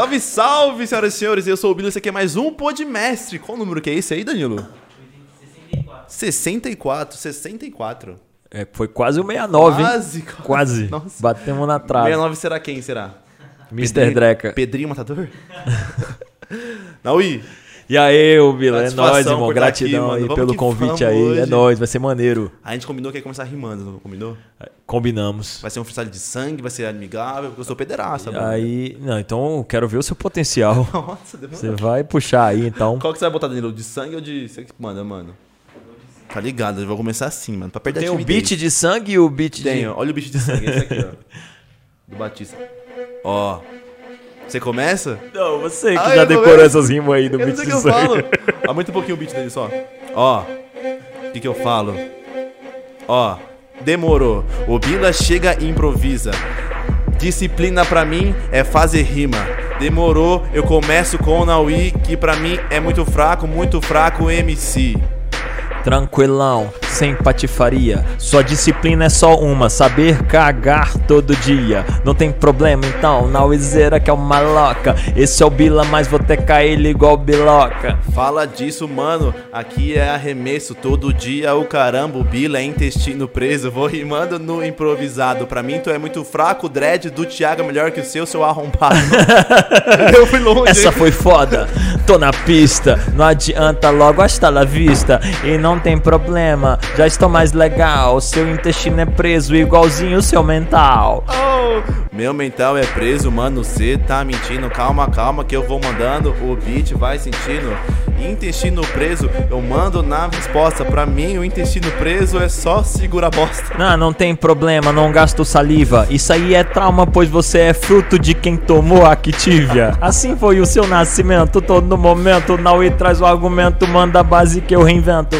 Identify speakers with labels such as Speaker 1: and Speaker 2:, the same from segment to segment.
Speaker 1: Salve, salve, senhoras e senhores. Eu sou o Bilo, esse aqui é mais um Podmestre. Qual número que é esse aí, Danilo? 64. 64, 64.
Speaker 2: É, foi quase o 69,
Speaker 1: Quase,
Speaker 2: hein?
Speaker 1: quase.
Speaker 2: Quase.
Speaker 1: Nossa.
Speaker 2: Batemos na trave.
Speaker 1: 69 será quem, será?
Speaker 2: Mr.
Speaker 1: Pedrinho-
Speaker 2: Dreca.
Speaker 1: Pedrinho Matador? Naui,
Speaker 2: E aí, ô Bila, é nóis, irmão.
Speaker 1: aqui,
Speaker 2: Gratidão
Speaker 1: mano.
Speaker 2: aí pelo convite aí. É
Speaker 1: hoje.
Speaker 2: nóis, vai ser maneiro.
Speaker 1: a gente combinou que ia começar rimando, não combinou?
Speaker 2: Combinamos.
Speaker 1: Vai ser um freestyle de sangue, vai ser amigável, porque eu sou pederasta, mano.
Speaker 2: Aí, não, então eu quero ver o seu potencial.
Speaker 1: Nossa, demorou.
Speaker 2: Você vai puxar aí, então.
Speaker 1: Qual que você vai botar, Danilo? De sangue ou de... Você que manda, mano. Tá ligado, eu vou começar assim, mano, pra perder
Speaker 2: Tem
Speaker 1: a
Speaker 2: o
Speaker 1: timidez.
Speaker 2: beat de sangue e o beat de...
Speaker 1: Tenho, olha o bicho de sangue, esse aqui, ó. Do Batista. Ó. Você começa?
Speaker 2: Não, você que
Speaker 1: Ah,
Speaker 2: já decorou
Speaker 1: começo.
Speaker 2: essas rimas aí do
Speaker 1: Eu
Speaker 2: beat
Speaker 1: sei o
Speaker 2: de
Speaker 1: que eu falo. Aumenta um pouquinho o beat dele só. Ó. O que, que eu falo? Ó. Demorou. O Bila chega e improvisa. Disciplina pra mim é fazer rima. Demorou, eu começo com o Naui, que pra mim é muito fraco, muito fraco MC.
Speaker 2: Tranquilão, sem patifaria. Sua disciplina é só uma, saber cagar todo dia. Não tem problema então, na Wizeira que é o maloca. Esse é o Bila, mas vou tecar ele igual Biloca.
Speaker 1: Fala disso, mano. Aqui é arremesso. Todo dia o caramba, o Bila é intestino preso. Vou rimando no improvisado. Pra mim, tu é muito fraco. O dread do Thiago é melhor que o seu, seu arrombado. Eu fui longe.
Speaker 2: Essa foi foda, tô na pista. Não adianta logo hasta la vista. E não tem problema, já estou mais legal. Seu intestino é preso, igualzinho o seu mental.
Speaker 1: Oh, meu mental é preso, mano. Cê tá mentindo. Calma, calma, que eu vou mandando. O beat vai sentindo. Intestino preso, eu mando na resposta. Pra mim, o intestino preso é só segura a bosta.
Speaker 2: Não, não tem problema, não gasto saliva. Isso aí é trauma, pois você é fruto de quem tomou a Activia. Assim foi o seu nascimento, todo momento. Naui traz o argumento, manda a base que eu reinvento.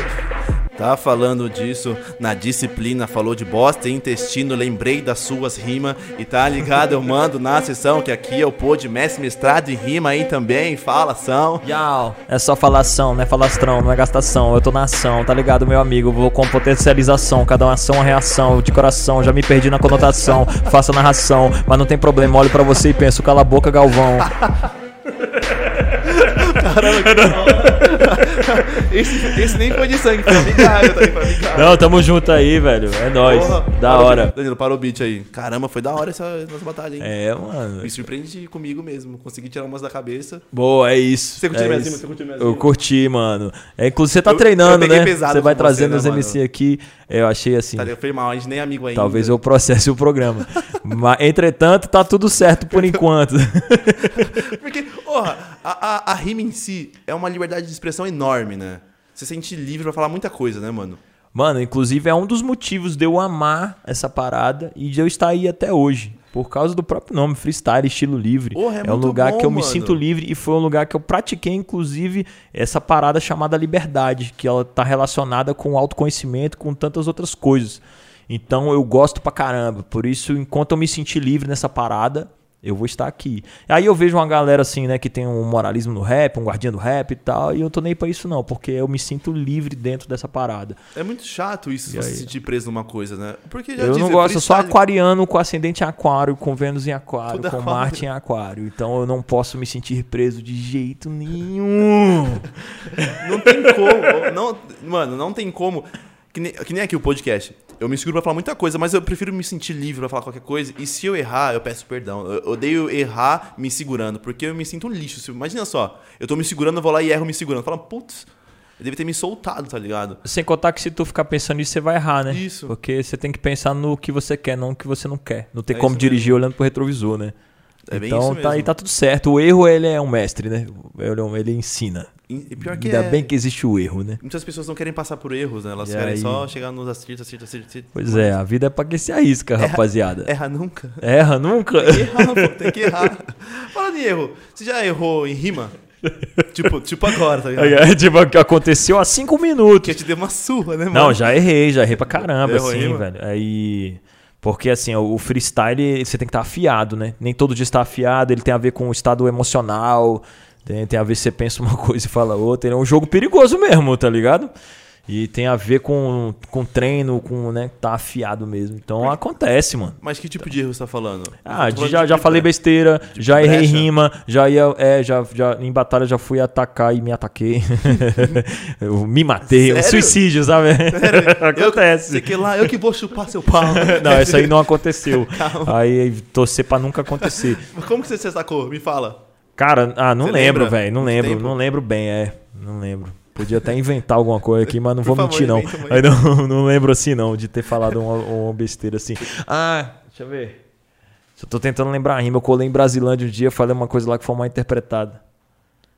Speaker 1: Tá falando disso na disciplina, falou de bosta e intestino, lembrei das suas rimas e tá ligado, eu mando na sessão que aqui eu pôde mestre mestrado em rima aí também, falação.
Speaker 2: Yau, é só falação, não é falastrão, não é gastação. Eu tô na ação, tá ligado, meu amigo? Vou com potencialização, cada uma ação, uma reação. De coração, já me perdi na conotação. Faça narração, mas não tem problema. Olho pra você e penso, cala a boca, Galvão.
Speaker 1: Esse, esse nem foi de sangue, foi amigável, tá aí, foi amigável.
Speaker 2: Não, tamo junto aí, velho. É nóis.
Speaker 1: Porra,
Speaker 2: Da
Speaker 1: para o
Speaker 2: hora.
Speaker 1: Danilo, para o beat aí. Caramba, foi da hora essa nossa batalha, hein?
Speaker 2: É, mano.
Speaker 1: Me surpreendi comigo mesmo, consegui tirar umas da cabeça.
Speaker 2: Boa, é isso.
Speaker 1: Você curtiu
Speaker 2: é
Speaker 1: minhas rimas? Você curtiu minhas
Speaker 2: Eu curti, mano. É, inclusive você tá
Speaker 1: Eu-
Speaker 2: treinando,
Speaker 1: eu
Speaker 2: né? Você vai trazendo
Speaker 1: você,
Speaker 2: os
Speaker 1: né,
Speaker 2: MC aqui. Eu achei assim.
Speaker 1: Tá? Foi mal, a gente nem é amigo ainda.
Speaker 2: Talvez eu processe o programa. Mas, entretanto, tá tudo certo por enquanto.
Speaker 1: Porque, porra, a, a, a rima em si é uma liberdade de expressão enorme, né? Você se sente livre pra falar muita coisa, né, mano?
Speaker 2: Mano, inclusive é um dos motivos de eu amar essa parada e de eu estar aí até hoje. Por causa do próprio nome, freestyle, estilo livre.
Speaker 1: Porra, é
Speaker 2: um
Speaker 1: muito
Speaker 2: lugar
Speaker 1: bom,
Speaker 2: que eu me
Speaker 1: mano.
Speaker 2: sinto livre e foi um lugar que eu pratiquei, inclusive, essa parada chamada liberdade, que ela tá relacionada com autoconhecimento, com tantas outras coisas. Então eu gosto pra caramba. Por isso, enquanto eu me sentir livre nessa parada, eu vou estar aqui. Aí eu vejo uma galera assim, né, que tem um moralismo no rap, um guardião do rap e tal, e eu tô nem pra isso não, porque eu me sinto livre dentro dessa parada.
Speaker 1: É muito chato isso,
Speaker 2: E
Speaker 1: você se sentir preso numa coisa, né? Porque já
Speaker 2: Eu
Speaker 1: diz,
Speaker 2: não
Speaker 1: é
Speaker 2: gosto, eu sou aquariano com ascendente em aquário, com Vênus em aquário,
Speaker 1: Tudo
Speaker 2: com
Speaker 1: aquário.
Speaker 2: Marte em aquário. Então eu não posso me sentir preso de jeito nenhum.
Speaker 1: Não tem como. não, mano, não tem como. Que nem, que nem aqui o podcast. Eu me seguro pra falar muita coisa, mas eu prefiro me sentir livre pra falar qualquer coisa. E se eu errar, eu peço perdão. Eu odeio errar me segurando, porque eu me sinto um lixo. Imagina só, eu tô me segurando, eu vou lá e erro me segurando. Fala, putz, eu devia ter me soltado, tá ligado?
Speaker 2: Sem contar que se tu ficar pensando nisso, você vai errar, né?
Speaker 1: Isso.
Speaker 2: Porque você tem que pensar no que você quer, não no que você não quer. Não tem
Speaker 1: É
Speaker 2: como dirigir olhando pro retrovisor, né?
Speaker 1: É
Speaker 2: então tá aí
Speaker 1: mesmo.
Speaker 2: tá tudo certo. O erro ele é um mestre, né? Ele, é ele ensina.
Speaker 1: E pior que
Speaker 2: Ainda
Speaker 1: é.
Speaker 2: bem que existe o erro, né?
Speaker 1: Muitas pessoas não querem passar por erros, né? Elas
Speaker 2: E
Speaker 1: querem
Speaker 2: aí?
Speaker 1: só chegar nos acertos, acertos, acertos.
Speaker 2: Pois é, a vida é pra quem se arrisca, rapaziada.
Speaker 1: Erra nunca.
Speaker 2: Erra nunca.
Speaker 1: Tem que errar, pô, tem que errar. Falando em erro, você já errou em rima? tipo, tipo agora, tá ligado?
Speaker 2: É, tipo, que aconteceu há cinco minutos.
Speaker 1: Que eu te dei uma surra, né, mano?
Speaker 2: Não, já errei, já errei pra caramba,
Speaker 1: Errou,
Speaker 2: assim, velho. Aí. Porque, assim, o freestyle você tem que estar afiado, né? Nem todo dia está afiado, ele tem a ver com o estado emocional, tem, tem a ver se você pensa uma coisa e fala outra. É um jogo perigoso mesmo, tá ligado? E tem a ver com, com treino, com, né, tá afiado mesmo. Então acontece, mano.
Speaker 1: Mas que tipo de erro você tá falando?
Speaker 2: Ah,
Speaker 1: Eu tô falando
Speaker 2: já, já
Speaker 1: tipo,
Speaker 2: falei besteira,
Speaker 1: de
Speaker 2: já errei
Speaker 1: brecha?
Speaker 2: rima, já ia. É, já, já, em batalha já fui atacar e me ataquei. eu me matei, um
Speaker 1: Sério?
Speaker 2: suicídio, sabe?
Speaker 1: Eu,
Speaker 2: Acontece.
Speaker 1: sei que lá, eu que vou chupar seu pau.
Speaker 2: Não, isso aí não aconteceu.
Speaker 1: Calma.
Speaker 2: Aí torcer pra nunca acontecer.
Speaker 1: Como que você se sacou? Me fala.
Speaker 2: Cara, ah, não
Speaker 1: Você
Speaker 2: lembro, velho. Não lembro,
Speaker 1: tempo?
Speaker 2: não lembro bem, é. Não lembro. Podia até inventar alguma coisa aqui, mas não vou
Speaker 1: Por favor,
Speaker 2: mentir, não. Aí não, não lembro assim, não, de ter falado uma, uma besteira assim. Ah, deixa eu ver. Eu tô tentando lembrar a rima. Eu colei em Brasilândia um dia, falei uma coisa lá que foi mal interpretada.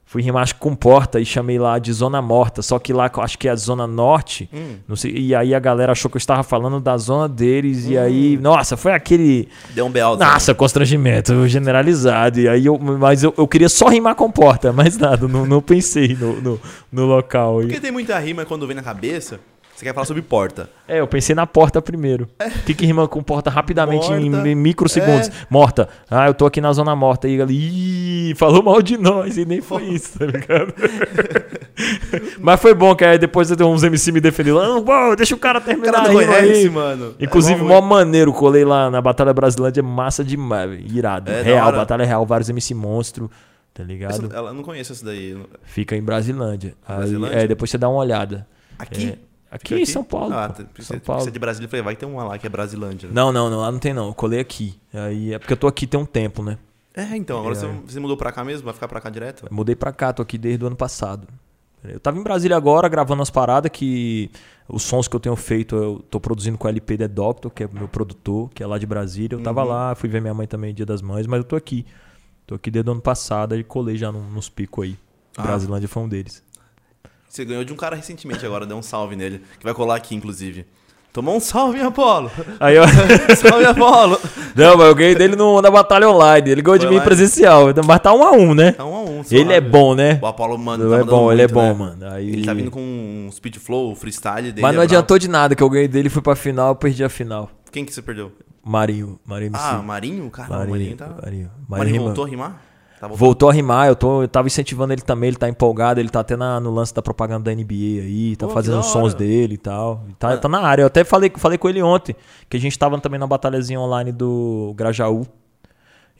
Speaker 2: Fui rimar acho que com porta e chamei lá de zona morta, só que lá acho que é a zona norte.
Speaker 1: Hum.
Speaker 2: Não sei, e aí a galera achou que eu estava falando da zona deles e
Speaker 1: Hum.
Speaker 2: aí, nossa, foi aquele
Speaker 1: Deu um B.O.
Speaker 2: nossa, constrangimento generalizado. E aí eu, mas eu, eu queria só rimar com porta, mais nada, não, não pensei no, no, no local. E-
Speaker 1: Porque tem muita rima quando vem na cabeça, você quer falar sobre porta.
Speaker 2: é, eu pensei na porta primeiro. O que, que rima com porta rapidamente em,
Speaker 1: Morta.
Speaker 2: em microsegundos?
Speaker 1: É.
Speaker 2: Morta. Ah, eu tô aqui na zona morta. E ih, falou mal de nós e nem foi isso, tá ligado? mas foi bom que aí depois eu tenho uns MC me defendendo. Ah, deixa o cara
Speaker 1: O
Speaker 2: terminar
Speaker 1: cara
Speaker 2: a
Speaker 1: não
Speaker 2: rima
Speaker 1: conhece,
Speaker 2: aí.
Speaker 1: mano.
Speaker 2: Inclusive,
Speaker 1: é
Speaker 2: mó maneiro, colei lá na Batalha Brasilândia, é massa demais, irado.
Speaker 1: É,
Speaker 2: real, batalha real, vários MC monstro, tá ligado?
Speaker 1: Essa- Ela não conheço essa daí.
Speaker 2: Fica em Brasilândia. Aí,
Speaker 1: Brasilândia?
Speaker 2: é, depois você dá uma olhada.
Speaker 1: Aqui?
Speaker 2: É, aqui
Speaker 1: Fica
Speaker 2: em São Paulo.
Speaker 1: Ah,
Speaker 2: pô.
Speaker 1: tá,
Speaker 2: São
Speaker 1: você,
Speaker 2: Paulo.
Speaker 1: você é de Brasília, eu falei, vai ter uma lá que é Brasilândia. né?
Speaker 2: Não, não, não, lá não tem não. Eu colei aqui. Aí é porque eu tô aqui tem um tempo, né?
Speaker 1: É, então, agora
Speaker 2: É.
Speaker 1: você, você mudou pra cá mesmo? Vai ficar pra cá direto?
Speaker 2: Mudei pra cá, tô aqui desde o ano passado. Eu tava em Brasília agora gravando umas paradas que os sons que eu tenho feito eu tô produzindo com o LP The Doctor, que é meu produtor, que é lá de Brasília. Eu tava
Speaker 1: Uhum.
Speaker 2: lá, fui ver minha mãe também Dia das Mães, mas eu tô aqui. Tô aqui desde o ano passado e colei já nos picos aí.
Speaker 1: Ah.
Speaker 2: Brasilândia foi um deles.
Speaker 1: Você ganhou de um cara recentemente agora, deu um salve nele, que vai colar aqui, inclusive. Tomou um salve, Apolo!
Speaker 2: Aí eu.
Speaker 1: salve, Apolo!
Speaker 2: Não, mas eu ganhei dele no, na batalha online. Ele ganhou de
Speaker 1: Foi
Speaker 2: mim
Speaker 1: online?
Speaker 2: presencial. Mas tá um a um, né?
Speaker 1: É um a um,
Speaker 2: Ele é bom, né?
Speaker 1: O Apolo, mano,
Speaker 2: Ele
Speaker 1: tá
Speaker 2: é bom, ele é
Speaker 1: muito,
Speaker 2: bom,
Speaker 1: né?
Speaker 2: mano. Aí...
Speaker 1: Ele tá vindo com um speed flow, freestyle dele.
Speaker 2: Mas não
Speaker 1: é
Speaker 2: adiantou de nada que eu ganhei dele, fui pra final, eu perdi a final.
Speaker 1: Quem que você perdeu?
Speaker 2: Marinho, Marinho MC.
Speaker 1: Ah, Marinho? Caramba,
Speaker 2: Marinho,
Speaker 1: Marinho tá...
Speaker 2: Marinho.
Speaker 1: Marinho,
Speaker 2: Marinho
Speaker 1: voltou a rimar? Tá?
Speaker 2: Voltou a rimar, eu, tô, eu tava incentivando ele também, ele tá empolgado, ele tá até na- no lance da propaganda da NBA aí, tá
Speaker 1: Pô,
Speaker 2: fazendo os sons dele e tal. Tá,
Speaker 1: Ah.
Speaker 2: tá na área. Eu até falei, falei com ele ontem, que a gente tava também na batalhazinha online do Grajaú.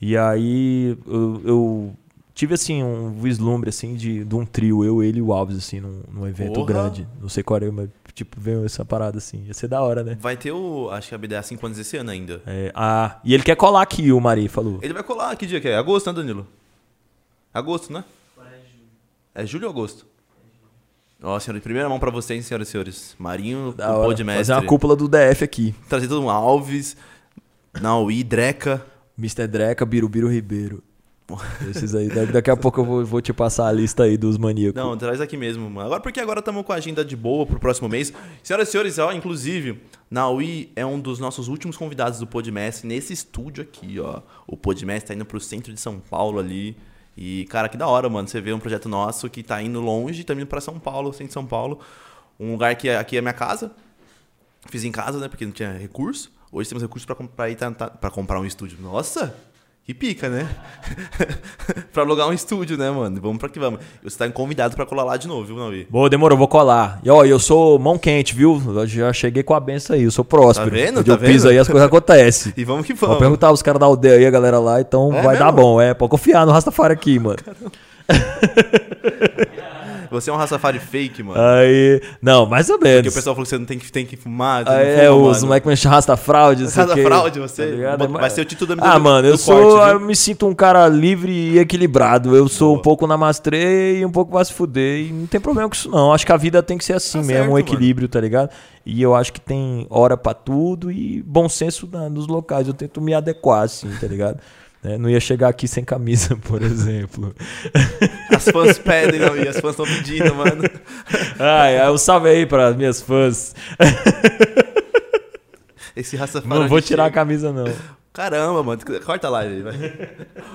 Speaker 2: E aí eu, eu tive assim um vislumbre assim de, de um trio, eu, ele e o Alves, assim, num, num evento
Speaker 1: Porra.
Speaker 2: grande. Não sei qual é, mas tipo, veio essa parada assim. Ia ser da hora, né?
Speaker 1: Vai ter o... Acho que a BDA 5 anos esse ano ainda.
Speaker 2: É, ah, e ele quer colar aqui, o Mari falou.
Speaker 1: Ele vai colar que dia que é? Agosto, né, Danilo? Agosto, né? É julho ou agosto? Ó, senhora, de primeira mão pra vocês, senhoras e senhores. Marinho,
Speaker 2: Da hora.
Speaker 1: Mestre.
Speaker 2: Fazer uma cúpula do DF aqui.
Speaker 1: Trazer todo um Alves, Naui, Dreca.
Speaker 2: Mr. Dreca, Birubiru Ribeiro. Esses aí. Da- Daqui a pouco eu vou, vou te passar a lista aí dos maníacos.
Speaker 1: Não, traz aqui mesmo, mano. Agora porque agora estamos com a agenda de boa pro próximo mês. Senhoras e senhores, ó, inclusive, Naui é um dos nossos últimos convidados do Podmestre nesse estúdio aqui, ó. O Podmestre tá indo pro centro de São Paulo ali. E, cara, que da hora, mano. Você vê um projeto nosso que tá indo longe, tá indo pra São Paulo, centro de São Paulo. Um lugar que é, aqui é minha casa. Fiz em casa, né? Porque não tinha recurso. Hoje temos recurso pra, comprar, pra comprar um estúdio. Nossa! Que pica, né? pra alugar um estúdio, né, mano? Vamos pra que vamos. Você tá convidado pra colar lá de novo, viu, Naui?
Speaker 2: Boa, demorou, vou colar. E ó, eu sou mão quente, viu? Eu já cheguei com a benção aí, eu sou próspero.
Speaker 1: Tá vendo?
Speaker 2: Onde
Speaker 1: Tá
Speaker 2: eu piso
Speaker 1: vendo?
Speaker 2: aí, as coisas acontecem.
Speaker 1: E vamos que
Speaker 2: Vou
Speaker 1: vamos.
Speaker 2: perguntar os caras da aldeia aí, a galera lá, então
Speaker 1: É
Speaker 2: vai dar
Speaker 1: mesmo?
Speaker 2: bom. É, pode confiar no Rastafari aqui, mano.
Speaker 1: Você é um Rastafari fake, mano.
Speaker 2: Aí. Não, mais ou
Speaker 1: Porque
Speaker 2: menos.
Speaker 1: o pessoal falou que você não tem que, tem que fumar.
Speaker 2: Aí,
Speaker 1: não
Speaker 2: é,
Speaker 1: fuma,
Speaker 2: os
Speaker 1: mano.
Speaker 2: moleques me chamam Rasta Fraude. sei o
Speaker 1: Rasta
Speaker 2: quê,
Speaker 1: fraude, você?
Speaker 2: tá?
Speaker 1: Vai ser o título do
Speaker 2: Ah,
Speaker 1: do-
Speaker 2: mano, eu sou.
Speaker 1: corte,
Speaker 2: eu me sinto um cara livre e equilibrado. Eu sou
Speaker 1: Boa.
Speaker 2: um pouco namastrê e um pouco vai se fuder. E não tem problema com isso, não. Acho que a vida tem que ser assim
Speaker 1: Tá
Speaker 2: mesmo,
Speaker 1: certo,
Speaker 2: um equilíbrio, tá ligado? E eu acho que tem hora pra tudo e bom senso na- nos locais. Eu tento me adequar, assim, tá ligado? Né, Não ia chegar aqui sem camisa, por exemplo.
Speaker 1: As fãs pedem, não, e as fãs estão pedindo, mano.
Speaker 2: Ai, um salve aí para minhas fãs.
Speaker 1: Esse Rastafari.
Speaker 2: Não vou tirar a
Speaker 1: chega.
Speaker 2: camisa, não.
Speaker 1: Caramba, mano. Corta a live, vai.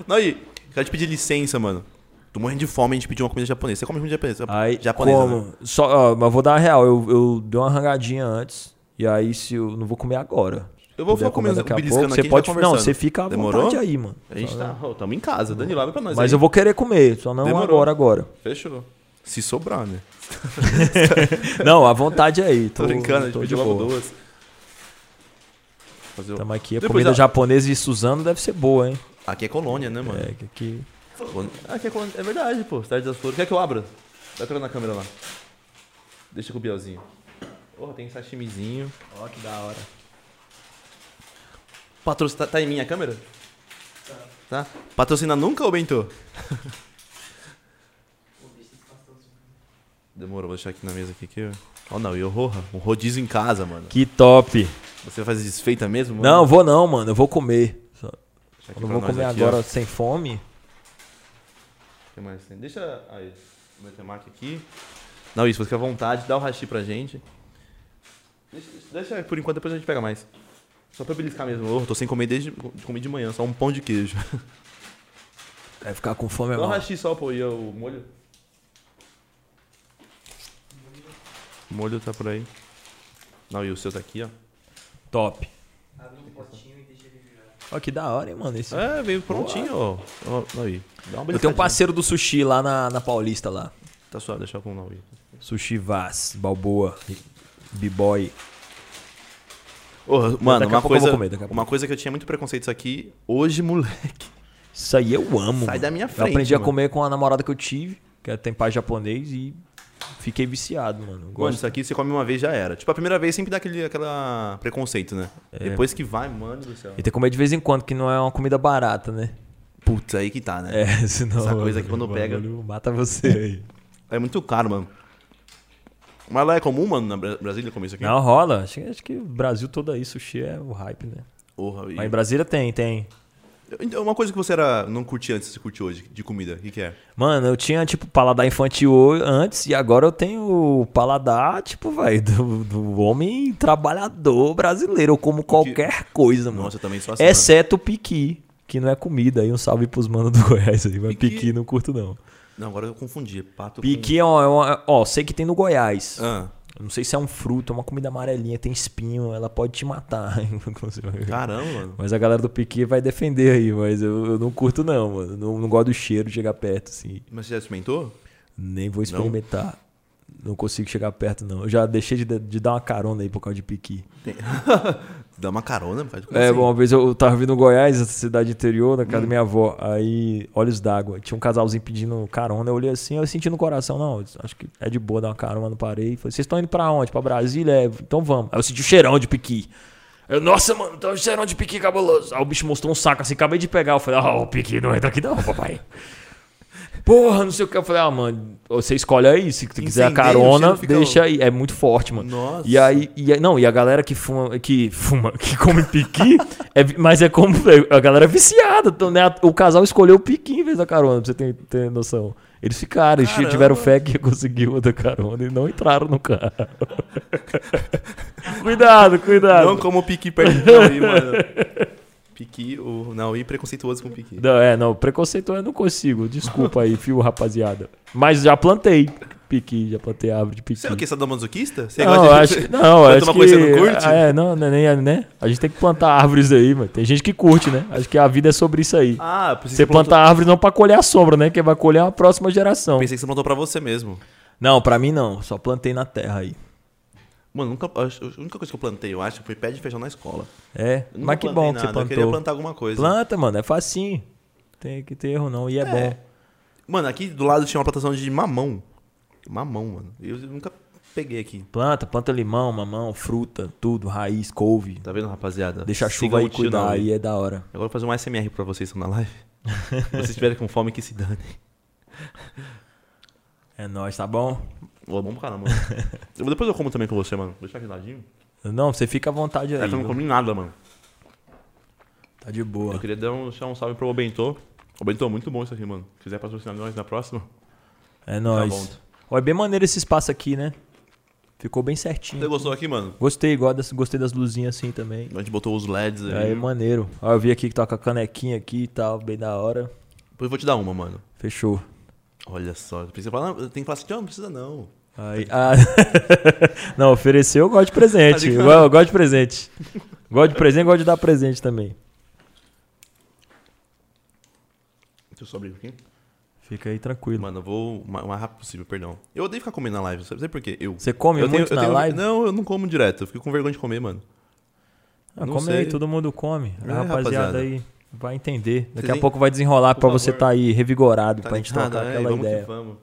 Speaker 1: Não, e quero te pedir licença, mano. Tô morrendo de fome, a gente pediu uma comida japonesa. Você come comida japonesa?
Speaker 2: Aí,
Speaker 1: japonesa,
Speaker 2: como?
Speaker 1: né?
Speaker 2: Só, ó, mas vou dar a real. Eu, eu dei uma rangadinha antes. E aí, se eu não vou comer agora.
Speaker 1: Eu vou ficar comendo
Speaker 2: daqui a pouco,
Speaker 1: aqui,
Speaker 2: Você pode,
Speaker 1: vai
Speaker 2: não, você fica à
Speaker 1: Demorou?
Speaker 2: vontade aí, mano.
Speaker 1: A gente tá. Ó, tamo em casa. Danilo, abre pra nós.
Speaker 2: Mas
Speaker 1: aí.
Speaker 2: eu vou querer comer, só não
Speaker 1: Demorou.
Speaker 2: agora, agora.
Speaker 1: Fechou. Se sobrar, né?
Speaker 2: Não, à vontade aí.
Speaker 1: Tô, brincando, a gente
Speaker 2: tô
Speaker 1: pediu logo
Speaker 2: boa.
Speaker 1: duas. Fazer
Speaker 2: Tamo aqui. A
Speaker 1: Depois
Speaker 2: comida
Speaker 1: a-
Speaker 2: japonesa de Suzano deve ser boa, hein?
Speaker 1: Aqui é colônia, né, mano?
Speaker 2: É, aqui.
Speaker 1: Aqui é colônia. É verdade, pô. Cidade das Flores. Quer que eu abra? Vai pegando na câmera lá. Deixa com o Bielzinho. Porra, tem sashimizinho.
Speaker 2: Ó, que da hora.
Speaker 1: Patrocina... Tá, tá em minha câmera? Tá. Patrocina nunca ou Bentô? Demorou, vou deixar aqui na mesa aqui. aqui. Ó, não, e o Roja? Um rodízio em casa, mano.
Speaker 2: Que top.
Speaker 1: Você vai fazer desfeita mesmo, mano?
Speaker 2: Não, vou não, mano. Eu vou comer. Só- Eu não vou comer
Speaker 1: aqui,
Speaker 2: agora
Speaker 1: ó.
Speaker 2: sem fome.
Speaker 1: O que mais tem? Deixa aí, o meu temaki aqui. Não, isso, fica à vontade, dá o hashi pra gente. Deixa, deixa por enquanto, depois a gente pega mais. Só pra beliscar mesmo. Oh, tô sem comer desde comi de manhã, só um pão de queijo.
Speaker 2: Vai ficar com fome agora.
Speaker 1: hashi só, pô, e o molho? O molho tá por aí. Não, e o seu tá aqui, ó.
Speaker 2: Top. Ó, que da hora, hein, mano. Esse...
Speaker 1: É, veio prontinho, ó. Ó, Naui. Dá uma
Speaker 2: Eu tenho um parceiro do sushi lá na, na Paulista lá.
Speaker 1: Tá suave, deixa eu com o Naui.
Speaker 2: Sushi Vaz, Balboa, B-Boy.
Speaker 1: Ô, mano,
Speaker 2: Daqui a
Speaker 1: uma
Speaker 2: eu
Speaker 1: coisa,
Speaker 2: comer, a
Speaker 1: uma coisa que eu tinha muito preconceito isso aqui, hoje, moleque.
Speaker 2: Isso aí eu amo.
Speaker 1: Sai
Speaker 2: mano.
Speaker 1: da minha
Speaker 2: Eu
Speaker 1: frente,
Speaker 2: aprendi a
Speaker 1: mano.
Speaker 2: comer com a namorada que eu tive, que é tem pai japonês, e fiquei viciado, mano.
Speaker 1: Mano,
Speaker 2: Gosto.
Speaker 1: isso aqui você come uma vez já era. Tipo, a primeira vez sempre dá aquele aquela preconceito, né?
Speaker 2: É.
Speaker 1: Depois que vai, mano do céu.
Speaker 2: E tem que comer de vez em quando, que não é uma comida barata, né?
Speaker 1: Putz, aí que tá, né?
Speaker 2: É, senão.
Speaker 1: Essa coisa que quando pega-
Speaker 2: Mata você aí.
Speaker 1: É. muito caro, mano. Mas lá é comum, mano, na Bra- Brasília comer isso aqui?
Speaker 2: Não, rola. Acho, que- acho que o Brasil todo aí, sushi é o hype, né?
Speaker 1: Porra, e-
Speaker 2: Mas em Brasília tem, tem.
Speaker 1: Então, Uma coisa que você era, não curtia antes, você curte hoje, de comida, o que, que é?
Speaker 2: Mano, eu tinha, tipo, paladar infantil antes e agora eu tenho o paladar, tipo, vai, do, do homem trabalhador brasileiro. Eu como qualquer coisa, mano.
Speaker 1: Nossa, eu também sou assim.
Speaker 2: Exceto o piqui, que não é comida. Aí um salve pros manos do Goiás aí, mas
Speaker 1: Piqui?
Speaker 2: piqui não curto não.
Speaker 1: Não, agora eu confundi. Pato
Speaker 2: Piqui é uma, é uma- Ó, sei que tem no Goiás.
Speaker 1: com... Ah,
Speaker 2: Não sei se é um fruto, é uma comida amarelinha, tem espinho, ela pode te matar.
Speaker 1: caramba, mano.
Speaker 2: mas a galera do piqui vai defender aí, mas eu, eu não curto não, mano. Não, não gosto do cheiro de chegar perto, assim.
Speaker 1: Mas você já experimentou?
Speaker 2: Nem vou experimentar. Não, consigo chegar perto, não. Eu já deixei de, de dar uma carona aí por causa de piqui.
Speaker 1: Dá uma carona, faz
Speaker 2: É,
Speaker 1: assim?
Speaker 2: bom, uma vez eu tava vindo Goiás, essa cidade interior, na casa da minha avó. Aí, olhos d'água. Tinha um casalzinho pedindo carona. Eu olhei assim, eu senti no coração, não, acho que é de boa dar uma carona, não parei. Falei, vocês estão indo pra onde? Pra Brasília? É, então vamos. Aí eu senti o cheirão de piqui. Eu, nossa, mano, tá um cheirão de piqui cabuloso. Aí o bicho mostrou um saco assim, acabei de pegar. Eu falei, ah, o piqui não entra aqui não, papai. Porra, não sei o que. Eu falei, ah, mano, você escolhe aí. Se tu quiser a carona,
Speaker 1: fica-
Speaker 2: deixa aí. É muito forte, mano.
Speaker 1: Nossa.
Speaker 2: E aí, e aí- não, e a galera que fuma, que fuma, que come piqui, é mas é como a galera é viciada. Então, né, o casal escolheu o piqui em vez da carona, pra você ter, ter noção. Eles ficaram, eles
Speaker 1: Caramba.
Speaker 2: tiveram fé que ia conseguir outra carona e não entraram no carro. cuidado, cuidado.
Speaker 1: Não como o piqui perto do Naui, mano. Piqui, o Naui preconceituoso com piqui.
Speaker 2: Não, é, não, preconceito eu não consigo. Desculpa aí, fio, rapaziada. Mas já plantei piqui, já plantei árvore de piqui.
Speaker 1: Você é o que? Você é masoquista? Você
Speaker 2: não,
Speaker 1: gosta de-
Speaker 2: acho que, não, acho
Speaker 1: uma
Speaker 2: que,
Speaker 1: coisa que você não curte?
Speaker 2: É, não, não é nem, né? A gente tem que plantar árvores aí, mano. Tem gente que curte, né? Acho que a vida é sobre isso aí.
Speaker 1: Ah,
Speaker 2: você
Speaker 1: que plantou-
Speaker 2: planta árvores não pra colher a sombra, né? Quem vai colher é a próxima geração.
Speaker 1: Pensei que você plantou pra você mesmo.
Speaker 2: Não, pra mim não. Só plantei na terra aí.
Speaker 1: Mano, nunca, a única coisa que eu plantei, eu acho, foi pé de feijão na escola.
Speaker 2: É, mas que bom que você
Speaker 1: nada, Eu queria
Speaker 2: plantou.
Speaker 1: plantar alguma coisa.
Speaker 2: Planta, mano, é facinho. Tem que ter erro não. E é, bom.
Speaker 1: Mano, aqui do lado tinha uma plantação de mamão. Mamão, mano. Eu nunca peguei aqui.
Speaker 2: Planta, planta limão, mamão, fruta, tudo, raiz, couve.
Speaker 1: Tá vendo, rapaziada?
Speaker 2: Deixa a chuva aí cuidar,
Speaker 1: Naui.
Speaker 2: aí é da hora.
Speaker 1: Agora eu vou fazer um SMR pra vocês que estão na live. Se vocês estiverem com fome, que se dane.
Speaker 2: É nóis, tá bom?
Speaker 1: Ô, bom pra caramba. Eu- Depois eu como também com você, mano. Deixa aqui do ladinho.
Speaker 2: Não, você fica à vontade aí.
Speaker 1: É que eu não
Speaker 2: viu?
Speaker 1: comi nada, mano.
Speaker 2: Tá de boa.
Speaker 1: Eu queria dar um, deixar um salve pro Bentô. O Bentô é muito bom isso aqui, mano. Se quiser patrocinar nós na próxima,
Speaker 2: É
Speaker 1: tá
Speaker 2: nóis.
Speaker 1: bom.
Speaker 2: Ó, é bem maneiro esse espaço aqui, né? Ficou bem certinho.
Speaker 1: Você gostou aqui, mano?
Speaker 2: Gostei, igual das, gostei das luzinhas assim também.
Speaker 1: A gente botou os LEDs.
Speaker 2: Aí, maneiro. Ó, eu vi aqui que tá com a canequinha aqui e tal, bem da hora.
Speaker 1: Depois eu vou te dar uma, mano.
Speaker 2: Fechou.
Speaker 1: Olha só. Pensei, falar, tem que falar assim, não, não precisa não.
Speaker 2: Aí, ah, não, ofereceu, eu gosto de presente.
Speaker 1: Tá
Speaker 2: Eu, eu gosto de presente. Gosto de presente, gosto de dar presente também.
Speaker 1: Deixa eu só abrir aqui.
Speaker 2: Fica aí tranquilo.
Speaker 1: Mano, eu vou o ma- o mais rápido possível, perdão. Eu odeio ficar comendo na live, sabe sabe por quê? Eu.
Speaker 2: Você come
Speaker 1: eu
Speaker 2: muito
Speaker 1: eu
Speaker 2: na live?
Speaker 1: Não, eu não como direto. Eu fico com vergonha de comer, mano.
Speaker 2: Ah,
Speaker 1: não
Speaker 2: come
Speaker 1: sei.
Speaker 2: aí, todo mundo come.
Speaker 1: É,
Speaker 2: a rapaziada,
Speaker 1: rapaziada.
Speaker 2: aí vai entender. Daqui
Speaker 1: Vocês
Speaker 2: a pouco vai desenrolar
Speaker 1: por
Speaker 2: pra você estar aí revigorado,
Speaker 1: Tá
Speaker 2: pra gente
Speaker 1: ligado?
Speaker 2: trocar
Speaker 1: É,
Speaker 2: aquela
Speaker 1: vamos
Speaker 2: ideia.
Speaker 1: Que vamos.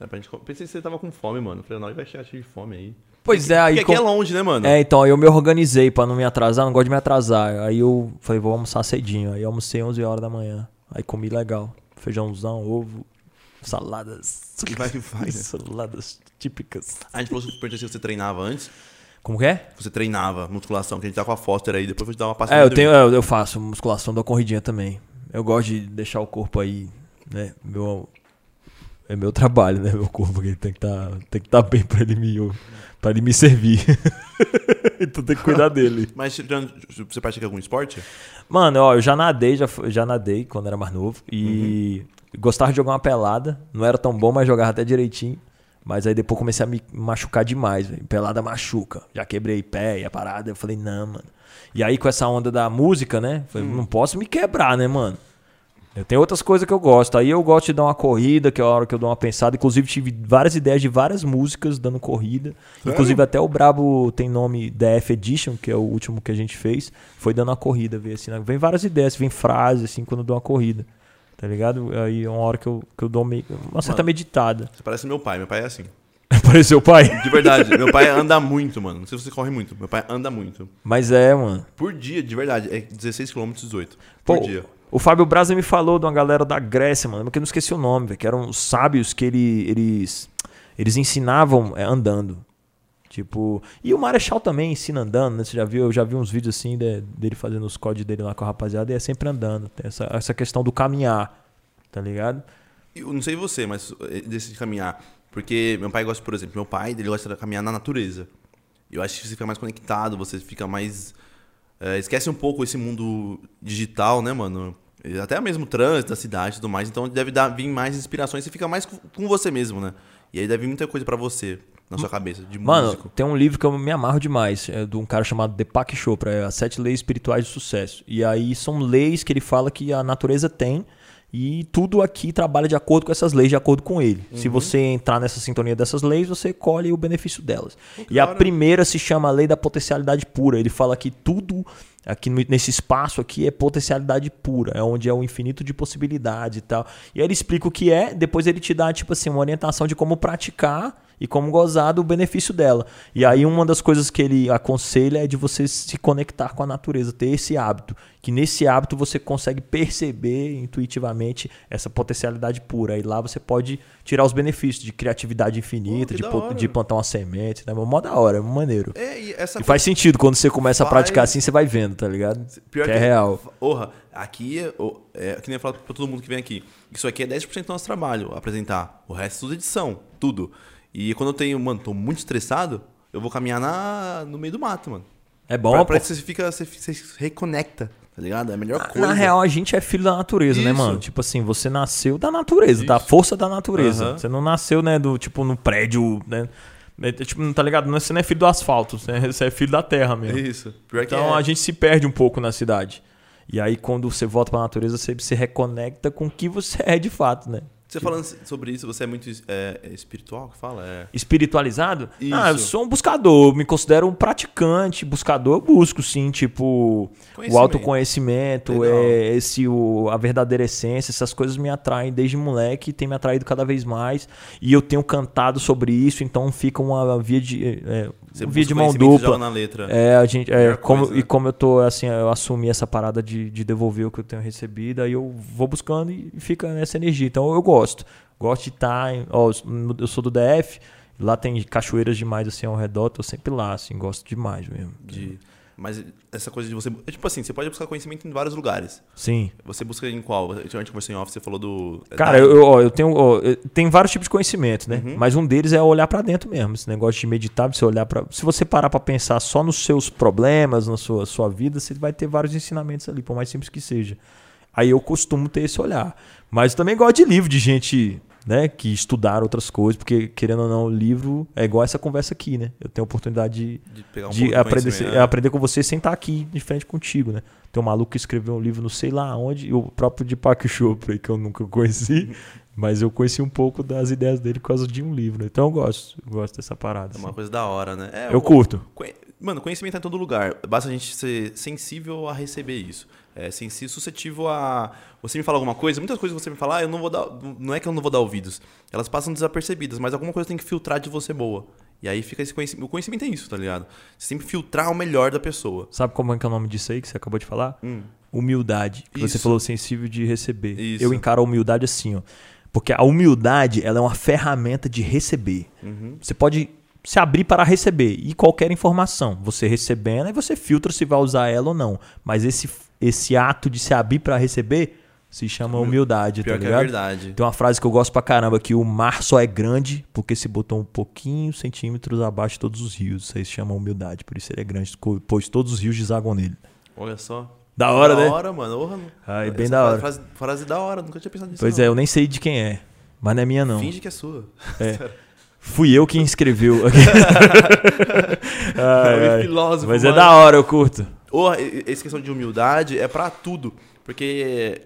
Speaker 1: É, pra gente... Pensei que você tava com fome, mano. Falei, não, vai chegar cheio de fome aí.
Speaker 2: Pois é, aí.
Speaker 1: Porque aqui
Speaker 2: com-
Speaker 1: é longe, né, mano?
Speaker 2: É, então, aí eu me organizei pra não me atrasar, não gosto de me atrasar. Aí eu falei, vou almoçar cedinho. Aí eu almocei 11 horas da manhã. Aí comi legal. Feijãozão, ovo, saladas.
Speaker 1: E vai que vai, né?
Speaker 2: Saladas típicas.
Speaker 1: A gente falou que perguntou se você treinava antes.
Speaker 2: Como que é?
Speaker 1: Você treinava musculação, que a gente tá com a Foster aí. Depois vou te dar uma passada.
Speaker 2: É, eu tenho, eu, eu faço musculação da corridinha também. Eu gosto de deixar o corpo aí, né? Meu, é meu trabalho, né? Meu corpo tem que tá, estar bem pra ele me, pra ele me servir. então tem que cuidar dele.
Speaker 1: Mas você pratica algum esporte?
Speaker 2: Mano, ó, eu já nadei, já, já nadei quando era mais novo. E gostava de jogar uma pelada. Não era tão bom, mas jogava até direitinho. Mas aí depois comecei a me machucar demais, velho. Pelada machuca. Já quebrei pé e a parada. Eu falei, não, mano. E aí com essa onda da música, né? Falei, não posso me quebrar, né, mano? Tenho outras coisas que eu gosto. Aí eu gosto de dar uma corrida, que é a hora que eu dou uma pensada. Inclusive, tive várias ideias de várias músicas dando corrida. Inclusive, até o Brabo tem nome DF Edition, que é o último que a gente fez. Foi dando uma corrida, veio assim, né? Vem várias ideias, vem frases, assim, quando eu dou uma corrida. Tá ligado? Aí é uma hora que eu, que eu dou meio, uma certa
Speaker 1: Mano.
Speaker 2: meditada.
Speaker 1: Você parece meu pai. Meu pai é assim.
Speaker 2: Apareceu o pai?
Speaker 1: De verdade. meu pai anda muito, mano. Não sei se você corre muito. Meu pai anda muito.
Speaker 2: Mas é, mano.
Speaker 1: Por dia, de verdade. É 16 km 18. Por
Speaker 2: Pô,
Speaker 1: dia.
Speaker 2: O Fábio Braza me falou de uma galera da Grécia, mano, porque eu não esqueci o nome, velho, que eram sábios que ele, eles eles ensinavam é, andando. Tipo, e o Marechal também ensina andando, né? Você já viu? Eu já vi uns vídeos assim de- dele fazendo os códigos dele lá com a rapaziada e é sempre andando. Tem essa, essa questão do caminhar, tá ligado?
Speaker 1: Eu não sei você, mas eh, desse de caminhar. Porque meu pai gosta, por exemplo, meu pai, ele gosta de caminhar na natureza. Eu acho que você fica mais conectado, você fica mais. Eh, esquece um pouco esse mundo digital, né, mano? Até mesmo o trânsito da cidade e tudo mais. Então deve dar, vir mais inspirações. Você fica mais com, você mesmo, né? E aí deve vir muita coisa pra você na sua cabeça, de
Speaker 2: Mano,
Speaker 1: músico.
Speaker 2: tem um livro que eu me amarro demais, é de um cara chamado Deepak Chopra, é As Sete Leis Espirituais de Sucesso. E aí são leis que ele fala que a natureza tem e tudo aqui trabalha de acordo com essas leis, de acordo com ele.
Speaker 1: Uhum.
Speaker 2: Se você entrar nessa sintonia dessas leis, você colhe o benefício delas.
Speaker 1: que
Speaker 2: E a
Speaker 1: da hora.
Speaker 2: primeira se chama a Lei da Potencialidade Pura. Ele fala que tudo aqui nesse espaço aqui é potencialidade pura, é onde é o infinito de possibilidades e tal. E aí ele explica o que é, depois ele te dá tipo assim uma orientação de como praticar e como gozar do benefício dela. E aí uma das coisas que ele aconselha é de você se conectar com a natureza, ter esse hábito, que nesse hábito você consegue perceber intuitivamente essa potencialidade pura. E lá você pode tirar os benefícios de criatividade infinita,
Speaker 1: Pô, que
Speaker 2: de, de plantar uma semente, né? Mó da hora, é maneiro.
Speaker 1: É, e
Speaker 2: E faz sentido quando você começa a
Speaker 1: Faz.
Speaker 2: praticar assim, você vai vendo, tá ligado?
Speaker 1: Pior
Speaker 2: que é real.
Speaker 1: Porra, aqui, é, é, que nem eu falo pra todo mundo que vem aqui. Isso aqui é 10% do nosso trabalho, apresentar. O resto é tudo edição, tudo. E quando eu tenho, mano, tô muito estressado, eu vou caminhar na, no meio do mato, mano.
Speaker 2: É bom,
Speaker 1: pra,
Speaker 2: pô.
Speaker 1: pra que você fica, você, você se reconecta, tá ligado? É a melhor coisa.
Speaker 2: Na real, a gente é filho da natureza, né,
Speaker 1: Isso.
Speaker 2: mano? Tipo assim, você nasceu da natureza, da
Speaker 1: Isso.
Speaker 2: força da natureza.
Speaker 1: Aham.
Speaker 2: Você não nasceu, né, do tipo no prédio, né? É, Tipo, não tá ligado? É- Você não é filho do asfalto, você é, é filho da terra mesmo.
Speaker 1: Isso. Pior
Speaker 2: Então
Speaker 1: é.
Speaker 2: a gente se perde um pouco na cidade. E aí, quando você volta pra natureza, você se reconecta com o que você é de fato, né?
Speaker 1: Você falando sobre isso, você é muito é, é espiritual que fala? É.
Speaker 2: Espiritualizado?
Speaker 1: Isso.
Speaker 2: Ah, eu sou um buscador, me considero um praticante, buscador, eu busco sim, tipo, o
Speaker 1: Conhecimento.
Speaker 2: autoconhecimento,
Speaker 1: Legal.
Speaker 2: é, esse, o, a verdadeira essência, essas coisas me atraem desde moleque e tem me atraído cada vez mais. E eu tenho cantado sobre isso, então fica uma via de, é,
Speaker 1: Você busca
Speaker 2: de mão dupla.
Speaker 1: na letra.
Speaker 2: É, a gente, é, como,
Speaker 1: coisa, né?
Speaker 2: e como eu tô assim, eu assumi essa parada de, de devolver o que eu tenho recebido, aí eu vou buscando e fica nessa energia. Então eu gosto. Gosto de estar. Ó, eu sou do DF, lá tem cachoeiras demais assim ao redor, tô sempre lá, assim, gosto demais mesmo.
Speaker 1: De, mas essa coisa de você. é Tipo assim, você pode buscar conhecimento em vários lugares.
Speaker 2: Sim.
Speaker 1: Você busca em qual? A gente conversou em off, você falou do.
Speaker 2: Cara, eu, eu, ó, eu tenho. ó, eu- tem vários tipos de conhecimento, né?
Speaker 1: Uhum.
Speaker 2: Mas um deles é olhar pra dentro mesmo. Esse negócio de meditar, você olhar para. Se você parar pra pensar só nos seus problemas, na sua, sua vida, você vai ter vários ensinamentos ali, por mais simples que seja. Aí eu costumo ter esse olhar. Mas eu também gosto de livro de gente. Né, que estudaram outras coisas, porque querendo ou não, o livro é igual essa conversa aqui, né? Eu tenho a oportunidade de,
Speaker 1: de um
Speaker 2: de
Speaker 1: de
Speaker 2: aprender, é,
Speaker 1: né?
Speaker 2: aprender com você sem estar aqui de frente contigo, né? Tem um maluco que escreveu um livro não sei lá onde, e o próprio Deepak Chopra, aí, que eu nunca conheci, Mas eu conheci um pouco das ideias dele por causa de um livro. Então eu gosto, eu gosto dessa parada.
Speaker 1: É uma
Speaker 2: assim.
Speaker 1: coisa da hora, né? É,
Speaker 2: Eu
Speaker 1: o-
Speaker 2: curto.
Speaker 1: Mano, conhecimento tá em todo lugar. Basta a gente ser sensível a receber isso. É sensível, suscetível a. Você me fala alguma coisa, muitas coisas você me fala, ah, eu não vou dar. Não é que eu não vou dar ouvidos. Elas passam desapercebidas, mas alguma coisa tem que filtrar de você boa. E aí fica esse conhecimento. O conhecimento é isso, tá ligado? Você sempre filtrar o melhor da pessoa.
Speaker 2: Sabe como é que é o nome disso aí que você acabou de falar?
Speaker 1: Hum.
Speaker 2: Humildade. Que Você
Speaker 1: Isso.
Speaker 2: falou sensível de receber.
Speaker 1: Isso.
Speaker 2: Eu encaro a humildade assim, ó. Porque a humildade, ela é uma ferramenta de receber.
Speaker 1: Uhum.
Speaker 2: Você pode se abrir para receber e qualquer informação. Você recebendo, aí você filtra se vai usar ela ou não. Mas esse, esse ato de se abrir para receber se chama humildade,
Speaker 1: Pior
Speaker 2: tá
Speaker 1: que é
Speaker 2: ligado?
Speaker 1: verdade.
Speaker 2: Tem uma frase que eu gosto pra caramba, que o mar só é grande porque se botou um pouquinho centímetros abaixo de todos os rios. Isso aí se chama humildade, por isso ele é grande, pois todos os rios desaguam nele.
Speaker 1: Olha só.
Speaker 2: Da hora,
Speaker 1: da
Speaker 2: né?
Speaker 1: hora, mano. Orra,
Speaker 2: é
Speaker 1: Essa
Speaker 2: bem da hora.
Speaker 1: Frase, frase da hora, nunca tinha pensado nisso.
Speaker 2: Pois
Speaker 1: não.
Speaker 2: é, eu nem sei de quem é, mas não é minha não.
Speaker 1: Finge que é sua.
Speaker 2: Fui eu quem escreveu. Ai,
Speaker 1: É um
Speaker 2: ai.
Speaker 1: filósofo,
Speaker 2: Mas é
Speaker 1: mano.
Speaker 2: da hora, eu curto.
Speaker 1: Ou essa questão de humildade é pra tudo. Porque,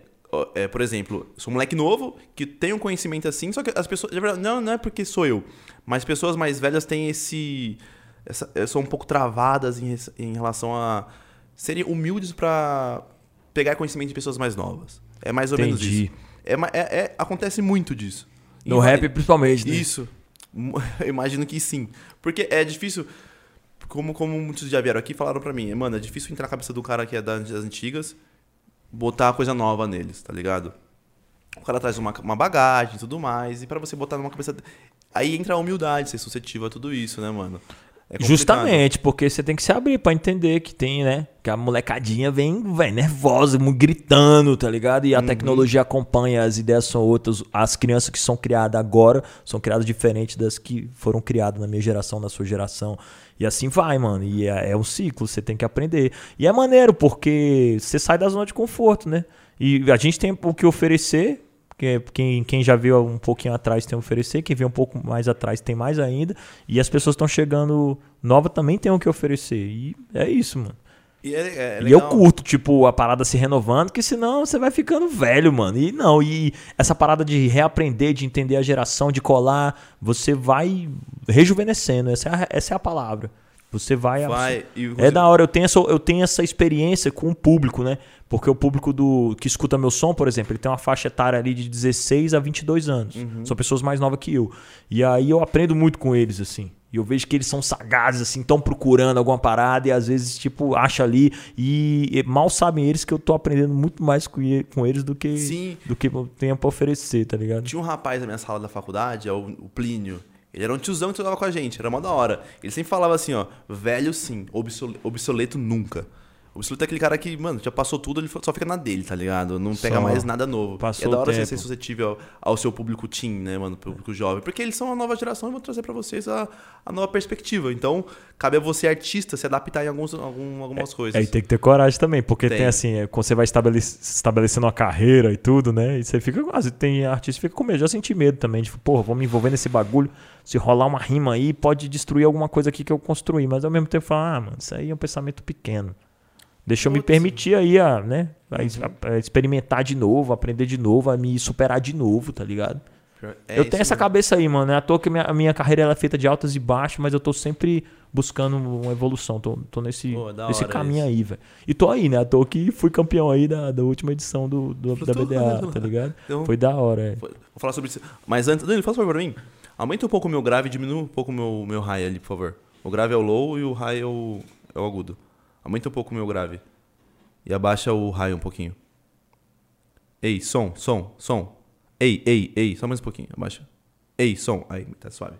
Speaker 1: é, por exemplo, sou um moleque novo que tem um conhecimento assim, só que as pessoas. Não, não é porque sou eu. Mas pessoas mais velhas têm esse. Essa, são um pouco travadas em, em relação a serem humildes pra pegar conhecimento de pessoas mais novas. É mais ou menos
Speaker 2: Entendi.
Speaker 1: isso. É, é- é- acontece muito disso.
Speaker 2: No
Speaker 1: Em-
Speaker 2: rap principalmente, né?
Speaker 1: isso. Eu imagino que sim. Porque é difícil. Como, como muitos já vieram aqui falaram pra mim, mano, é difícil entrar na cabeça do cara que é das antigas, botar coisa nova neles, tá ligado? O cara traz uma, uma bagagem e tudo mais, e pra você botar numa cabeça. Aí entra a humildade, ser suscetível a tudo isso, né, mano? É.
Speaker 2: Justamente, porque você tem que se abrir pra entender que tem, né? Que a molecadinha vem, vem nervosa, gritando, tá ligado?
Speaker 1: Uhum.
Speaker 2: E a tecnologia acompanha, as ideias são outras. As crianças que são criadas agora são criadas diferentes das que foram criadas na minha geração, na sua geração. E assim vai, mano. E é, é um ciclo, você tem que aprender. E é maneiro, porque você sai da zona de conforto, né? E a gente tem o que oferecer, quem, quem já viu um pouquinho atrás tem a oferecer, quem vê um pouco mais atrás tem mais ainda. E as pessoas estão chegando nova também tem o que oferecer. E é isso, mano.
Speaker 1: E, é, é
Speaker 2: e eu curto, tipo, a parada se renovando, que senão você vai ficando velho, mano. E não, e essa parada de reaprender, de entender a geração, de colar, você vai rejuvenescendo. Essa é a, essa é a palavra. Você vai.
Speaker 1: Vai, e
Speaker 2: É da hora, eu tenho, essa, eu tenho essa experiência com o público, né? Porque o público do que escuta meu som, por exemplo, ele tem uma faixa etária ali de 16 a 22 anos. São pessoas mais novas que eu. E aí eu aprendo muito com eles, assim. E eu vejo que eles são sagazes, assim, estão procurando alguma parada e às vezes, tipo, acha ali. E, mal sabem eles que eu tô aprendendo muito mais com, com eles do que,
Speaker 1: Sim.
Speaker 2: do que eu tenho pra oferecer, tá ligado?
Speaker 1: Tinha um rapaz na minha sala da faculdade, é o Plínio. Ele era um tiozão que estudava com a gente, era mó da hora. Ele sempre falava assim, ó, velho sim, obsole- obsoleto nunca. Obsoleto é aquele cara que, mano, já passou tudo, ele só fica na dele, tá ligado? Não pega
Speaker 2: Só
Speaker 1: mais nada novo.
Speaker 2: passou
Speaker 1: é da hora você ser suscetível ao, ao seu público teen, né, mano? Público jovem. Porque eles são a nova geração e vão trazer pra vocês a, a nova perspectiva. Então, cabe a você, artista, se adaptar em alguns, algum, algumas coisas.
Speaker 2: Aí tem que ter coragem também, porque tem,
Speaker 1: Tem.
Speaker 2: assim, é, quando você vai estabelec- estabelecendo uma carreira e tudo, né? E você fica quase, tem artista que fica com medo, já senti medo também, tipo, porra, vou me envolver nesse bagulho, se rolar uma rima aí, pode destruir alguma coisa aqui que eu construí, mas ao mesmo tempo falar, ah, mano, isso aí é um pensamento pequeno. Deixa eu me permitir aí, a, né? A, es-
Speaker 1: Uhum.
Speaker 2: a- a experimentar de novo, aprender de novo, a me superar de novo, tá ligado?
Speaker 1: É
Speaker 2: eu tenho essa
Speaker 1: mesmo.
Speaker 2: cabeça aí, mano. É à toa que a minha, a minha carreira ela é feita de altas e baixas, mas eu tô sempre buscando uma evolução. Tô, tô nesse,
Speaker 1: Pô,
Speaker 2: nesse caminho
Speaker 1: isso.
Speaker 2: aí, velho. E tô aí, né? À toa que fui campeão aí da, da última edição do, do- da BDA, tá ligado?
Speaker 1: Então,
Speaker 2: Foi da hora, é.
Speaker 1: Vou falar sobre isso. Mas antes, Dani, fala favor pra mim. Aumenta um pouco o meu grave e diminua um pouco o meu, meu high ali, por favor. O grave é o low e o high é o, é o agudo. Aumenta um pouco o meu grave. E abaixa o high um pouquinho. Ei, som, som, som. Ei, ei, ei, só mais um pouquinho, abaixa. Ei, som. Aí, tá suave.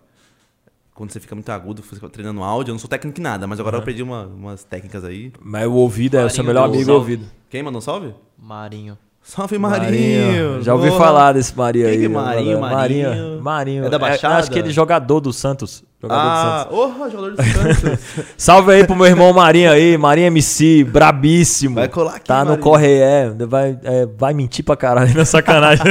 Speaker 1: Quando você fica muito agudo, você fica treinando áudio, eu não sou técnico em nada, mas agora eu aprendi uma- umas técnicas aí.
Speaker 2: Mas o ouvido é o seu melhor amigo, o
Speaker 3: Salve.
Speaker 2: ouvido.
Speaker 1: Quem mandou um salve?
Speaker 3: Marinho.
Speaker 1: Salve, Marinho!
Speaker 2: Já ouvi falar desse Marinho aí.
Speaker 1: que é Marinho? Marinho?
Speaker 2: Marinho. Marinho.
Speaker 1: É da
Speaker 2: acho
Speaker 1: Baixada?
Speaker 2: que ele é jogador do Santos. Jogador do
Speaker 1: Ah,
Speaker 2: Santos.
Speaker 1: oh, jogador do Santos.
Speaker 2: Salve aí pro meu irmão Marinho aí. Marinho MC, brabíssimo.
Speaker 1: Vai colar aqui,
Speaker 2: Tá no
Speaker 1: Marinho.
Speaker 2: corre, é. Vai, é, vai mentir pra caralho na sacanagem.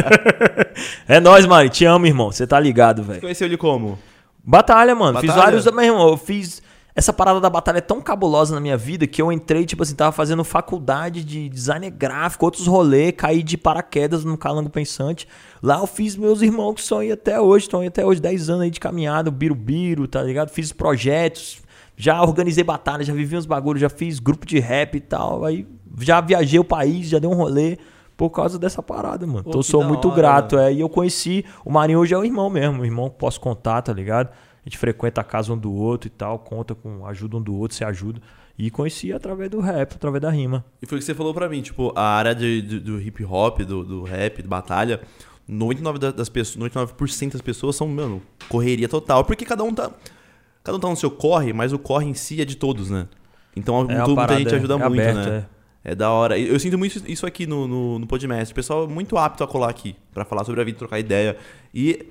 Speaker 2: é nóis, Marinho. Te amo, irmão. Você tá ligado, velho.
Speaker 1: Conheceu ele como?
Speaker 2: Batalha, mano. Fiz
Speaker 1: Batalha?
Speaker 2: vários, meu irmão. Eu fiz. Essa parada da batalha é tão cabulosa na minha vida que eu entrei, tipo assim, tava fazendo faculdade de design gráfico, outros rolês, caí de paraquedas no Calango Pensante. Lá eu fiz meus irmãos que estão aí até hoje, estão aí até hoje, 10 anos aí de caminhada, birubiru, tá ligado? Fiz projetos, já organizei batalha, já vivi uns bagulhos, já fiz grupo de rap e tal. Aí já viajei o país, já dei um rolê por causa dessa parada, mano.
Speaker 1: Pô,
Speaker 2: então sou muito
Speaker 1: hora,
Speaker 2: grato.
Speaker 1: mano.
Speaker 2: É, e eu conheci, o Marinho hoje é o irmão mesmo, o irmão que posso contar, tá ligado? A gente frequenta a casa um do outro e tal, conta com ajuda um do outro, se ajuda. E conheci através do rap, através da rima.
Speaker 1: E foi o que você falou pra mim, tipo, a área de, do, do hip hop, do, do rap, de batalha, 99% da- das pessoas, 99% das pessoas são, mano, correria total. Porque cada um tá. Cada um tá no seu corre, mas o corre em si é de todos, né? Então
Speaker 2: É
Speaker 1: muita
Speaker 2: parada,
Speaker 1: gente ajuda
Speaker 2: é
Speaker 1: muito,
Speaker 2: aberto,
Speaker 1: né? É. da hora. Eu sinto muito isso aqui no, no, no Podmestre. O pessoal é muito apto a colar aqui pra falar sobre a vida, trocar ideia. E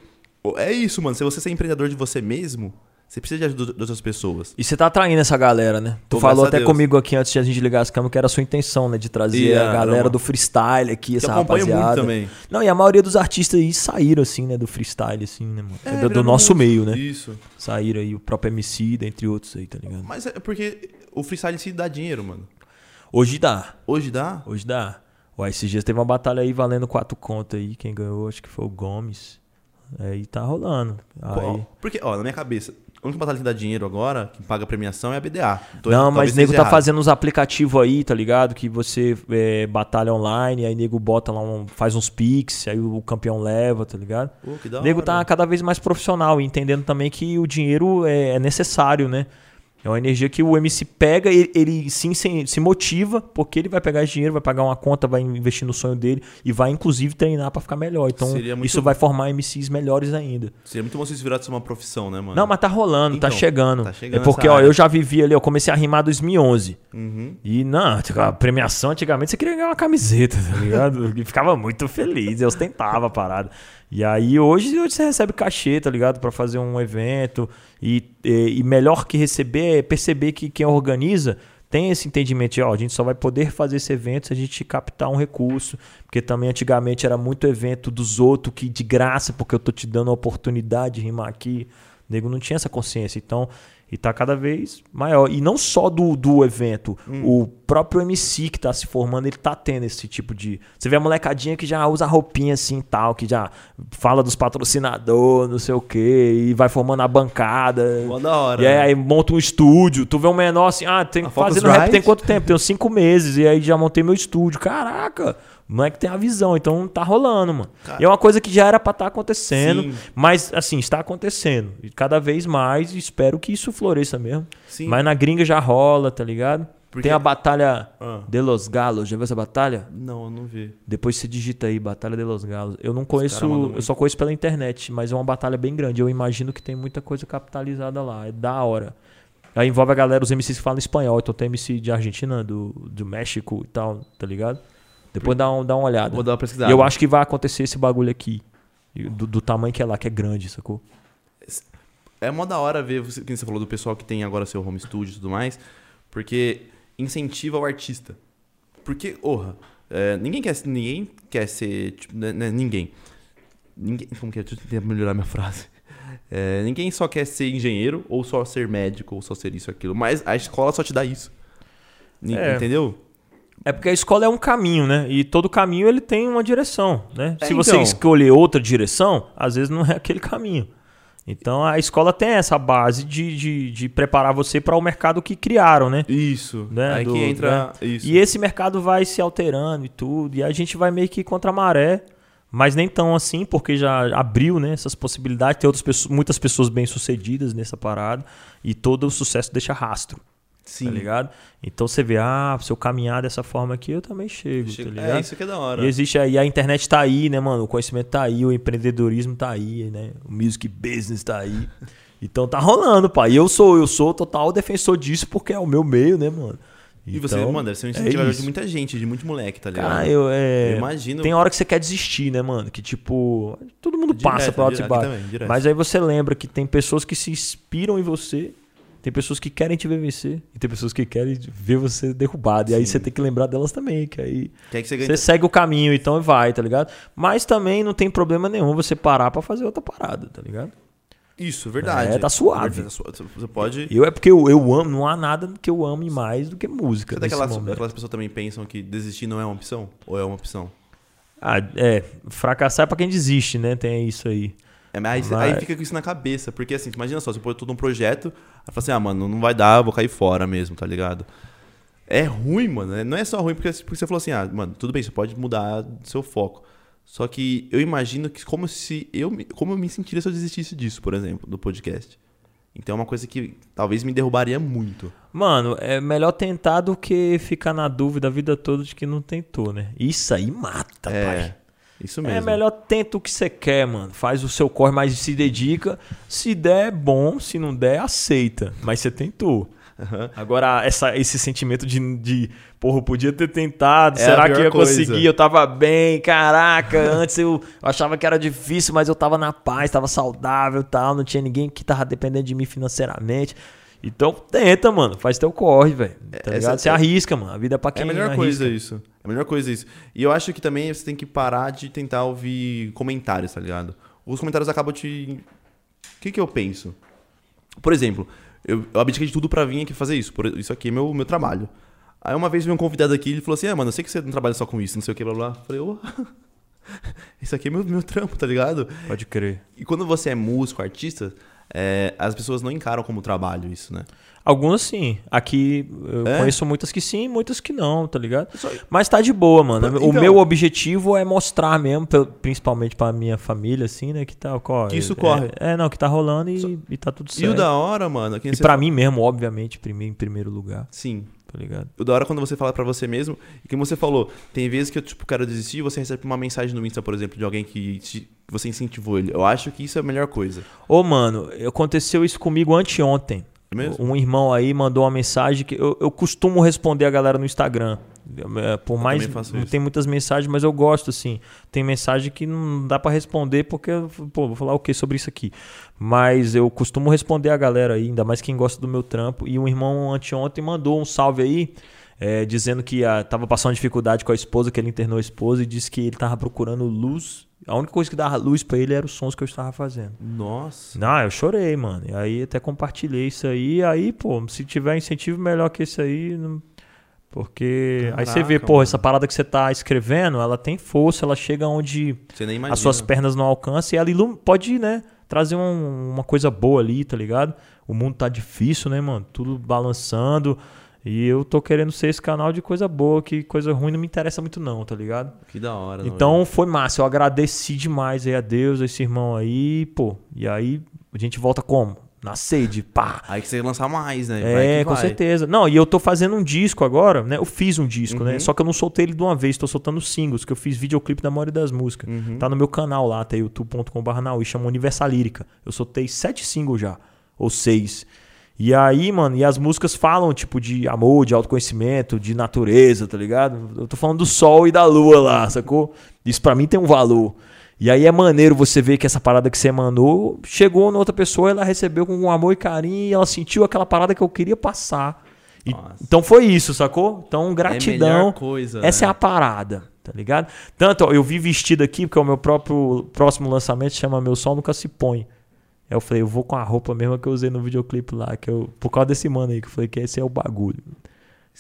Speaker 1: é isso, mano. Se você ser empreendedor de você mesmo, você precisa de ajuda de outras pessoas.
Speaker 2: E você tá atraindo essa galera, né? Tu
Speaker 1: Pô,
Speaker 2: falou até
Speaker 1: Deus.
Speaker 2: comigo aqui antes de a gente ligar as câmeras que era a sua intenção, né? De trazer
Speaker 1: E,
Speaker 2: a
Speaker 1: é,
Speaker 2: galera
Speaker 1: não.
Speaker 2: do freestyle aqui,
Speaker 1: Que
Speaker 2: essa
Speaker 1: acompanho muito
Speaker 2: rapaziada.
Speaker 1: também.
Speaker 2: Não, e a maioria dos artistas aí saíram, assim, né? Do freestyle, assim, né, mano?
Speaker 1: É,
Speaker 2: do, do
Speaker 1: virando
Speaker 2: nosso meio, né?
Speaker 1: Isso.
Speaker 2: Saíram aí o próprio MC, dentre outros aí, tá ligado?
Speaker 1: Mas é porque o freestyle em si dá dinheiro, mano.
Speaker 2: Hoje dá,
Speaker 1: Hoje dá?
Speaker 2: hoje dá. Ó, esses dias teve uma batalha aí valendo quatro contas aí. Quem ganhou, acho que foi o Gomes. Aí tá rolando. Aí...
Speaker 1: Porque, ó, na minha cabeça, a única batalha que dá dinheiro agora, que paga premiação, é a BDA. Tô-
Speaker 2: Não,
Speaker 1: talvez
Speaker 2: mas nego tá
Speaker 1: errado.
Speaker 2: fazendo uns aplicativos aí, tá ligado? Que você é, batalha online, aí nego bota lá, um, faz uns pix, aí o campeão leva, tá ligado?
Speaker 1: Pô, que da
Speaker 2: O nego
Speaker 1: hora.
Speaker 2: tá cada vez mais profissional entendendo também que o dinheiro é, é necessário, né? É uma energia que o MC pega, ele, ele sim se, se motiva, porque ele vai pegar esse dinheiro, vai pagar uma conta, vai investir no sonho dele e vai inclusive treinar pra ficar melhor. Então isso vai formar MCs melhores ainda.
Speaker 1: Seria muito bom se isso virasse uma profissão, né, mano?
Speaker 2: Não, mas tá rolando, tá
Speaker 1: Então,
Speaker 2: chegando.
Speaker 1: tá chegando
Speaker 2: é porque, ó,
Speaker 1: área.
Speaker 2: eu já vivi ali, eu comecei a rimar em 2011.
Speaker 1: Uhum.
Speaker 2: E não, tipo, a premiação antigamente você queria ganhar uma camiseta, tá ligado? E ficava muito feliz, eu ostentava a parada. E aí hoje, hoje você recebe cachê, tá ligado? Pra fazer um evento. E, e, e melhor que receber é perceber que quem organiza tem esse entendimento de, ó, a gente só vai poder fazer esse evento se a gente captar um recurso. Porque também antigamente era muito evento dos outros que de graça, porque eu tô te dando a oportunidade de rimar aqui. O nego não tinha essa consciência. Então, e tá cada vez maior. E não só do, do evento, o próprio MC que tá se formando, ele tá tendo esse tipo de. Você vê a molecadinha que já usa roupinha assim e tal, que já fala dos patrocinadores, não sei o quê, e vai formando a bancada.
Speaker 1: Mó da hora.
Speaker 2: E aí,
Speaker 1: né?
Speaker 2: aí monta um estúdio. Tu vê um menor assim, ah, tem
Speaker 1: A
Speaker 2: fazendo rap tem quanto tempo? Tenho cinco meses. E aí já montei meu estúdio. Caraca! O moleque tem a visão, então tá rolando, mano.
Speaker 1: Cara.
Speaker 2: E é uma coisa que já era pra estar acontecendo,
Speaker 1: Sim.
Speaker 2: mas assim, está acontecendo. E cada vez mais, espero que isso floresça mesmo.
Speaker 1: Sim.
Speaker 2: Mas na gringa já rola, tá ligado?
Speaker 1: Porque-
Speaker 2: Tem a Batalha
Speaker 1: Ah.
Speaker 2: de los Galos. Já viu essa batalha?
Speaker 1: Não, eu não vi.
Speaker 2: Depois você digita aí, Batalha de los Galos. Eu não conheço, eu só conheço pela internet, mas é uma batalha bem grande. Eu imagino que tem muita coisa capitalizada lá. É da hora. Aí envolve a galera, os MCs que falam espanhol. Então tem MC de Argentina, do, do México e tal, tá ligado? Depois dá, um, dá uma olhada.
Speaker 1: Vou dar uma
Speaker 2: E
Speaker 1: pesquisada.
Speaker 2: eu acho que vai acontecer esse bagulho aqui. Do, do tamanho que é lá, que é grande, sacou?
Speaker 1: É mó da hora ver, você, que você falou do pessoal que tem agora seu home studio e tudo mais, porque incentiva o artista. Porque, orra, é, ninguém, quer, ninguém quer ser. Tipo, né, né, ninguém. Ninguém. Como que é? Deixa eu melhorar minha frase. É, ninguém só quer ser engenheiro, ou só ser médico, ou só ser isso aquilo. Mas a escola só te dá isso. Ni-
Speaker 2: É.
Speaker 1: Entendeu?
Speaker 2: É porque a escola é um caminho, né? E todo caminho ele tem uma direção, né?
Speaker 1: É,
Speaker 2: Se você
Speaker 1: então.
Speaker 2: escolher outra direção, às vezes não é aquele caminho. Então a escola tem essa base de, de, de preparar você para o mercado que criaram, né?
Speaker 1: Isso.
Speaker 2: Né,
Speaker 1: Aí
Speaker 2: do-
Speaker 1: que entra. Isso.
Speaker 2: E esse mercado vai se alterando e tudo, e a gente vai meio que contra a maré, mas nem tão assim, porque já abriu né, essas possibilidades, tem outras pessoas, muitas pessoas bem-sucedidas nessa parada, e todo o sucesso deixa rastro,
Speaker 1: Sim.
Speaker 2: tá ligado? Então você vê, ah, se eu caminhar dessa forma aqui, eu também chego,
Speaker 1: Chega-
Speaker 2: tá ligado?
Speaker 1: é, isso que é da hora.
Speaker 2: E existe aí, a internet tá aí, né, mano? O conhecimento tá aí, o empreendedorismo tá aí, né? O music business tá aí. Então tá rolando, pai. E eu sou, eu sou total defensor disso porque é o meu meio, né, mano?
Speaker 1: E você,
Speaker 2: Então,
Speaker 1: mano, deve ser um
Speaker 2: é
Speaker 1: incentivador de
Speaker 2: isso.
Speaker 1: muita gente, de muito moleque, tá ligado?
Speaker 2: Cara, eu, é,
Speaker 1: Eu imagino.
Speaker 2: Tem hora que você quer desistir, né, mano? Que tipo, todo mundo
Speaker 1: Direto,
Speaker 2: passa por altos e
Speaker 1: direto.
Speaker 2: Mas aí você lembra que tem pessoas que se inspiram em você, tem pessoas que querem te ver vencer, e tem pessoas que querem ver você derrubado. E aí
Speaker 1: Sim.
Speaker 2: você tem que lembrar delas também, que aí
Speaker 1: que você
Speaker 2: você segue o caminho, então e vai, tá ligado? Mas também não tem problema nenhum você parar pra fazer outra parada, tá ligado?
Speaker 1: Isso, verdade.
Speaker 2: É, tá suave.
Speaker 1: Tá su- Você pode.
Speaker 2: Eu é porque eu, eu amo, não há nada que eu ame mais do que música.
Speaker 1: Será que
Speaker 2: nesse
Speaker 1: aquelas,
Speaker 2: momento.
Speaker 1: aquelas pessoas também pensam que desistir não é uma opção? Ou é uma opção?
Speaker 2: Ah, é, fracassar é pra quem desiste, né? Tem isso aí.
Speaker 1: É, mas aí,
Speaker 2: Mas-
Speaker 1: aí fica com isso na cabeça, porque assim, imagina só, você põe todo um projeto, aí fala assim, ah, mano, não vai dar, vou cair fora mesmo, tá ligado? É ruim, mano. né? Não é só ruim porque, porque você falou assim, ah, mano, tudo bem, você pode mudar seu foco. Só que eu imagino que como se eu me- como eu me sentiria se eu desistisse disso, por exemplo, do podcast. Então é uma coisa que talvez me derrubaria muito.
Speaker 2: Mano, é melhor tentar do que ficar na dúvida a vida toda de que não tentou, né? Isso aí mata,
Speaker 1: é,
Speaker 2: pai.
Speaker 1: Isso mesmo.
Speaker 2: É melhor tenta o que você quer, mano. Faz o seu corre, mas se dedica. Se der, é bom. Se não der, aceita. Mas você tentou.
Speaker 1: Aham.
Speaker 2: Agora, essa, esse sentimento de, de, porra, eu podia ter tentado.
Speaker 1: É
Speaker 2: será que eu ia
Speaker 1: coisa.
Speaker 2: conseguir? Eu tava bem, caraca. Antes eu achava que era difícil, mas eu tava na paz, tava saudável e tal. Não tinha ninguém que tava dependendo de mim financeiramente. Então, tenta, mano. Faz teu corre, velho. Tá
Speaker 1: Essa-
Speaker 2: ligado? Você arrisca, mano. A vida é pra
Speaker 1: É
Speaker 2: quem
Speaker 1: a melhor
Speaker 2: arrisca.
Speaker 1: coisa isso. É a melhor coisa isso. E eu acho que também você tem que parar de tentar ouvir comentários, tá ligado? Os comentários acabam te. O que, que eu penso? Por exemplo, eu, eu abdiquei de tudo pra vir aqui fazer isso. Por, isso aqui é meu, meu trabalho. Aí uma vez veio um convidado aqui e ele falou assim: Ah, mano, eu sei que você não trabalha só com isso, não sei o que, blá blá. Eu falei, ô. isso aqui é meu, meu trampo, tá ligado?
Speaker 2: Pode crer.
Speaker 1: E quando você é músico, artista, é, as pessoas não encaram como trabalho isso, né?
Speaker 2: Algumas sim. Aqui eu
Speaker 1: É?
Speaker 2: conheço muitas que sim, muitas que não, tá ligado?
Speaker 1: Só-
Speaker 2: Mas tá de boa, mano. O
Speaker 1: Então-
Speaker 2: meu objetivo é mostrar mesmo, principalmente pra minha família, assim, né? Que tá. ó,
Speaker 1: Que isso
Speaker 2: é-
Speaker 1: corre.
Speaker 2: É, não, que tá rolando e, e tá tudo certo.
Speaker 1: E o da hora, mano, que
Speaker 2: E
Speaker 1: você
Speaker 2: pra mim mesmo, obviamente, em primeiro lugar,
Speaker 1: Sim.
Speaker 2: tá ligado?
Speaker 1: O da hora é quando você fala pra você mesmo, e que você falou, tem vezes que eu tipo quero desistir, e você recebe uma mensagem no Insta, por exemplo, de alguém que, te- que você incentivou ele. Eu acho que isso é a melhor coisa.
Speaker 2: Ô, mano, aconteceu isso comigo anteontem.
Speaker 1: É mesmo?
Speaker 2: Um irmão aí mandou uma mensagem que eu, eu costumo responder a galera no Instagram. É, Por mais
Speaker 1: também faço
Speaker 2: não tem muitas mensagens, mas eu gosto assim. Tem mensagem que não dá pra responder porque pô, vou falar o que sobre isso aqui. Mas eu costumo responder a galera aí, ainda mais quem gosta do meu trampo. E um irmão anteontem mandou um salve aí. é, dizendo que ah, tava passando dificuldade com a esposa, que ele internou a esposa e disse que ele tava procurando luz. A única coisa que dava luz pra ele era os sons que eu estava fazendo.
Speaker 1: Nossa.
Speaker 2: Não, eu chorei, mano. E aí até compartilhei isso aí. Aí, pô, se tiver incentivo melhor que esse aí. não- Porque aí você vê,
Speaker 1: Caraca,
Speaker 2: pô, essa parada que você tá escrevendo, ela tem força, ela chega onde as suas pernas não alcançam e ela ilum- pode, né, trazer um- uma coisa boa ali, tá ligado? O mundo tá difícil, né, mano? Tudo balançando. E eu tô querendo ser esse canal de coisa boa, que coisa ruim não me interessa muito, não, tá ligado?
Speaker 1: Que da hora. não,
Speaker 2: Então foi massa, eu agradeci demais aí a Deus, a esse irmão aí, pô. E aí a gente volta como? Na sede, pá.
Speaker 1: Aí que você lançar mais, né?
Speaker 2: É, com
Speaker 1: vai.
Speaker 2: certeza. Não, e eu tô fazendo um disco agora, né? Eu fiz um disco, né?
Speaker 1: Uhum.
Speaker 2: Só que eu não soltei ele de uma vez, tô soltando singles, que eu fiz videoclipe da maioria das músicas.
Speaker 1: Uhum.
Speaker 2: Tá no meu canal lá, tá youtube.com.br Naui, chama Universal Lírica. Eu soltei sete singles já, ou seis. E aí, mano, e as músicas falam, tipo, de amor, de autoconhecimento, de natureza, tá ligado? Eu tô falando do sol e da lua lá, sacou? Isso pra mim tem um valor. E aí é maneiro você ver que essa parada que você emanou chegou na outra pessoa, ela recebeu com amor e carinho, e ela sentiu aquela parada que eu queria passar. E- então foi isso, sacou? Então
Speaker 1: É
Speaker 2: gratidão.
Speaker 1: melhor coisa.
Speaker 2: Essa é
Speaker 1: né?
Speaker 2: a parada, tá ligado? Tanto, ó, eu vi vestido aqui, porque o meu próprio próximo lançamento chama Meu Sol Nunca Se Põe. Aí eu falei, eu vou com a roupa mesma que eu usei no videoclipe lá, que eu, por causa desse mano aí, que eu falei que esse é o bagulho.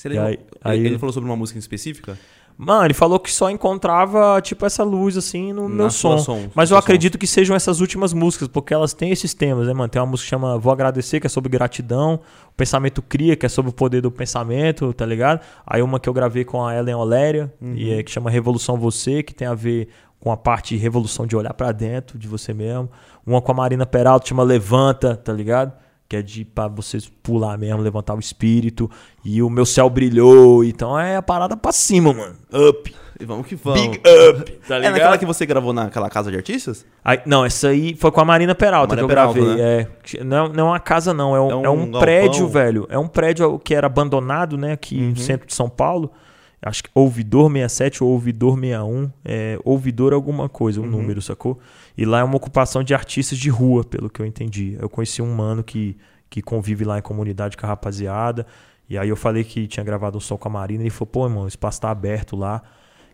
Speaker 1: Lembra-
Speaker 2: aí- aí-
Speaker 1: ele, ele falou sobre uma música em específica?
Speaker 2: Mano, ele falou que só encontrava, tipo, essa luz, assim, no meu
Speaker 1: Na sua
Speaker 2: som.
Speaker 1: som,
Speaker 2: Mas eu acredito que sejam essas últimas músicas, porque elas têm esses temas, né, mano? Tem uma música que chama Vou Agradecer, que é sobre gratidão. O Pensamento Cria, que é sobre o poder do pensamento, tá ligado? Aí uma que eu gravei com a Ellen Oléria, e é, que chama Revolução Você, que tem a ver com a parte de revolução de olhar pra dentro de você mesmo. Uma com a Marina Peralta, chama Levanta, tá ligado? Que é de pra vocês pular mesmo, levantar o espírito. E o meu céu brilhou. Então é a parada pra cima, mano. Up.
Speaker 1: E vamos que vamos.
Speaker 2: Big up, tá
Speaker 1: é
Speaker 2: ligado?
Speaker 1: naquela que você gravou naquela casa de artistas?
Speaker 2: Aí- não, essa aí foi com a Marina Peralta
Speaker 1: Marina
Speaker 2: que eu
Speaker 1: Peralta,
Speaker 2: gravei.
Speaker 1: né?
Speaker 2: É, não, não é uma casa, não. É um,
Speaker 1: É um
Speaker 2: é um prédio, velho. É um prédio que era abandonado, né? Aqui
Speaker 1: Uhum.
Speaker 2: no centro de São Paulo. Acho que Ouvidor 67 ou Ouvidor 61. É, ouvidor alguma coisa, um
Speaker 1: Uhum.
Speaker 2: número, sacou? E lá é uma ocupação de artistas de rua, pelo que eu entendi. Eu conheci um mano que, que convive lá em comunidade com a rapaziada. E aí eu falei que tinha gravado um som com a Marina. Ele falou, pô, irmão, o espaço tá aberto lá.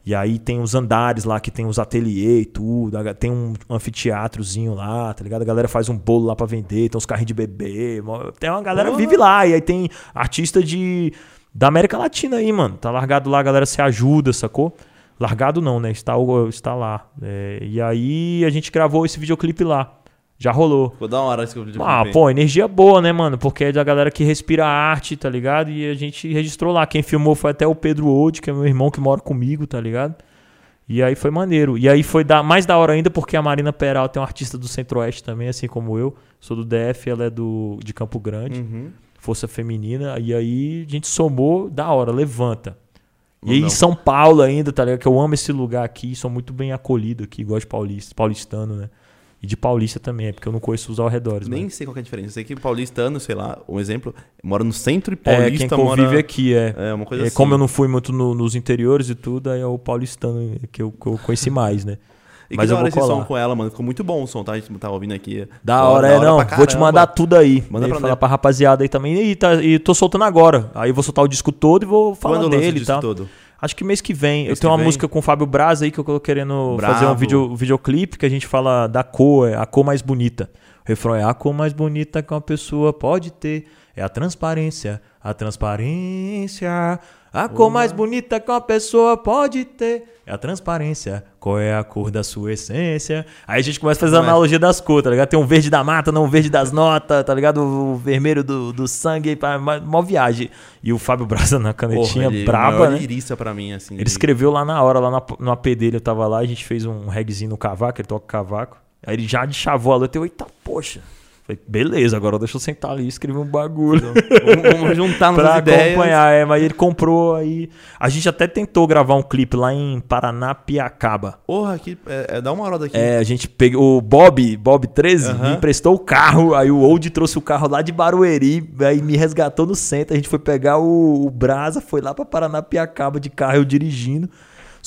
Speaker 2: E aí tem os andares lá que tem os ateliê e tudo. Tem um anfiteatrozinho lá, tá ligado? A galera faz um bolo lá pra vender, tem uns carrinhos de bebê. Tem uma galera
Speaker 1: Porra.
Speaker 2: vive lá. E aí tem artista de da América Latina aí, mano. Tá largado lá, a galera se ajuda, sacou? Largado não, né? Está, está lá. É, e aí a gente gravou esse videoclipe lá. Já rolou.
Speaker 1: Ficou da hora esse vídeo.
Speaker 2: Ah, pô, energia boa, né, mano? Porque é da galera que respira arte, tá ligado? E a gente registrou lá. Quem filmou foi até o Pedro Old, que é meu irmão que mora comigo, tá ligado? E aí foi maneiro. E aí foi da, mais da hora ainda porque a Marina Peral tem uma artista do Centro-Oeste também, assim como eu. Sou do DF, ela é do, de Campo Grande,
Speaker 1: Uhum.
Speaker 2: Força Feminina. E aí a gente somou, da hora, levanta. E aí em São Paulo ainda, tá ligado? Que eu amo esse lugar aqui, sou muito bem acolhido aqui, gosto de paulista, paulistano, né? E de paulista também, é porque eu não conheço os arredores.
Speaker 1: Nem
Speaker 2: né?
Speaker 1: sei qual é a diferença. Eu sei que paulistano, sei lá, um exemplo, mora no centro e
Speaker 2: É,
Speaker 1: paulista
Speaker 2: quem convive
Speaker 1: mora...
Speaker 2: aqui, é.
Speaker 1: É, uma coisa
Speaker 2: É,
Speaker 1: assim.
Speaker 2: Como eu não fui muito no- nos interiores e tudo, aí é o paulistano que eu, que eu conheci mais, né?
Speaker 1: E
Speaker 2: Mas eu
Speaker 1: hora
Speaker 2: vou
Speaker 1: esse
Speaker 2: colar.
Speaker 1: som com ela, mano. Ficou muito bom o som, tá? A gente tava ouvindo aqui.
Speaker 2: Da hora, é, não. Vou te mandar tudo aí.
Speaker 1: Manda pra
Speaker 2: falar pra rapaziada aí também. E, tá, e tô soltando agora. Aí vou soltar o disco todo e vou falar
Speaker 1: Quando
Speaker 2: dele
Speaker 1: o
Speaker 2: e tal.
Speaker 1: todo?
Speaker 2: Acho que mês que vem.
Speaker 1: Mês
Speaker 2: eu tenho uma
Speaker 1: vem?
Speaker 2: música com o Fábio Braz aí que eu tô querendo
Speaker 1: Bravo.
Speaker 2: fazer um vídeo, videoclipe que a gente fala da cor, é a cor mais bonita. O refrão é a cor mais bonita que uma pessoa pode ter. É a transparência, a transparência. A cor mais bonita que uma pessoa pode ter. É a transparência. Qual é a cor da sua essência? Aí a gente começa a fazer a
Speaker 1: Começa.
Speaker 2: analogia das cores, tá ligado? Tem um verde da mata, não o verde das notas, tá ligado? O vermelho do, do sangue, pá, mó viagem. E o Fábio Braza na canetinha
Speaker 1: Porra, ele é
Speaker 2: braba, né?
Speaker 1: pra mim, assim.
Speaker 2: Ele
Speaker 1: de-
Speaker 2: escreveu lá na hora, lá na- no AP dele, eu tava lá, a gente fez um reggaezinho no cavaco, ele toca cavaco. Aí ele já chavou a letra, eu, eita, poxa. Falei, beleza, agora deixa eu sentar ali e escrever um bagulho.
Speaker 1: vamos, vamos juntar
Speaker 2: pra
Speaker 1: nossas ideias.
Speaker 2: acompanhar, é, mas ele comprou aí. A gente até tentou gravar um clipe lá em Paranapiacaba.
Speaker 1: Porra, aqui, é, é, dá uma hora daqui.
Speaker 2: É, a gente pegou o Bob, Bob 13, me
Speaker 1: Aham.
Speaker 2: emprestou o carro, aí o Old trouxe o carro lá de Barueri, aí me resgatou no centro, a gente foi pegar o, o Brasa, foi lá pra Paranapiacaba de carro, eu dirigindo.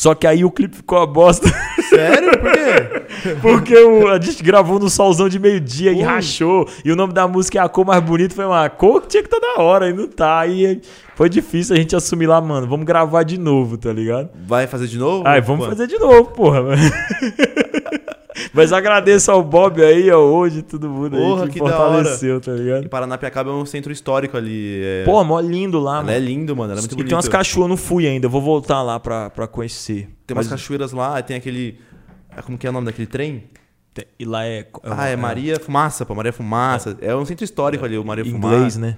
Speaker 2: Só que aí o clipe ficou a bosta,
Speaker 1: Sério? Por quê?
Speaker 2: porque o- a gente gravou no solzão de meio-dia e rachou. E o nome da música é A Cor Mais Bonita, foi uma cor que tinha que estar da hora, e não tá. Aí foi difícil a gente assumir lá, mano, vamos gravar de novo, tá ligado?
Speaker 1: Vai fazer de novo?
Speaker 2: Ai, vamos
Speaker 1: Pô,
Speaker 2: fazer de novo, porra. Mas agradeço ao Bob aí, ao hoje, todo mundo
Speaker 1: Porra,
Speaker 2: aí que,
Speaker 1: que
Speaker 2: fortaleceu, tá
Speaker 1: E
Speaker 2: ligado?
Speaker 1: Paranapiacaba é um centro histórico ali. É...
Speaker 2: Pô, mó lindo lá,
Speaker 1: ela
Speaker 2: mano.
Speaker 1: é lindo, mano. Ela é muito
Speaker 2: e
Speaker 1: bonita.
Speaker 2: tem umas cachoeiras, não fui ainda, eu vou voltar lá pra, pra conhecer.
Speaker 1: Tem umas
Speaker 2: Mas
Speaker 1: cachoeiras lá, tem aquele. ah, Como que é o nome daquele trem?
Speaker 2: E lá é.
Speaker 1: ah, é Maria Fumaça, pô, Maria Fumaça. É, um centro histórico ali, o Maria
Speaker 2: Inglês,
Speaker 1: Fumaça.
Speaker 2: né?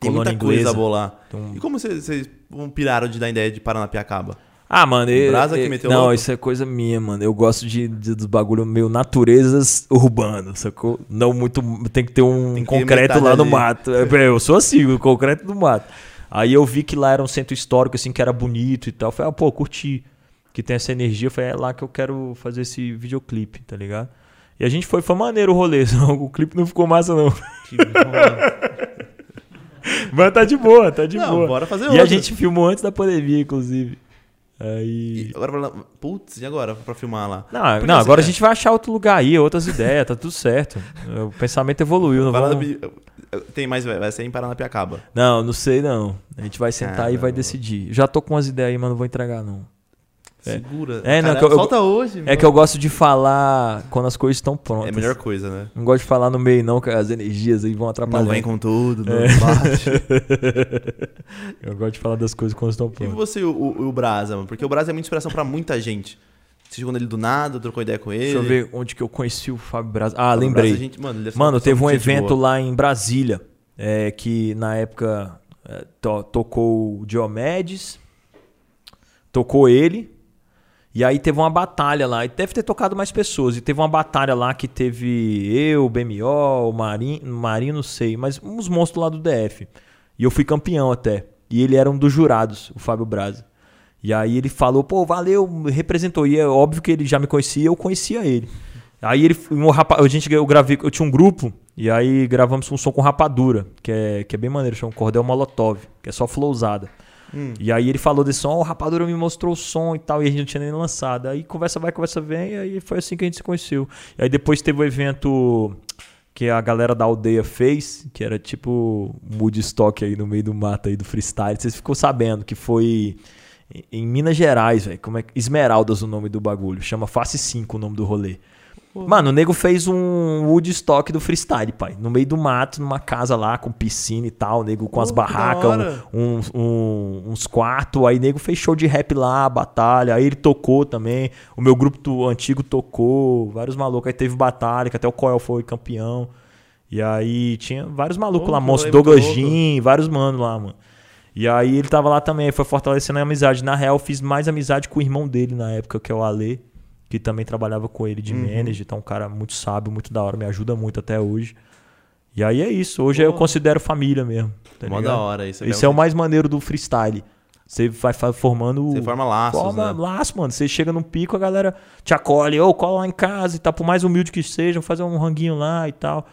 Speaker 1: Tem
Speaker 2: Colônia
Speaker 1: muita coisa
Speaker 2: inglesa.
Speaker 1: boa lá.
Speaker 2: Então-
Speaker 1: E como vocês, vocês piraram de dar ideia de Paranapiacaba?
Speaker 2: Ah, mano, eu,
Speaker 1: Brasa que
Speaker 2: eu-
Speaker 1: meteu
Speaker 2: Não,
Speaker 1: louco?
Speaker 2: isso é coisa minha, mano. Eu gosto de, de- dos bagulho meio naturezas urbanos, sacou? Não muito. Tem que ter um
Speaker 1: que
Speaker 2: concreto lá no mato. É, Eu sou assim, o concreto do mato. Aí eu vi que lá era um centro histórico, assim, que era bonito e tal. Eu Falei, ah, pô, curti. Que tem essa energia. Eu Falei, é lá que eu quero fazer esse videoclipe, tá ligado? E a gente foi, foi maneiro o rolê. O clipe não ficou massa, não.
Speaker 1: Que.
Speaker 2: Mas tá de boa, tá de
Speaker 1: Não,
Speaker 2: boa.
Speaker 1: bora fazer
Speaker 2: E
Speaker 1: outro.
Speaker 2: a gente filmou antes da pandemia, inclusive. Aí.
Speaker 1: E agora, putz, e agora pra filmar lá?
Speaker 2: Não,
Speaker 1: Porque
Speaker 2: não
Speaker 1: assim,
Speaker 2: agora
Speaker 1: é.
Speaker 2: a gente vai achar outro lugar aí, outras ideias, tá tudo certo. O pensamento evoluiu, não vamos...
Speaker 1: Tem mais, vai ser em Paranapiacaba.
Speaker 2: Não, não sei não. A gente vai sentar e vai decidir. Já tô com umas ideias aí, mas não vou entregar não. É.
Speaker 1: Segura.
Speaker 2: É, não,
Speaker 1: Cara,
Speaker 2: que eu-
Speaker 1: solta hoje.
Speaker 2: É que eu gosto de falar quando as coisas estão prontas.
Speaker 1: É a melhor coisa, né?
Speaker 2: Não gosto de falar no meio não, que as energias aí vão atrapalhar.
Speaker 1: Não vem com tudo, não
Speaker 2: É.
Speaker 1: bate.
Speaker 2: Eu gosto de falar das coisas quando estão
Speaker 1: E
Speaker 2: prontas.
Speaker 1: você, o, o, o Brasa, mano? Porque o Brasa é muita inspiração pra muita gente. Você chegou nele do nada, trocou ideia com ele.
Speaker 2: Deixa eu ver onde que eu conheci o Fábio Braza. Ah,
Speaker 1: O Brasa,
Speaker 2: lembrei.
Speaker 1: gente- mano, ser
Speaker 2: Mano, teve um evento
Speaker 1: boa.
Speaker 2: lá em Brasília, é, que na época é, to- tocou o Diomedes, tocou ele, e aí teve uma batalha lá, e deve ter tocado mais pessoas, e teve uma batalha lá que teve eu, BMO, o Marinho, Marinho não sei, mas uns monstros lá do DF. E eu fui campeão até, e ele era um dos jurados, o Fábio Braza. E aí ele falou, pô, valeu, representou. E é óbvio que ele já me conhecia, eu conhecia ele. Aí ele, um rapa, a gente, eu gravei, eu tinha um grupo, e aí gravamos um som com rapadura, que é, que é bem maneiro, chama Cordel Molotov, que é só flowzada.
Speaker 1: Hum.
Speaker 2: E aí ele falou desse som, o rapadura me mostrou o som e tal, e a gente não tinha nem lançado. Aí conversa vai, conversa vem, e aí foi assim que a gente se conheceu. E aí depois teve o evento que a galera da aldeia fez, que era tipo um Woodstock aí no meio do mato aí do freestyle. Vocês ficou sabendo que foi em- Minas Gerais, velho. Como é. Esmeraldas o nome do bagulho. Chama Face 5 o nome do rolê. Mano, o nego fez um Woodstock do freestyle, pai. No meio do mato, numa casa lá, com piscina e tal, nego com as
Speaker 1: Pô, da
Speaker 2: barracas, um- um- um- uns quartos. Aí nego fez show de rap lá, batalha. Aí ele tocou também. O meu grupo do antigo tocou. Vários malucos. Aí teve batalha, que até o Coel foi campeão. E aí tinha vários malucos
Speaker 1: Pô,
Speaker 2: lá, Monstro Douglas. Jean, vários manos lá, mano. E aí ele tava lá também, foi fortalecendo a amizade. Na real, eu fiz mais amizade com o irmão dele na época, que é o Ale, que também trabalhava com ele de
Speaker 1: Uhum.
Speaker 2: manager. Então, um cara muito sábio, muito da hora, me ajuda muito até hoje. E aí é isso. Hoje eu
Speaker 1: Pô.
Speaker 2: considero família mesmo. Tá
Speaker 1: Mó da hora isso.
Speaker 2: Esse é o mais maneiro do freestyle. Você vai formando.
Speaker 1: Você forma laços,
Speaker 2: forma
Speaker 1: né?
Speaker 2: laço, mano. Você chega num pico, a galera te acolhe, ô, cola lá em casa e tal, por mais humilde que seja, fazer um ranguinho lá e tal.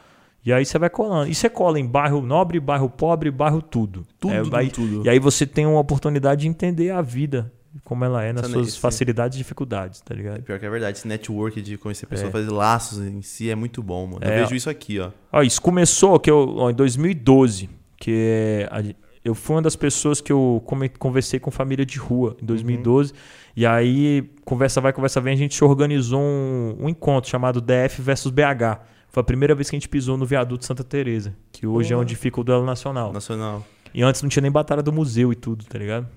Speaker 2: E aí você vai colando. E você cola em bairro nobre, bairro pobre, bairro tudo.
Speaker 1: Tudo,
Speaker 2: É,
Speaker 1: tudo,
Speaker 2: aí-
Speaker 1: tudo.
Speaker 2: E aí você tem uma oportunidade de entender a vida, como ela é, nas
Speaker 1: Essa-
Speaker 2: suas
Speaker 1: esse-
Speaker 2: facilidades e dificuldades, tá ligado?
Speaker 1: Pior que é verdade, esse network de conhecer pessoas,
Speaker 2: É.
Speaker 1: fazer laços em si é muito bom, mano. Eu
Speaker 2: É.
Speaker 1: vejo isso aqui, ó.
Speaker 2: Ó, isso começou que eu, ó, em 2012, que é a- eu fui uma das pessoas que eu conversei com família de rua em 2012. E aí, conversa vai, conversa vem, a gente organizou um, um encontro chamado DF versus BH. Foi a primeira vez que a gente pisou no viaduto Santa Teresa, que hoje é
Speaker 1: Porra.
Speaker 2: onde fica o duelo nacional.
Speaker 1: Nacional.
Speaker 2: E antes não tinha nem batalha do museu e tudo, tá ligado?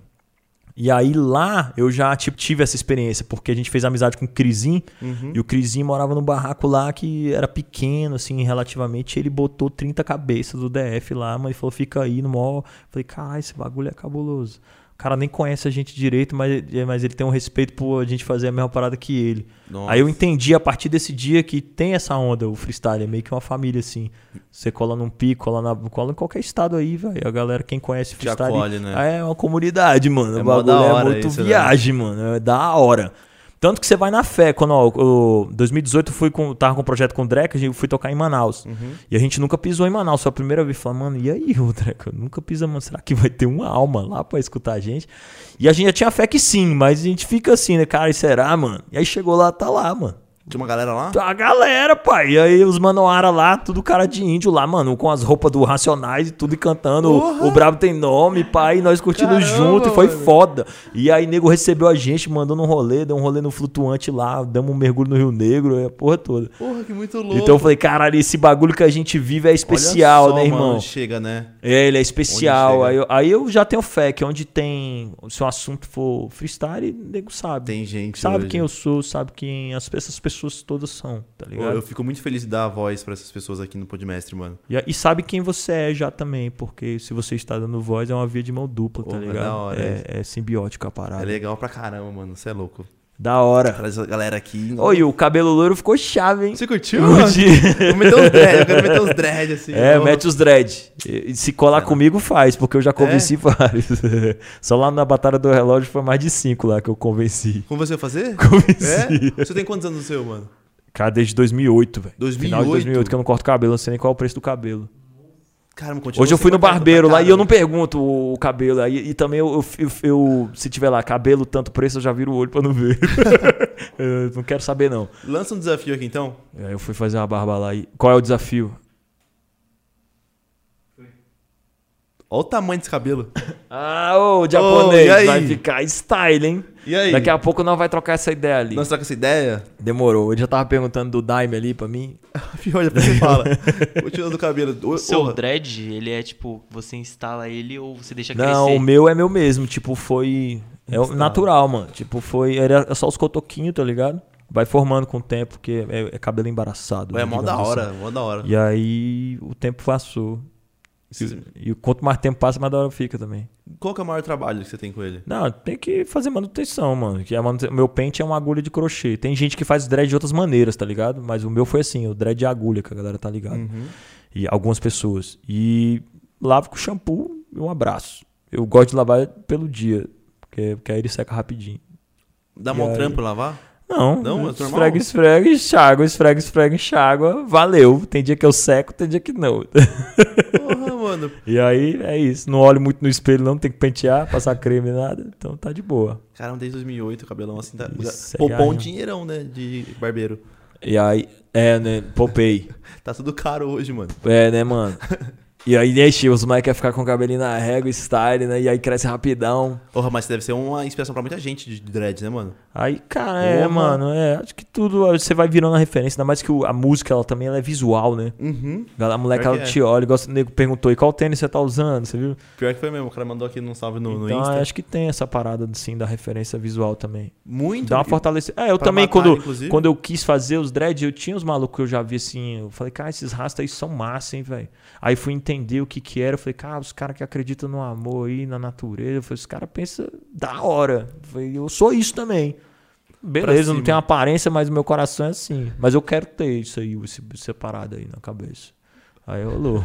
Speaker 2: E aí lá eu já tipo, tive essa experiência, porque a gente fez amizade com o Crisim,
Speaker 1: Uhum.
Speaker 2: e o Crisim morava num barraco lá que era pequeno, assim, relativamente. Ele botou 30 cabeças do DF lá, mas ele falou, fica aí no mall. Falei, caralho, esse bagulho é cabuloso. O cara nem conhece a gente direito, mas, mas ele tem um respeito por a gente fazer a mesma parada que ele.
Speaker 1: Nossa.
Speaker 2: Aí eu entendi a partir desse dia que tem essa onda, o freestyle, é meio que uma família, assim. Você cola num pico, cola, na, cola em qualquer estado aí, velho. A galera, quem conhece freestyle.
Speaker 1: acolhe, né?
Speaker 2: É uma comunidade, mano.
Speaker 1: É
Speaker 2: o bagulho é muito
Speaker 1: isso, né?
Speaker 2: viagem, mano. É da hora. Tanto que você vai na fé. Quando, ó, o 2018 eu fui com, tava com um projeto com o Dreca, eu fui tocar em Manaus.
Speaker 1: Uhum.
Speaker 2: E a gente nunca pisou em Manaus. Foi a primeira vez. Falei, mano, e aí, o Dreca? Nunca pisa, mano. Será que vai ter uma alma lá pra escutar a gente? E a gente já tinha fé que sim, mas a gente fica assim, né, cara? E será, mano? E aí chegou lá, tá lá, mano.
Speaker 1: Tinha uma galera lá?
Speaker 2: A galera, pai. E aí os manoara lá, tudo cara de índio lá, mano, com as roupas do Racionais e tudo e cantando.
Speaker 1: Porra!
Speaker 2: O, Brabo tem nome, pai. E nós curtindo
Speaker 1: Caramba,
Speaker 2: junto e foi
Speaker 1: mano.
Speaker 2: foda. E aí nego recebeu a gente, mandou num rolê, deu um rolê no flutuante lá, damos um mergulho no Rio Negro, é a porra toda.
Speaker 1: Porra, que muito louco.
Speaker 2: Então eu falei, caralho, esse bagulho que a gente vive é especial,
Speaker 1: só,
Speaker 2: né,
Speaker 1: mano,
Speaker 2: irmão?
Speaker 1: onde chega, né?
Speaker 2: É, ele é especial. Aí eu, aí eu já tenho fé que onde tem. Se o assunto for freestyle, nego sabe.
Speaker 1: Tem gente
Speaker 2: sabe
Speaker 1: hoje.
Speaker 2: quem eu sou, sabe quem as, essas pessoas todas são, tá ligado?
Speaker 1: Eu fico muito feliz de dar a voz pra essas pessoas aqui no Podmestre, mano.
Speaker 2: E, e sabe quem você é já também, porque se você está dando voz é uma via de mão dupla, tá
Speaker 1: Pô, é
Speaker 2: ligado?
Speaker 1: da hora
Speaker 2: é, é simbiótico a parada.
Speaker 1: É legal pra caramba, mano. Você é louco.
Speaker 2: Da hora.
Speaker 1: Traz a galera aqui.
Speaker 2: Oi, o cabelo loiro ficou chave, hein?
Speaker 1: Você curtiu?
Speaker 2: Curti.
Speaker 1: Vou meter uns dread, eu quero meter uns dread assim.
Speaker 2: É,
Speaker 1: Vou-
Speaker 2: mete os dread. E- Se colar comigo, faz, porque eu já convenci vários. Só lá na Batalha do Relógio foi mais de cinco lá que eu convenci.
Speaker 1: Com você fazer?
Speaker 2: Convenci.
Speaker 1: É? Você tem quantos anos no seu, mano?
Speaker 2: Cara, desde 2008, velho.
Speaker 1: 2008?
Speaker 2: Final de 2008, que eu não corto cabelo, não sei nem qual é o preço do cabelo.
Speaker 1: Caramba, continua
Speaker 2: Hoje eu fui no barbeiro lá e eu não
Speaker 1: caramba.
Speaker 2: pergunto o cabelo. Aí, e também eu, eu- eu- se tiver lá cabelo, tanto preço, eu já viro o olho pra não ver. não quero saber, não.
Speaker 1: Lança um desafio aqui então.
Speaker 2: Aí eu fui fazer uma barba lá e. Qual é o desafio?
Speaker 1: Olha o tamanho desse cabelo.
Speaker 2: Ah, ô, japonês,
Speaker 1: e aí?
Speaker 2: vai ficar style, hein?
Speaker 1: E aí?
Speaker 2: Daqui a pouco nós vai trocar essa ideia ali.
Speaker 1: Nós troca essa ideia?
Speaker 2: Demorou. Ele já tava perguntando do Daime ali pra mim.
Speaker 1: Olha, depois você fala. Continuando do cabelo.
Speaker 3: O seu
Speaker 1: ô,
Speaker 3: dread, ele é tipo, você instala ele ou você deixa
Speaker 2: Não, o
Speaker 3: crescer?
Speaker 2: meu é meu mesmo. Tipo, foi. É o natural, mano. Tipo, foi. Era só os cotoquinhos, tá ligado? Vai formando com o tempo, porque é, é cabelo embaraçado.
Speaker 1: É mó da
Speaker 2: assim.
Speaker 1: hora, mó da hora.
Speaker 2: E aí o tempo passou. E, e quanto mais tempo passa, mais da hora fica também.
Speaker 1: Qual que é o maior trabalho que você tem com ele?
Speaker 2: Não, tem que fazer manutenção, mano. Que a manute- Meu pente é uma agulha de crochê. Tem gente que faz dread de outras maneiras, tá ligado? Mas o meu foi assim, o dread de agulha, que a galera tá ligado.
Speaker 1: Uhum.
Speaker 2: E algumas pessoas. E lavo com shampoo e um abraço. Eu gosto de lavar pelo dia, porque, porque aí ele seca rapidinho.
Speaker 1: Dá
Speaker 2: E
Speaker 1: mó
Speaker 2: aí?
Speaker 1: trampo lavar?
Speaker 2: Não,
Speaker 1: Não, é
Speaker 2: esfrega, esfrega, enxágua, esfrega, esfrega, enxágua, valeu. Tem dia que eu seco, tem dia que não.
Speaker 1: Mano.
Speaker 2: E aí é isso. Não olho muito no espelho, não, tem que pentear, passar creme, nada. Então tá de boa.
Speaker 1: Caramba, desde 2008 o cabelão assim tá. Já, poupou um dinheirão, né? De barbeiro.
Speaker 2: E aí, é, né? Poupei.
Speaker 1: Tá tudo caro hoje, mano.
Speaker 2: É, né, mano? E aí deixa, os moleques querem ficar com o cabelinho na régua, style, né? E aí cresce rapidão.
Speaker 1: Porra, mas deve ser uma inspiração pra muita gente de dread, né, mano?
Speaker 2: Aí, cara, é,
Speaker 1: Porra.
Speaker 2: mano, é. Acho que tudo você vai virando a referência. Ainda mais que o- a música, ela também ela é visual, né?
Speaker 1: Uhum.
Speaker 2: A moleque, ela
Speaker 1: é.
Speaker 2: te olha, igual o nego perguntou, e qual tênis você tá usando, você viu?
Speaker 1: Pior que foi mesmo, o cara mandou aqui num salve no, no
Speaker 2: então,
Speaker 1: Insta.
Speaker 2: acho que tem essa parada, assim, da referência visual também.
Speaker 1: Muito.
Speaker 2: Dá uma fortalecida. É, eu também,
Speaker 1: matar,
Speaker 2: quando,
Speaker 1: inclusive.
Speaker 2: quando eu quis fazer os dreads, eu tinha os malucos que eu já vi assim. Eu falei, cara, esses rastas aí são massa, hein, velho. Aí fui entender o que que era. Eu falei, cara, os caras que acreditam no amor aí, na natureza. Eu falei, os caras pensam da hora. Eu falei, eu sou isso também. Beleza, não tenho aparência, mas o meu coração é assim. Mas eu quero ter isso aí, essa parada aí na cabeça. Aí rolou.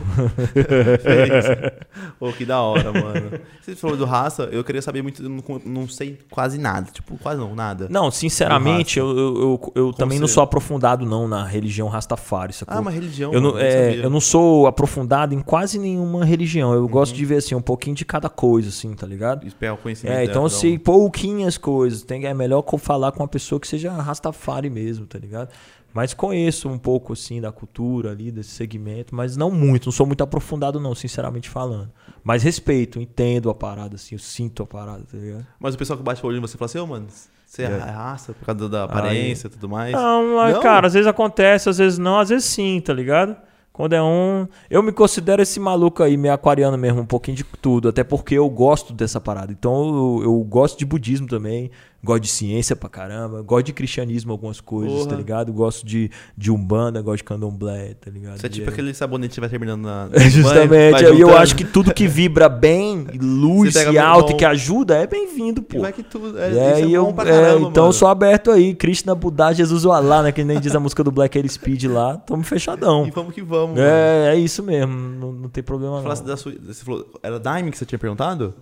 Speaker 1: Pô, que da hora, mano. Você falou do raça, eu queria saber muito, eu não, não sei quase nada. Tipo, quase não, nada.
Speaker 2: Não, sinceramente, eu, eu, eu, eu também não
Speaker 1: você-
Speaker 2: sou aprofundado não na religião Rastafari, sacou?
Speaker 1: Ah, uma religião.
Speaker 2: Eu não,
Speaker 1: mano,
Speaker 2: é, eu não sou aprofundado em quase nenhuma religião. Eu
Speaker 1: Uhum.
Speaker 2: gosto de ver assim um pouquinho de cada coisa, assim, tá ligado?
Speaker 1: Isso é o conhecimento.
Speaker 2: É, então eu
Speaker 1: dela,
Speaker 2: sei pouquinhas coisas. Tem, é melhor falar com uma pessoa que seja Rastafari mesmo, tá ligado? Mas conheço um pouco assim da cultura ali, desse segmento, mas não muito, não sou muito aprofundado não, sinceramente falando. Mas respeito, entendo a parada assim, eu sinto a parada, tá ligado?
Speaker 1: Mas o pessoal que bate o olho em você fala assim, ô, mano, você é
Speaker 2: É.
Speaker 1: raça por causa da aparência e tudo mais.
Speaker 2: Não, mas,
Speaker 1: Não?
Speaker 2: cara, às vezes acontece, às vezes não, às vezes sim, tá ligado? Quando é um. Eu me considero esse maluco aí, meio aquariano mesmo, um pouquinho de tudo. Até porque eu gosto dessa parada. Então eu, eu gosto de budismo também. Gosto de ciência pra caramba. Gosto de cristianismo, algumas coisas,
Speaker 1: Porra.
Speaker 2: tá ligado? Gosto de, de umbanda, gosto de candomblé, tá ligado?
Speaker 1: Você é tipo
Speaker 2: aí-
Speaker 1: aquele sabonete que vai terminando na.
Speaker 2: É, Justamente.
Speaker 1: vai
Speaker 2: e eu acho que tudo que vibra bem, luz e alto e que ajuda é bem-vindo, pô.
Speaker 1: vai que tudo. É, é
Speaker 2: eu, é,
Speaker 1: caramba,
Speaker 2: então
Speaker 1: mano.
Speaker 2: sou aberto aí, Krishna, Buda, Jesus ou Allah, né? Que nem diz a música do Black Air Speed lá, tamo fechadão.
Speaker 1: E vamos que vamos. mano.
Speaker 2: É, é isso mesmo, não, não tem problema não.
Speaker 1: Da sua, você falou, era Daime que você tinha perguntado?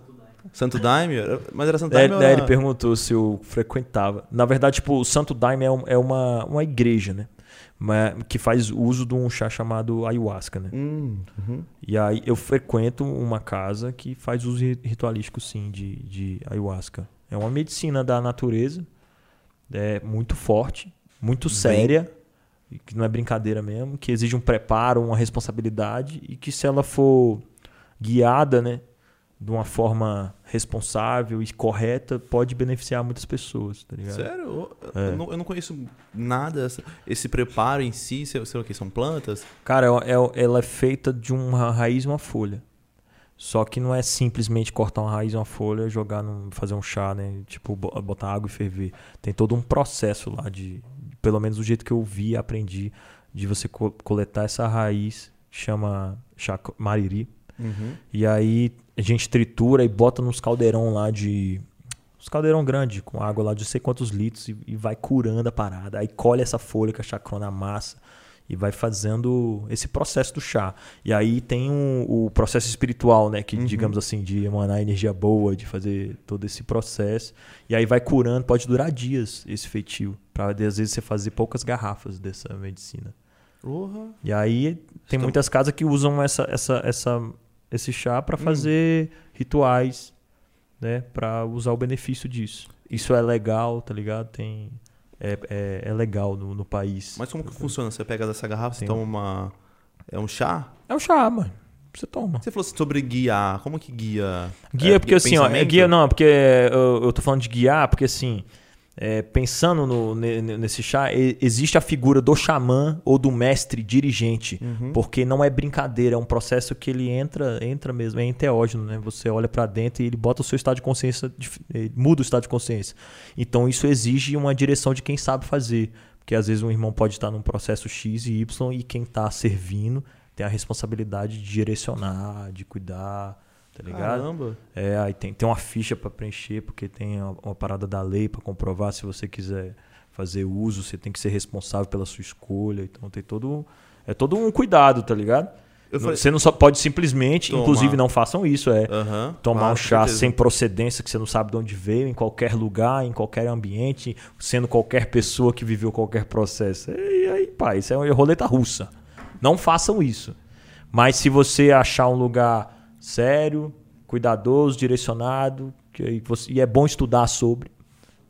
Speaker 1: Santo Daime? Mas era Santo
Speaker 2: É,
Speaker 1: Daime era-
Speaker 2: ele perguntou se eu frequentava. Na verdade, tipo, o Santo Daime é, um- é uma, uma igreja, né? Uma- que faz uso de um chá chamado ayahuasca, né?
Speaker 1: Hum, uhum.
Speaker 2: E aí eu frequento uma casa que faz uso ri- ritualístico, sim, de, de ayahuasca. É uma medicina da natureza, é muito forte, muito
Speaker 1: Bem-
Speaker 2: séria, que não é brincadeira mesmo, que exige um preparo, uma responsabilidade e que se ela for guiada, né, de uma forma responsável e correta, pode beneficiar muitas pessoas, tá ligado?
Speaker 1: Sério? Eu,
Speaker 2: É.
Speaker 1: eu não, eu não conheço nada. Esse preparo em si, sei, sei o que, são plantas?
Speaker 2: Cara, é- é- ela é feita de uma raiz e uma folha. Só que não é simplesmente cortar uma raiz e uma folha, jogar fazer um chá, né? Tipo, bo- botar água e ferver. Tem todo um processo lá de, pelo menos do jeito que eu vi e aprendi, de você co- coletar essa raiz, chama chá mariri.
Speaker 1: Uhum.
Speaker 2: E aí a gente tritura e bota nos caldeirão lá de. Uns caldeirão grande, com água lá de não sei quantos litros, e, e vai curando a parada. Aí colhe essa folha que a chacrona amassa e vai fazendo esse processo do chá. E aí tem um- o processo espiritual, né? Que,
Speaker 1: Uhum.
Speaker 2: digamos assim, de emanar energia boa, de fazer todo esse processo. E aí vai curando, pode durar dias esse feitio. Pra às vezes você fazer poucas garrafas dessa medicina.
Speaker 1: Porra.
Speaker 2: E aí tem
Speaker 1: Então-
Speaker 2: muitas casas que usam essa, essa, essa, esse chá
Speaker 1: Hum.
Speaker 2: para fazer rituais, né? Para usar o benefício disso. Isso é legal, tá ligado? Tem é, é, é legal no, no país.
Speaker 1: Mas como que funciona? Você pega dessa garrafa, você
Speaker 2: Tem
Speaker 1: toma uma. É um chá?
Speaker 2: É o chá, mano. Você toma.
Speaker 1: Você falou sobre guiar. Como que guia?
Speaker 2: Guia,
Speaker 1: É,
Speaker 2: porque assim, ó, é
Speaker 1: pensamento?
Speaker 2: guia não, porque é, eu, eu tô falando de guiar, porque assim, é, pensando no- ne- ne- nesse chá, existe a figura do xamã ou do mestre dirigente,
Speaker 1: Uhum.
Speaker 2: porque não é brincadeira, é um processo que ele entra, entra mesmo, é enteógeno, né? Você olha pra dentro e ele bota o seu estado de consciência, ele muda o estado de consciência. Então isso exige uma direção de quem sabe fazer, porque às vezes um irmão pode estar num processo X e Y e quem tá servindo tem a responsabilidade de direcionar, de cuidar, tá ligado?
Speaker 1: Caramba.
Speaker 2: É, aí tem, tem uma ficha para preencher, porque tem uma, uma parada da lei para comprovar se você quiser fazer uso, você tem que ser responsável pela sua escolha. Então tem todo. É todo um cuidado, tá ligado?
Speaker 1: Falei-
Speaker 2: Você não só pode simplesmente,
Speaker 1: Tomar.
Speaker 2: inclusive não façam isso, é.
Speaker 1: Aham.
Speaker 2: Tomar
Speaker 1: claro,
Speaker 2: um chá
Speaker 1: certeza.
Speaker 2: sem procedência, que você não sabe de onde veio, em qualquer lugar, em qualquer ambiente, sendo qualquer pessoa que viveu qualquer processo. E aí, pá, isso é uma roleta russa. Não façam isso. Mas se você achar um lugar sério, cuidadoso, direcionado, que você- e é bom estudar sobre,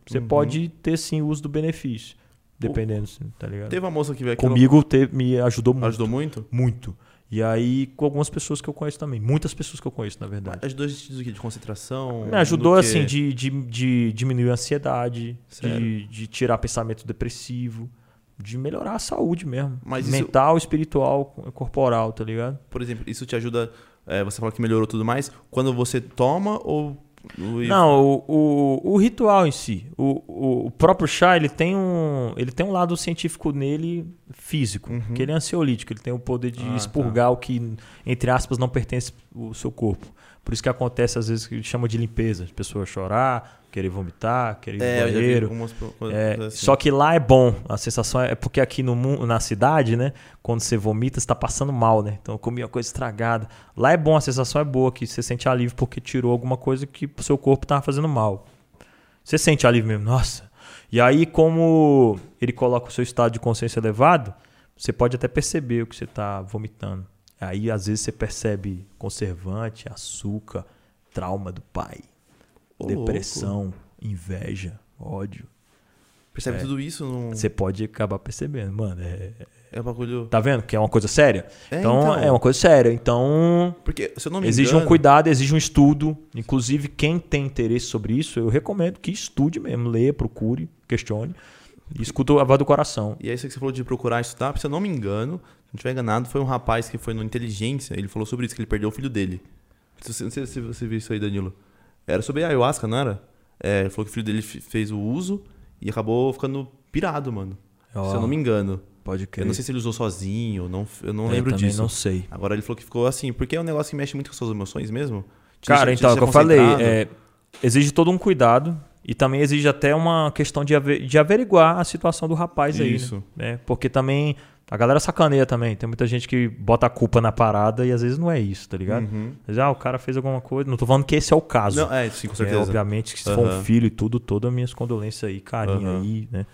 Speaker 2: você
Speaker 1: Uhum.
Speaker 2: pode ter sim o uso do benefício. Dependendo, sim, tá ligado?
Speaker 1: Teve uma moça que veio aqui.
Speaker 2: Comigo teve- me ajudou
Speaker 1: no-
Speaker 2: muito.
Speaker 1: Ajudou muito?
Speaker 2: Muito. E aí, com algumas pessoas que eu conheço também. Muitas pessoas que eu conheço, na verdade.
Speaker 1: Ajudou em sentido? De concentração?
Speaker 2: Me ajudou, assim, de, de, de diminuir a ansiedade, de, de tirar pensamento depressivo, de melhorar a saúde mesmo.
Speaker 1: Mas isso-
Speaker 2: Mental, espiritual, corporal, tá ligado?
Speaker 1: Por exemplo, isso te ajuda. É, você falou que melhorou tudo mais. Quando você toma ou.
Speaker 2: Não, o, o, o ritual em si. O, o, próprio chá, ele tem, um, ele tem um lado científico nele físico,
Speaker 1: Uhum.
Speaker 2: que ele é ansiolítico, ele tem o poder de
Speaker 1: Ah,
Speaker 2: expurgar o que, entre aspas, não pertence ao seu corpo. Por isso que acontece, às vezes, que chama de limpeza. As pessoas chorar, querer vomitar, querer ir
Speaker 1: É,
Speaker 2: no
Speaker 1: eu já vi
Speaker 2: banheiro.
Speaker 1: algumas
Speaker 2: É,
Speaker 1: assim.
Speaker 2: Só que lá é bom. A sensação é é porque aqui no, na cidade, né? Quando você vomita, você tá passando mal, né? Então eu comi uma coisa estragada. Lá é bom, a sensação é boa, que você sente alívio porque tirou alguma coisa que o seu corpo tava fazendo mal. Você sente alívio mesmo, nossa. E aí, como ele coloca o seu estado de consciência elevado, você pode até perceber o que você tá vomitando. Aí, às vezes, você percebe conservante, açúcar, trauma do pai,
Speaker 1: Ô, louco.
Speaker 2: depressão, inveja, ódio.
Speaker 1: Percebe
Speaker 2: É.
Speaker 1: tudo isso? Num...
Speaker 2: Você pode acabar percebendo, mano. É,
Speaker 1: É um bagulho.
Speaker 2: tá vendo que é uma coisa séria?
Speaker 1: É,
Speaker 2: então,
Speaker 1: então.
Speaker 2: é uma coisa séria. Então,
Speaker 1: Porque, se eu não me
Speaker 2: exige
Speaker 1: engano.
Speaker 2: um cuidado, exige um estudo. Inclusive, quem tem interesse sobre isso, eu recomendo que estude mesmo, leia, procure, questione. E escuta a voz do coração.
Speaker 1: E é isso que você falou de procurar estudar, porque se eu não me engano, não estiver enganado, foi um rapaz que foi no Inteligência, ele falou sobre isso, que ele perdeu o filho dele. Não sei- não sei se você viu isso aí, Danilo. Era sobre a ayahuasca, não era? É, ele falou que o filho dele fe- fez o uso e acabou ficando pirado, mano. Se eu não me engano.
Speaker 2: Pode
Speaker 1: Eu
Speaker 2: crer.
Speaker 1: não sei se ele usou sozinho, não, eu não
Speaker 2: Eu
Speaker 1: lembro
Speaker 2: também
Speaker 1: disso.
Speaker 2: não sei.
Speaker 1: Agora ele falou que ficou assim, porque é um negócio que mexe muito com suas emoções mesmo. Te
Speaker 2: Cara,
Speaker 1: deixa- te
Speaker 2: então, é o que
Speaker 1: deixa
Speaker 2: eu falei, é, exige todo um cuidado e também exige até uma questão de, ave- de averiguar a situação do rapaz aí,
Speaker 1: Isso.
Speaker 2: né? né? Porque também a galera sacaneia também. Tem muita gente que bota a culpa na parada e às vezes não é isso, tá ligado?
Speaker 1: Uhum.
Speaker 2: Vezes, ah, o cara fez alguma coisa. Não tô falando que esse é o caso.
Speaker 1: Não, é, sim, com
Speaker 2: É,
Speaker 1: certeza.
Speaker 2: obviamente que se for um filho e tudo, todas as minhas condolências aí, carinho
Speaker 1: Aham.
Speaker 2: aí, né?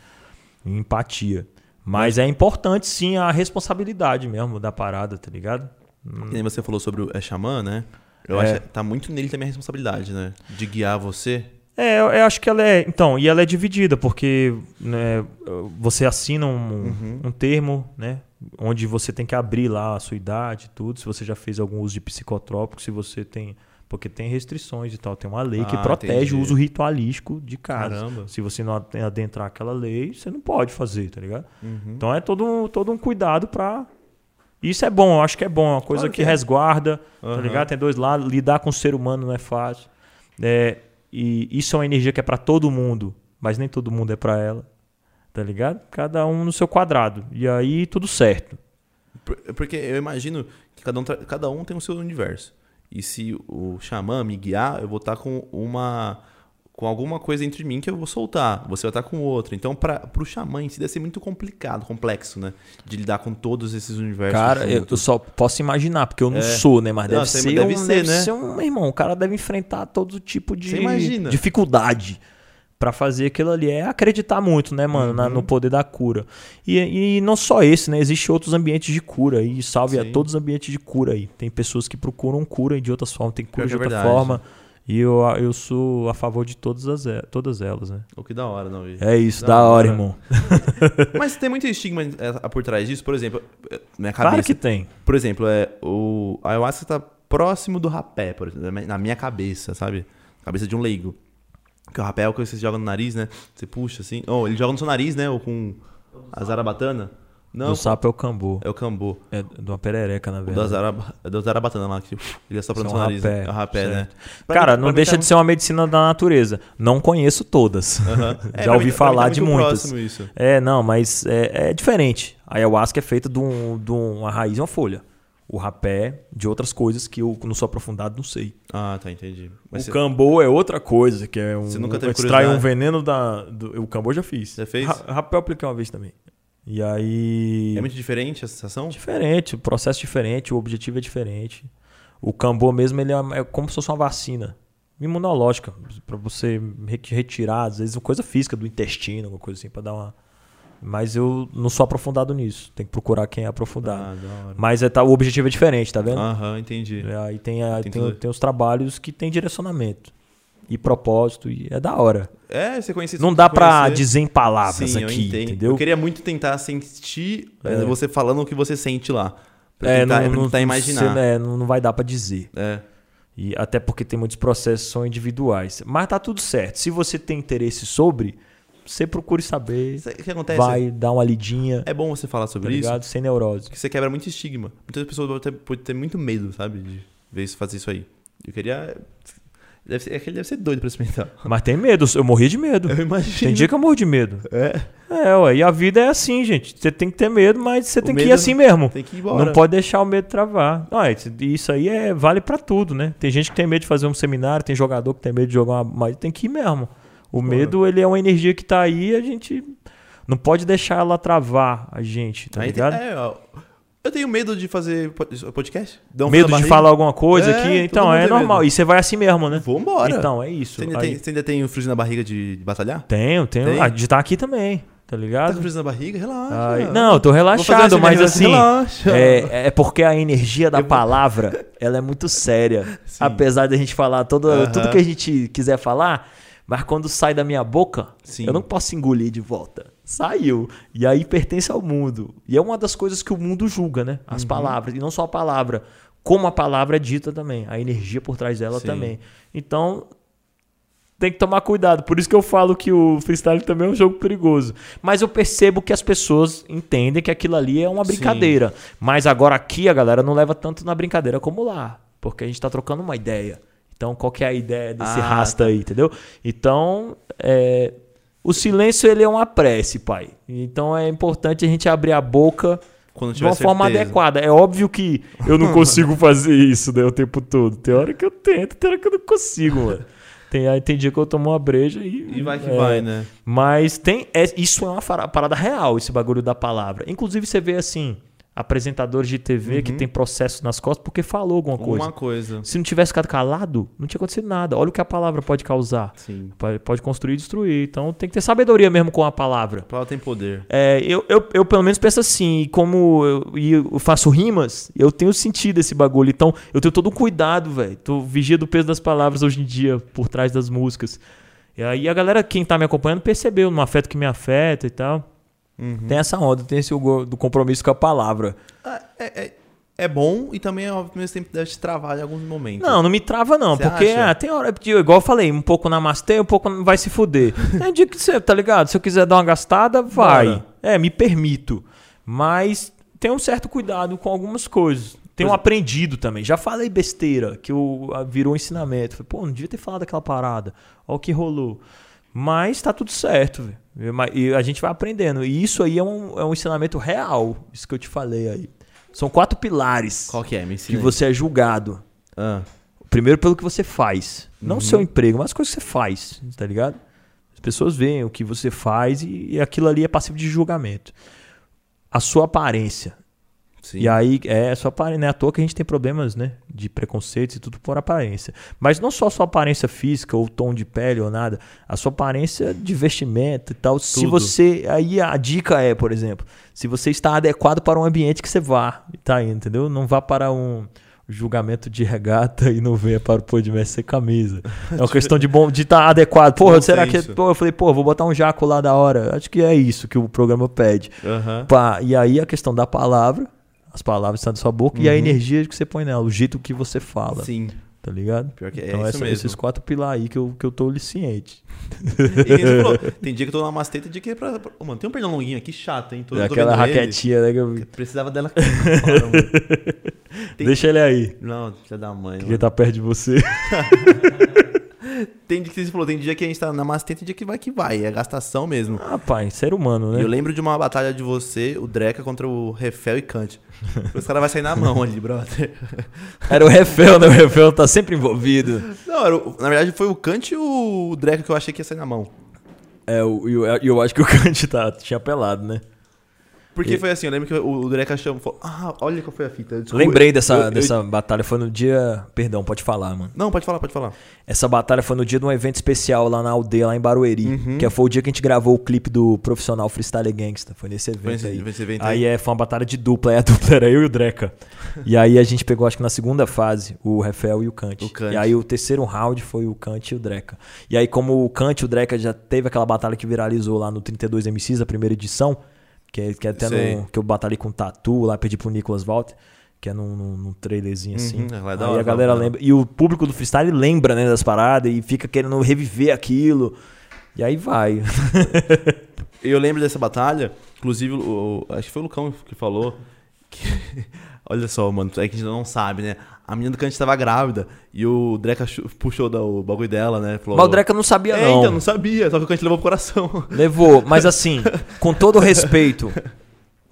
Speaker 2: E empatia. Mas é importante sim a responsabilidade mesmo da parada, tá ligado?
Speaker 1: Que nem você falou sobre o é, xamã, né? Eu
Speaker 2: É.
Speaker 1: acho que tá muito nele também a responsabilidade, né? De guiar você.
Speaker 2: É, eu, eu acho que ela é. Então, e ela é dividida, porque né, você assina um,
Speaker 1: Uhum.
Speaker 2: um termo, né? Onde você tem que abrir lá a sua idade e tudo, se você já fez algum uso de psicotrópico, se você tem. Porque tem restrições e tal. Tem uma lei que
Speaker 1: Ah,
Speaker 2: protege
Speaker 1: entendi.
Speaker 2: o uso ritualístico de casa.
Speaker 1: Caramba.
Speaker 2: Se você não adentrar aquela lei, você não pode fazer, tá ligado?
Speaker 1: Uhum.
Speaker 2: Então é todo, um- todo um cuidado pra. Isso é bom, eu acho que é bom. É uma coisa
Speaker 1: Claro
Speaker 2: que,
Speaker 1: que é.
Speaker 2: resguarda, tá
Speaker 1: Aham.
Speaker 2: ligado? Tem dois lados. Lidar com o ser humano não é fácil. É, e isso é uma energia que é pra todo mundo, mas nem todo mundo é pra ela. Tá ligado? Cada um no seu quadrado. E aí tudo certo.
Speaker 1: Por- Porque eu imagino que cada um, cada um tem o seu universo. E se o xamã me guiar, eu vou estar com uma. Com alguma coisa entre mim que eu vou soltar. Você vai estar com outra. Então, para pro xamã em si deve ser muito complicado, complexo, né? De lidar com todos esses universos.
Speaker 2: Cara, eu, eu só posso imaginar, porque eu não
Speaker 1: É.
Speaker 2: sou, né? Mas
Speaker 1: Não,
Speaker 2: deve, ser,
Speaker 1: deve
Speaker 2: um,
Speaker 1: ser,
Speaker 2: deve
Speaker 1: né?
Speaker 2: ser um. Irmão, o cara deve enfrentar todo tipo de dificuldade. Pra fazer aquilo ali é acreditar muito, né, mano, na-
Speaker 1: Uhum.
Speaker 2: no poder da cura. E, e não só esse, né? Existem outros ambientes de cura. E salve a
Speaker 1: Sim.
Speaker 2: todos os ambientes de cura aí. Tem pessoas que procuram cura de outras formas, tem cura de
Speaker 1: é
Speaker 2: outra
Speaker 1: verdade.
Speaker 2: forma. E eu, eu sou a favor de todas, as, todas elas, né?
Speaker 1: O que da hora, não, Vi?
Speaker 2: É isso,
Speaker 1: Da
Speaker 2: da, hora,
Speaker 1: hora.
Speaker 2: irmão.
Speaker 1: Mas tem muito estigma é, por trás disso. Por exemplo, é, minha cabeça.
Speaker 2: Claro que tem.
Speaker 1: Por exemplo, é, o a ayahuasca tá próximo do rapé, por exemplo, na minha cabeça, sabe? Cabeça de um leigo. Porque o rapé é o que você joga no nariz, né? Você puxa assim. Ou ele joga no seu nariz, né? Ou com a zarabatana. Não,
Speaker 2: Do sapo é o cambô.
Speaker 1: é o cambô.
Speaker 2: É de uma perereca, na
Speaker 1: da,
Speaker 2: verdade.
Speaker 1: zarab... é do zarabatana lá, que ele assopra no
Speaker 2: Isso
Speaker 1: seu
Speaker 2: é um
Speaker 1: nariz.
Speaker 2: rapé?
Speaker 1: É o rapé, né? Pra
Speaker 2: Cara,
Speaker 1: mim-
Speaker 2: não
Speaker 1: pra
Speaker 2: deixa
Speaker 1: tá
Speaker 2: de ser uma medicina da natureza. Não conheço todas.
Speaker 1: É,
Speaker 2: Já
Speaker 1: pra
Speaker 2: ouvi
Speaker 1: mim- pra mim
Speaker 2: falar
Speaker 1: tá
Speaker 2: de muitas.
Speaker 1: isso.
Speaker 2: É, não, mas é, é diferente. A ayahuasca é feita de, um, de uma raiz e uma folha. O rapé, de outras coisas que eu não sou aprofundado, não sei.
Speaker 1: Ah, tá, entendi. Mas
Speaker 2: o
Speaker 1: você
Speaker 2: cambô é outra coisa, que é um.
Speaker 1: Você nunca teve
Speaker 2: extrai um veneno da. Do, o cambô já fiz.
Speaker 1: Já fez?
Speaker 2: Ra- rapé eu apliquei uma vez também. E aí.
Speaker 1: é muito diferente a sensação?
Speaker 2: Diferente, o processo é diferente, o objetivo é diferente. O cambô mesmo, ele é, é como se fosse uma vacina imunológica, para você re- retirar, às vezes, uma coisa física do intestino, alguma coisa assim, para dar uma. Mas eu não sou aprofundado nisso. Tem que procurar quem é aprofundado.
Speaker 1: Ah.
Speaker 2: Mas é, tá, o objetivo é diferente, tá vendo?
Speaker 1: Aham, entendi.
Speaker 2: É, Aí tem, a-
Speaker 1: Tem
Speaker 2: tem, tem os trabalhos que tem direcionamento e propósito, e é da hora.
Speaker 1: É, você conhece
Speaker 2: Não dá pra
Speaker 1: conhecer.
Speaker 2: dizer em palavras
Speaker 1: Sim, eu
Speaker 2: aqui,
Speaker 1: entendo.
Speaker 2: entendeu?
Speaker 1: Eu queria muito tentar sentir
Speaker 2: É.
Speaker 1: eh, você falando o que você sente lá. Pra tentar, pra tentar imaginar.
Speaker 2: você, né, não, não vai dar pra dizer.
Speaker 1: É.
Speaker 2: E até porque tem muitos processos que são individuais. Mas tá tudo certo. Se você tem interesse sobre, você procure saber.
Speaker 1: Sabe O que acontece?
Speaker 2: Vai dar uma lidinha,
Speaker 1: É bom você falar
Speaker 2: tá
Speaker 1: sobre isso,
Speaker 2: ligado? Sem neurose.
Speaker 1: porque você quebra muito estigma. Muitas pessoas podem ter, podem ter muito medo, sabe? De ver isso, fazer isso aí. Eu queria. Deve ser, é que ele deve ser doido pra experimentar.
Speaker 2: Mas tem medo. Eu morri de medo.
Speaker 1: Eu imagino.
Speaker 2: Tem dia que eu morro de medo.
Speaker 1: É.
Speaker 2: É, ué. E a vida é assim, gente. Você tem que ter medo, mas você
Speaker 1: O
Speaker 2: tem que ir assim mesmo.
Speaker 1: Tem que ir embora.
Speaker 2: Não pode deixar o medo travar. Não, é, isso aí é, vale pra tudo, né? Tem gente que tem medo de fazer um seminário, tem jogador que tem medo de jogar uma. Mas tem que ir mesmo. O medo, ele é uma energia que tá aí e a gente não pode deixar ela travar a gente, tá
Speaker 1: Aí tem-
Speaker 2: ligado?
Speaker 1: é, ó, eu tenho medo de fazer po- podcast. Um frio
Speaker 2: medo de falar alguma coisa
Speaker 1: É,
Speaker 2: aqui. Então, é normal.
Speaker 1: medo.
Speaker 2: E você vai assim mesmo, né?
Speaker 1: Vambora.
Speaker 2: Então, é isso.
Speaker 1: Você ainda,
Speaker 2: Aí-
Speaker 1: tem, você ainda tem um friozinho na barriga de, de batalhar?
Speaker 2: Tenho, tenho.
Speaker 1: Tem?
Speaker 2: Ah, de estar aqui também, tá
Speaker 1: Tá com
Speaker 2: ligado?
Speaker 1: friozinho na barriga? Relaxa.
Speaker 2: Ai, não, eu tô
Speaker 1: Vou
Speaker 2: relaxado, mas assim.
Speaker 1: Relaxa.
Speaker 2: É, é porque a energia da
Speaker 1: Eu-
Speaker 2: palavra ela é muito séria.
Speaker 1: Sim.
Speaker 2: Apesar de a gente falar todo,
Speaker 1: Aham.
Speaker 2: tudo que a gente quiser falar, mas quando sai da minha boca,
Speaker 1: Sim.
Speaker 2: eu não posso engolir de volta. Saiu. E aí pertence ao mundo. E é uma das coisas que o mundo julga, né?
Speaker 1: Uhum.
Speaker 2: As palavras. E não só a palavra. Como a palavra é dita também. A energia por trás dela
Speaker 1: Sim.
Speaker 2: também. Então, tem que tomar cuidado. Por isso que eu falo que o freestyle também é um jogo perigoso. Mas eu percebo que as pessoas entendem que aquilo ali é uma
Speaker 1: Sim.
Speaker 2: brincadeira. Mas agora aqui a galera não leva tanto na brincadeira como lá. Porque a gente tá trocando uma ideia. Então, qual que é a ideia desse
Speaker 1: Ah,
Speaker 2: rasta aí, entendeu? Então, é, o silêncio ele é uma prece, pai. Então é importante a gente abrir a boca de uma forma
Speaker 1: certeza.
Speaker 2: adequada. É óbvio que eu não consigo fazer isso né, o tempo todo. Tem hora que eu tento, tem hora que eu não consigo, mano. Tem, aí tem dia que eu tomo uma breja e.
Speaker 1: E vai que
Speaker 2: é,
Speaker 1: vai, né?
Speaker 2: Mas tem. é- isso é uma parada real, esse bagulho da palavra. Inclusive, você vê assim, apresentadores de TV que
Speaker 1: Uhum.
Speaker 2: tem processo nas costas porque falou alguma coisa.
Speaker 1: Uma coisa.
Speaker 2: Se não tivesse ficado calado, não tinha acontecido nada. Olha o que a palavra pode causar.
Speaker 1: Sim.
Speaker 2: Pode, construir e destruir. Então tem que ter sabedoria mesmo com a palavra.
Speaker 1: A palavra tem poder.
Speaker 2: É, eu, eu, eu pelo menos penso assim, e como eu, eu faço rimas, eu tenho sentido esse bagulho. Então eu tenho todo um cuidado, velho. Tô vigia do peso das palavras hoje em dia, por trás das músicas. E aí a galera, quem tá me acompanhando, percebeu no afeto que me afeta e tal.
Speaker 1: Uhum.
Speaker 2: Tem essa onda, tem esse do compromisso com a palavra.
Speaker 1: Ah, É, é, é bom e também, ao mesmo tempo, deve te travar em alguns momentos.
Speaker 2: Não, não me trava não,
Speaker 1: Você
Speaker 2: porque ah, tem hora, igual eu falei, um pouco namastê, um pouco vai se fuder. Tem dia que você, tá ligado? Se eu quiser dar uma gastada, vai.
Speaker 1: Bora.
Speaker 2: É, me permito. Mas tem um certo cuidado com algumas coisas. Tenho
Speaker 1: Pois é.
Speaker 2: aprendido também. Já falei besteira, que eu, ah, virou um ensinamento. Falei, pô, não devia ter falado aquela parada. Olha o que rolou. Mas tá tudo certo, velho. E a gente vai aprendendo. E isso aí é um, é um ensinamento real. Isso que eu te falei aí. São quatro pilares
Speaker 1: Qual que é? Me
Speaker 2: que você é julgado.
Speaker 1: Ah,
Speaker 2: Primeiro pelo que você faz. Não
Speaker 1: Uhum.
Speaker 2: seu emprego, mas as coisas que você faz, tá ligado? As pessoas veem o que você faz e, e aquilo ali é passivo de julgamento. A sua aparência.
Speaker 1: Sim.
Speaker 2: E aí, é sua aparência. Não é à toa que a gente tem problemas, né? De preconceitos e tudo por aparência. Mas não só a sua aparência física, ou tom de pele, ou nada. A sua aparência de vestimento e tal. Se
Speaker 1: Tudo.
Speaker 2: você. Aí a dica é, por exemplo, se você está adequado para um ambiente que você vá. Tá indo, entendeu? Não vá para um julgamento de regata e não venha para o podcast sem camisa. É uma questão de bom de estar adequado. Porra,
Speaker 1: Bom
Speaker 2: será que.
Speaker 1: senso.
Speaker 2: Pô, eu falei, pô, vou botar um jaco lá da hora. Acho que é isso que o programa pede.
Speaker 1: Aham.
Speaker 2: Pá, e aí a questão da palavra, as palavras estão da sua boca e a
Speaker 1: Uhum.
Speaker 2: energia que você põe nela, o jeito que você fala,
Speaker 1: Sim.
Speaker 2: tá ligado?
Speaker 1: Pior que é
Speaker 2: então
Speaker 1: isso
Speaker 2: essa- esses quatro pilares aí que eu, que eu tô ciente.
Speaker 1: E quem você falou, tem dia que eu tô na masteta, tem dia que é pra... pra- Ô, mano, tem um pernão longuinho aqui chato, hein? Tô,
Speaker 2: É aquela
Speaker 1: vendo ele.
Speaker 2: raquetinha, né? que eu-
Speaker 1: Precisava dela fora. Tem-
Speaker 2: Deixa ele aí,
Speaker 1: Não, filha da mãe.
Speaker 2: que
Speaker 1: mano.
Speaker 2: ele tá perto de você.
Speaker 1: Tem dia que você falou, tem dia que a gente tá na masteta, tem dia que vai que vai. É gastação mesmo.
Speaker 2: Rapaz, ser humano,
Speaker 1: E
Speaker 2: né?
Speaker 1: eu lembro de uma batalha de você, o Dreca, contra o Refel e Kant. Os caras vão sair na mão ali, brother.
Speaker 2: Era o Refel, né? O Refel tá sempre envolvido.
Speaker 1: Não, era o- na verdade foi o Kant e o Dreca que eu achei que ia sair na mão.
Speaker 2: É, e eu, eu acho que o Kant tá, tinha pelado, né?
Speaker 1: Porque
Speaker 2: E-
Speaker 1: foi assim, eu lembro que o, Dreca chamou falou, ah, olha qual foi a fita. Desculpa,
Speaker 2: Lembrei dessa,
Speaker 1: eu- eu-
Speaker 2: dessa batalha, foi no dia... Perdão, pode falar, mano.
Speaker 1: Não, pode falar, pode falar.
Speaker 2: Essa batalha foi no dia de um evento especial lá na aldeia, lá em Barueri.
Speaker 1: Uhum.
Speaker 2: Que foi o dia que a gente gravou o clipe do profissional Freestyle Gangsta. Foi nesse evento
Speaker 1: Foi esse,
Speaker 2: aí.
Speaker 1: foi esse evento
Speaker 2: Aí é, foi uma batalha de dupla. Aí a dupla era eu e o Dreca. e aí a gente pegou, acho que na segunda fase, o Refel e o Kant.
Speaker 1: O Kant.
Speaker 2: E aí o terceiro round foi o Kant e o Dreca. E aí, como o Kant e o Dreca já teve aquela batalha que viralizou lá no 32 MCs, a primeira edição, que, é- que é até no, que eu batalhei com o Tatu, lá perdi pro Nicolas Walter. que é num, num, num trailerzinho assim.
Speaker 1: Uhum, lá é da
Speaker 2: Aí
Speaker 1: hora,
Speaker 2: a galera
Speaker 1: da hora.
Speaker 2: lembra. E o público do freestyle lembra, né, das paradas e fica querendo reviver aquilo. E aí vai.
Speaker 1: Eu lembro dessa batalha, inclusive, o, acho que foi o Lucão que falou. que- olha só, mano, é que a gente não sabe, né? A menina do Kant tava grávida e o Dreca puxou da- o bagulho dela, né? Falou,
Speaker 2: Mas o Dreca não sabia,
Speaker 1: É,
Speaker 2: não.
Speaker 1: então, não sabia, só que o Kant levou pro coração.
Speaker 2: Levou, mas assim, com todo respeito,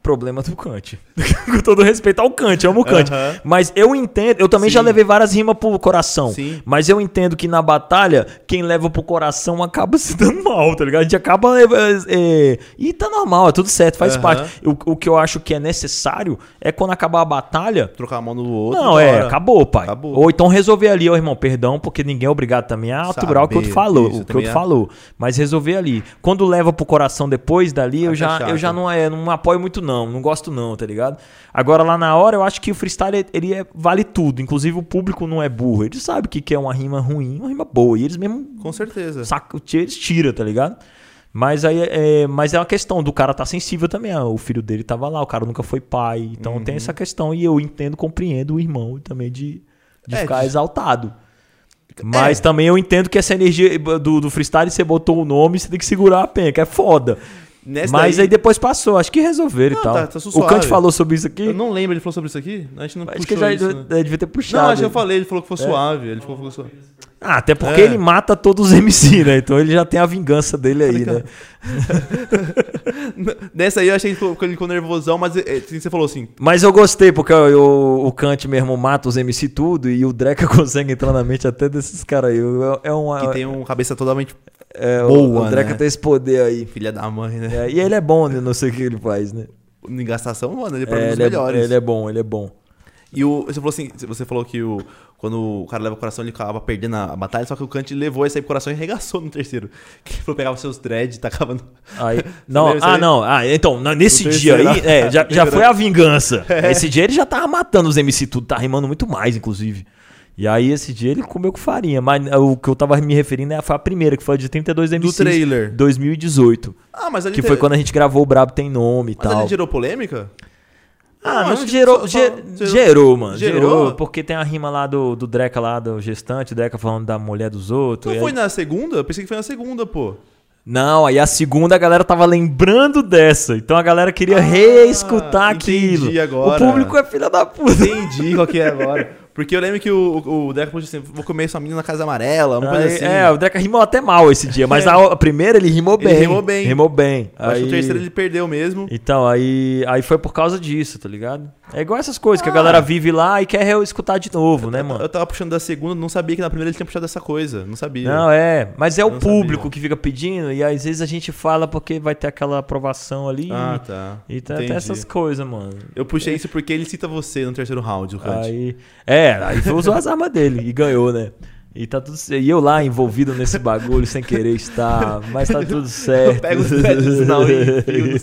Speaker 2: problema do Kant. com todo respeito ao Kant, amo o Kant. Mas eu entendo, eu também
Speaker 1: Sim.
Speaker 2: já levei várias rimas pro coração.
Speaker 1: Sim.
Speaker 2: Mas eu entendo que na batalha, quem leva pro coração acaba se dando mal, tá ligado? A gente acaba. É, é, e tá normal, é tudo certo, faz parte. O, o que eu acho que é necessário é quando acabar a batalha.
Speaker 1: Trocar a mão no outro.
Speaker 2: Não, é,
Speaker 1: hora.
Speaker 2: acabou, pai.
Speaker 1: Acabou.
Speaker 2: Ou então resolver ali, ó, irmão, perdão, porque ninguém é obrigado também a aturar o que o outro falou,
Speaker 1: isso,
Speaker 2: o que o outro
Speaker 1: é.
Speaker 2: falou. Mas resolver ali. Quando leva pro coração depois dali, eu já, eu já
Speaker 1: chato.
Speaker 2: não, é, não apoio muito não, não gosto não, tá ligado? Agora lá na hora, eu acho que o freestyle, ele é- vale tudo. Inclusive o público não é burro. Eles sabem o que que é uma rima ruim, uma rima boa. E eles mesmo
Speaker 1: Com certeza.
Speaker 2: saca, eles tiram, tá ligado? Mas aí é, mas é uma questão do cara tá sensível também. ah, O filho dele tava lá, o cara nunca foi pai. Então
Speaker 1: Uhum.
Speaker 2: tem essa questão. E eu entendo, compreendo o irmão também de, de
Speaker 1: É,
Speaker 2: ficar exaltado. Mas também eu entendo que essa energia do, do freestyle, você botou o nome, você tem que segurar a penca. É foda.
Speaker 1: Nessa
Speaker 2: Mas
Speaker 1: daí-
Speaker 2: aí depois passou, acho que resolveram
Speaker 1: Não,
Speaker 2: e tal.
Speaker 1: tá- tá
Speaker 2: o. Kant falou sobre isso aqui?
Speaker 1: Eu não lembro, ele falou sobre isso aqui? A gente não
Speaker 2: acho que já
Speaker 1: isso,
Speaker 2: ele
Speaker 1: né?
Speaker 2: devia ter puxado.
Speaker 1: Não, acho que eu falei, ele falou que foi
Speaker 2: É.
Speaker 1: suave. Ele falou que foi suave.
Speaker 2: Ah, até porque
Speaker 1: É.
Speaker 2: ele mata todos os MC, né? Então ele já tem a vingança dele aí, né?
Speaker 1: Nessa aí eu achei que ele ficou nervosão, mas é, assim, você falou assim.
Speaker 2: Mas eu gostei, porque o, o Kant mesmo mata os MC tudo e o Dreca consegue entrar na mente até desses caras aí. É, é uma,
Speaker 1: Que tem uma cabeça totalmente
Speaker 2: é, o-
Speaker 1: boa,
Speaker 2: O Dreca
Speaker 1: né?
Speaker 2: tem esse poder aí.
Speaker 1: filha da mãe, né?
Speaker 2: É, e ele é bom, né? Não sei o que ele faz, né?
Speaker 1: Em gastação, mano, ele é pra
Speaker 2: É,
Speaker 1: mim um dos
Speaker 2: é,
Speaker 1: melhores.
Speaker 2: ele é bom, ele é bom.
Speaker 1: E o, você falou assim, você falou que o, quando o cara leva o coração, ele acaba perdendo a, batalha, só que o Kant levou esse aí pro coração e regaçou no terceiro. Que ele falou pegava seus dreads e tacava no.
Speaker 2: Aí, não, ah,
Speaker 1: aí?
Speaker 2: não. Ah, então, nesse
Speaker 1: No
Speaker 2: dia aí,
Speaker 1: terceiro,
Speaker 2: é, já, já foi a vingança. Esse dia ele já tava matando os MC tudo, tá rimando muito mais, inclusive. E aí, esse dia ele comeu com farinha. Mas ah, o que eu tava me referindo é- foi a primeira, que foi a de 32 MCs.
Speaker 1: trailer.
Speaker 2: 2018.
Speaker 1: Ah, mas ali
Speaker 2: Que
Speaker 1: te-
Speaker 2: foi quando a gente gravou o Brabo Tem Nome e
Speaker 1: Mas
Speaker 2: tal.
Speaker 1: ali gerou polêmica?
Speaker 2: Ah,
Speaker 1: Não,
Speaker 2: não gerou,
Speaker 1: só-
Speaker 2: ge-
Speaker 1: só-
Speaker 2: gerou, mano. Gerou?
Speaker 1: Gerou?
Speaker 2: porque tem a rima lá do, do Dreca lá, do gestante, o Dreca falando da mulher dos outros.
Speaker 1: Não foi
Speaker 2: aí-
Speaker 1: na segunda? Eu pensei que foi na segunda, pô.
Speaker 2: Não, aí a segunda a galera tava lembrando dessa. Então a galera queria reescutar
Speaker 1: Ah, entendi
Speaker 2: aquilo.
Speaker 1: agora.
Speaker 2: O público é filha da puta.
Speaker 1: Entendi qual que é agora. Porque eu lembro que o, o, o Deca falou assim: vou comer sua menina na casa amarela, uma coisa assim.
Speaker 2: É, o Dreca rimou até mal esse dia, mas a, a primeira ele rimou
Speaker 1: Ele
Speaker 2: bem.
Speaker 1: rimou bem.
Speaker 2: Rimou bem.
Speaker 1: Eu Acho que o terceiro ele perdeu mesmo.
Speaker 2: Então, aí, aí foi por causa disso, tá ligado? É igual essas coisas que a
Speaker 1: Ah.
Speaker 2: galera vive lá e quer escutar de novo, né, mano?
Speaker 1: Eu tava puxando da segunda, não sabia que na primeira ele tinha puxado essa coisa. Não sabia.
Speaker 2: Não, é. Mas é o público
Speaker 1: sabia.
Speaker 2: que fica pedindo e às vezes a gente fala porque vai ter aquela aprovação ali.
Speaker 1: Ah, tá.
Speaker 2: E tá, tem essas coisas, mano.
Speaker 1: Eu puxei isso porque ele cita você no terceiro round, o Kant.
Speaker 2: Aí, é, aí foi usou as armas dele e ganhou, né? E tá tudo certo. E eu lá envolvido nesse bagulho sem querer estar, mas tá tudo certo.
Speaker 1: Pega os na unha e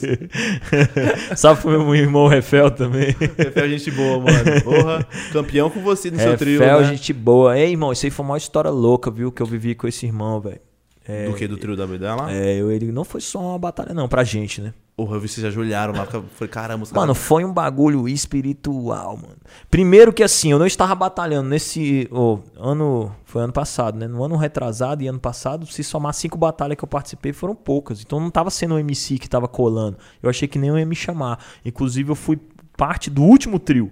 Speaker 2: Salve pro meu irmão Refel também.
Speaker 1: Refel, gente boa, mano. Porra, campeão com você no seu trio,
Speaker 2: Refel,
Speaker 1: né?
Speaker 2: gente boa. Ei, irmão, isso aí foi uma história louca, viu? Que eu vivi com esse irmão, velho. É,
Speaker 1: Do que? Do trio da BD lá?
Speaker 2: É, eu, ele não foi só uma batalha, não, pra gente, né?
Speaker 1: Porra, eu vi vocês ajoelharam lá. Falei, caramba, os
Speaker 2: Mano, foi um bagulho espiritual, mano. Primeiro que assim, eu não estava batalhando nesse ô, ano. Foi ano passado, né? No ano retrasado e ano passado, se somar cinco batalhas que eu participei, foram poucas. Então não tava sendo o MC que tava colando. Eu achei que nem ia me chamar. Inclusive, eu fui parte do último trio.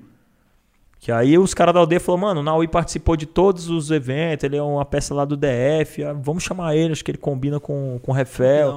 Speaker 2: Que aí os caras da aldeia falaram, mano, o Naui participou de todos os eventos, ele é uma peça lá do DF, ah, vamos chamar ele, acho que ele combina com, com o Refel.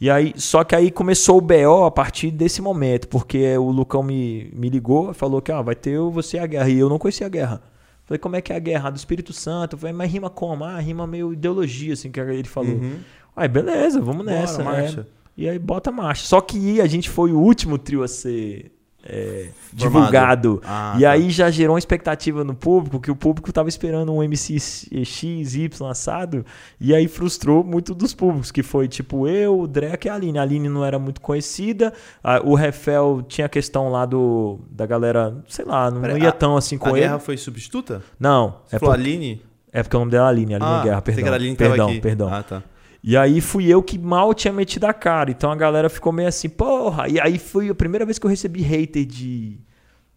Speaker 2: E aí, só que aí começou o BO a partir desse momento, porque o Lucão me, me ligou e falou que ah, vai ter você a guerra. E eu não conhecia a guerra. Falei, como é que é a guerra? Ah, Do Espírito Santo. Falei, mas rima como? Ah, rima meio ideologia, assim, que ele falou.
Speaker 1: Uhum.
Speaker 2: Aí, beleza, vamos
Speaker 1: Bora,
Speaker 2: nessa. né?
Speaker 1: marcha.
Speaker 2: E aí bota marcha. Só que a gente foi o último trio a ser é, divulgado.
Speaker 1: Ah,
Speaker 2: e
Speaker 1: tá.
Speaker 2: aí já gerou uma expectativa no público, que o público tava esperando um MC X, Y assado, e aí frustrou muito dos públicos, que foi tipo eu, o Drake e a Aline. A Aline não era muito conhecida, a- o Refel tinha a questão lá do da galera, sei lá, não,
Speaker 1: Pera,
Speaker 2: ia
Speaker 1: a-
Speaker 2: tão assim com
Speaker 1: A
Speaker 2: ele.
Speaker 1: guerra foi substituta?
Speaker 2: Não,
Speaker 1: Você
Speaker 2: é,
Speaker 1: falou
Speaker 2: por-
Speaker 1: Aline?
Speaker 2: é porque o nome dela é Aline, Aline
Speaker 1: ah,
Speaker 2: Guerra, perdão.
Speaker 1: a Aline
Speaker 2: perdão, perdão.
Speaker 1: Ah, tá.
Speaker 2: E aí fui eu que mal tinha metido a cara. Então a galera ficou meio assim, porra. E aí foi a primeira vez que eu recebi hater de,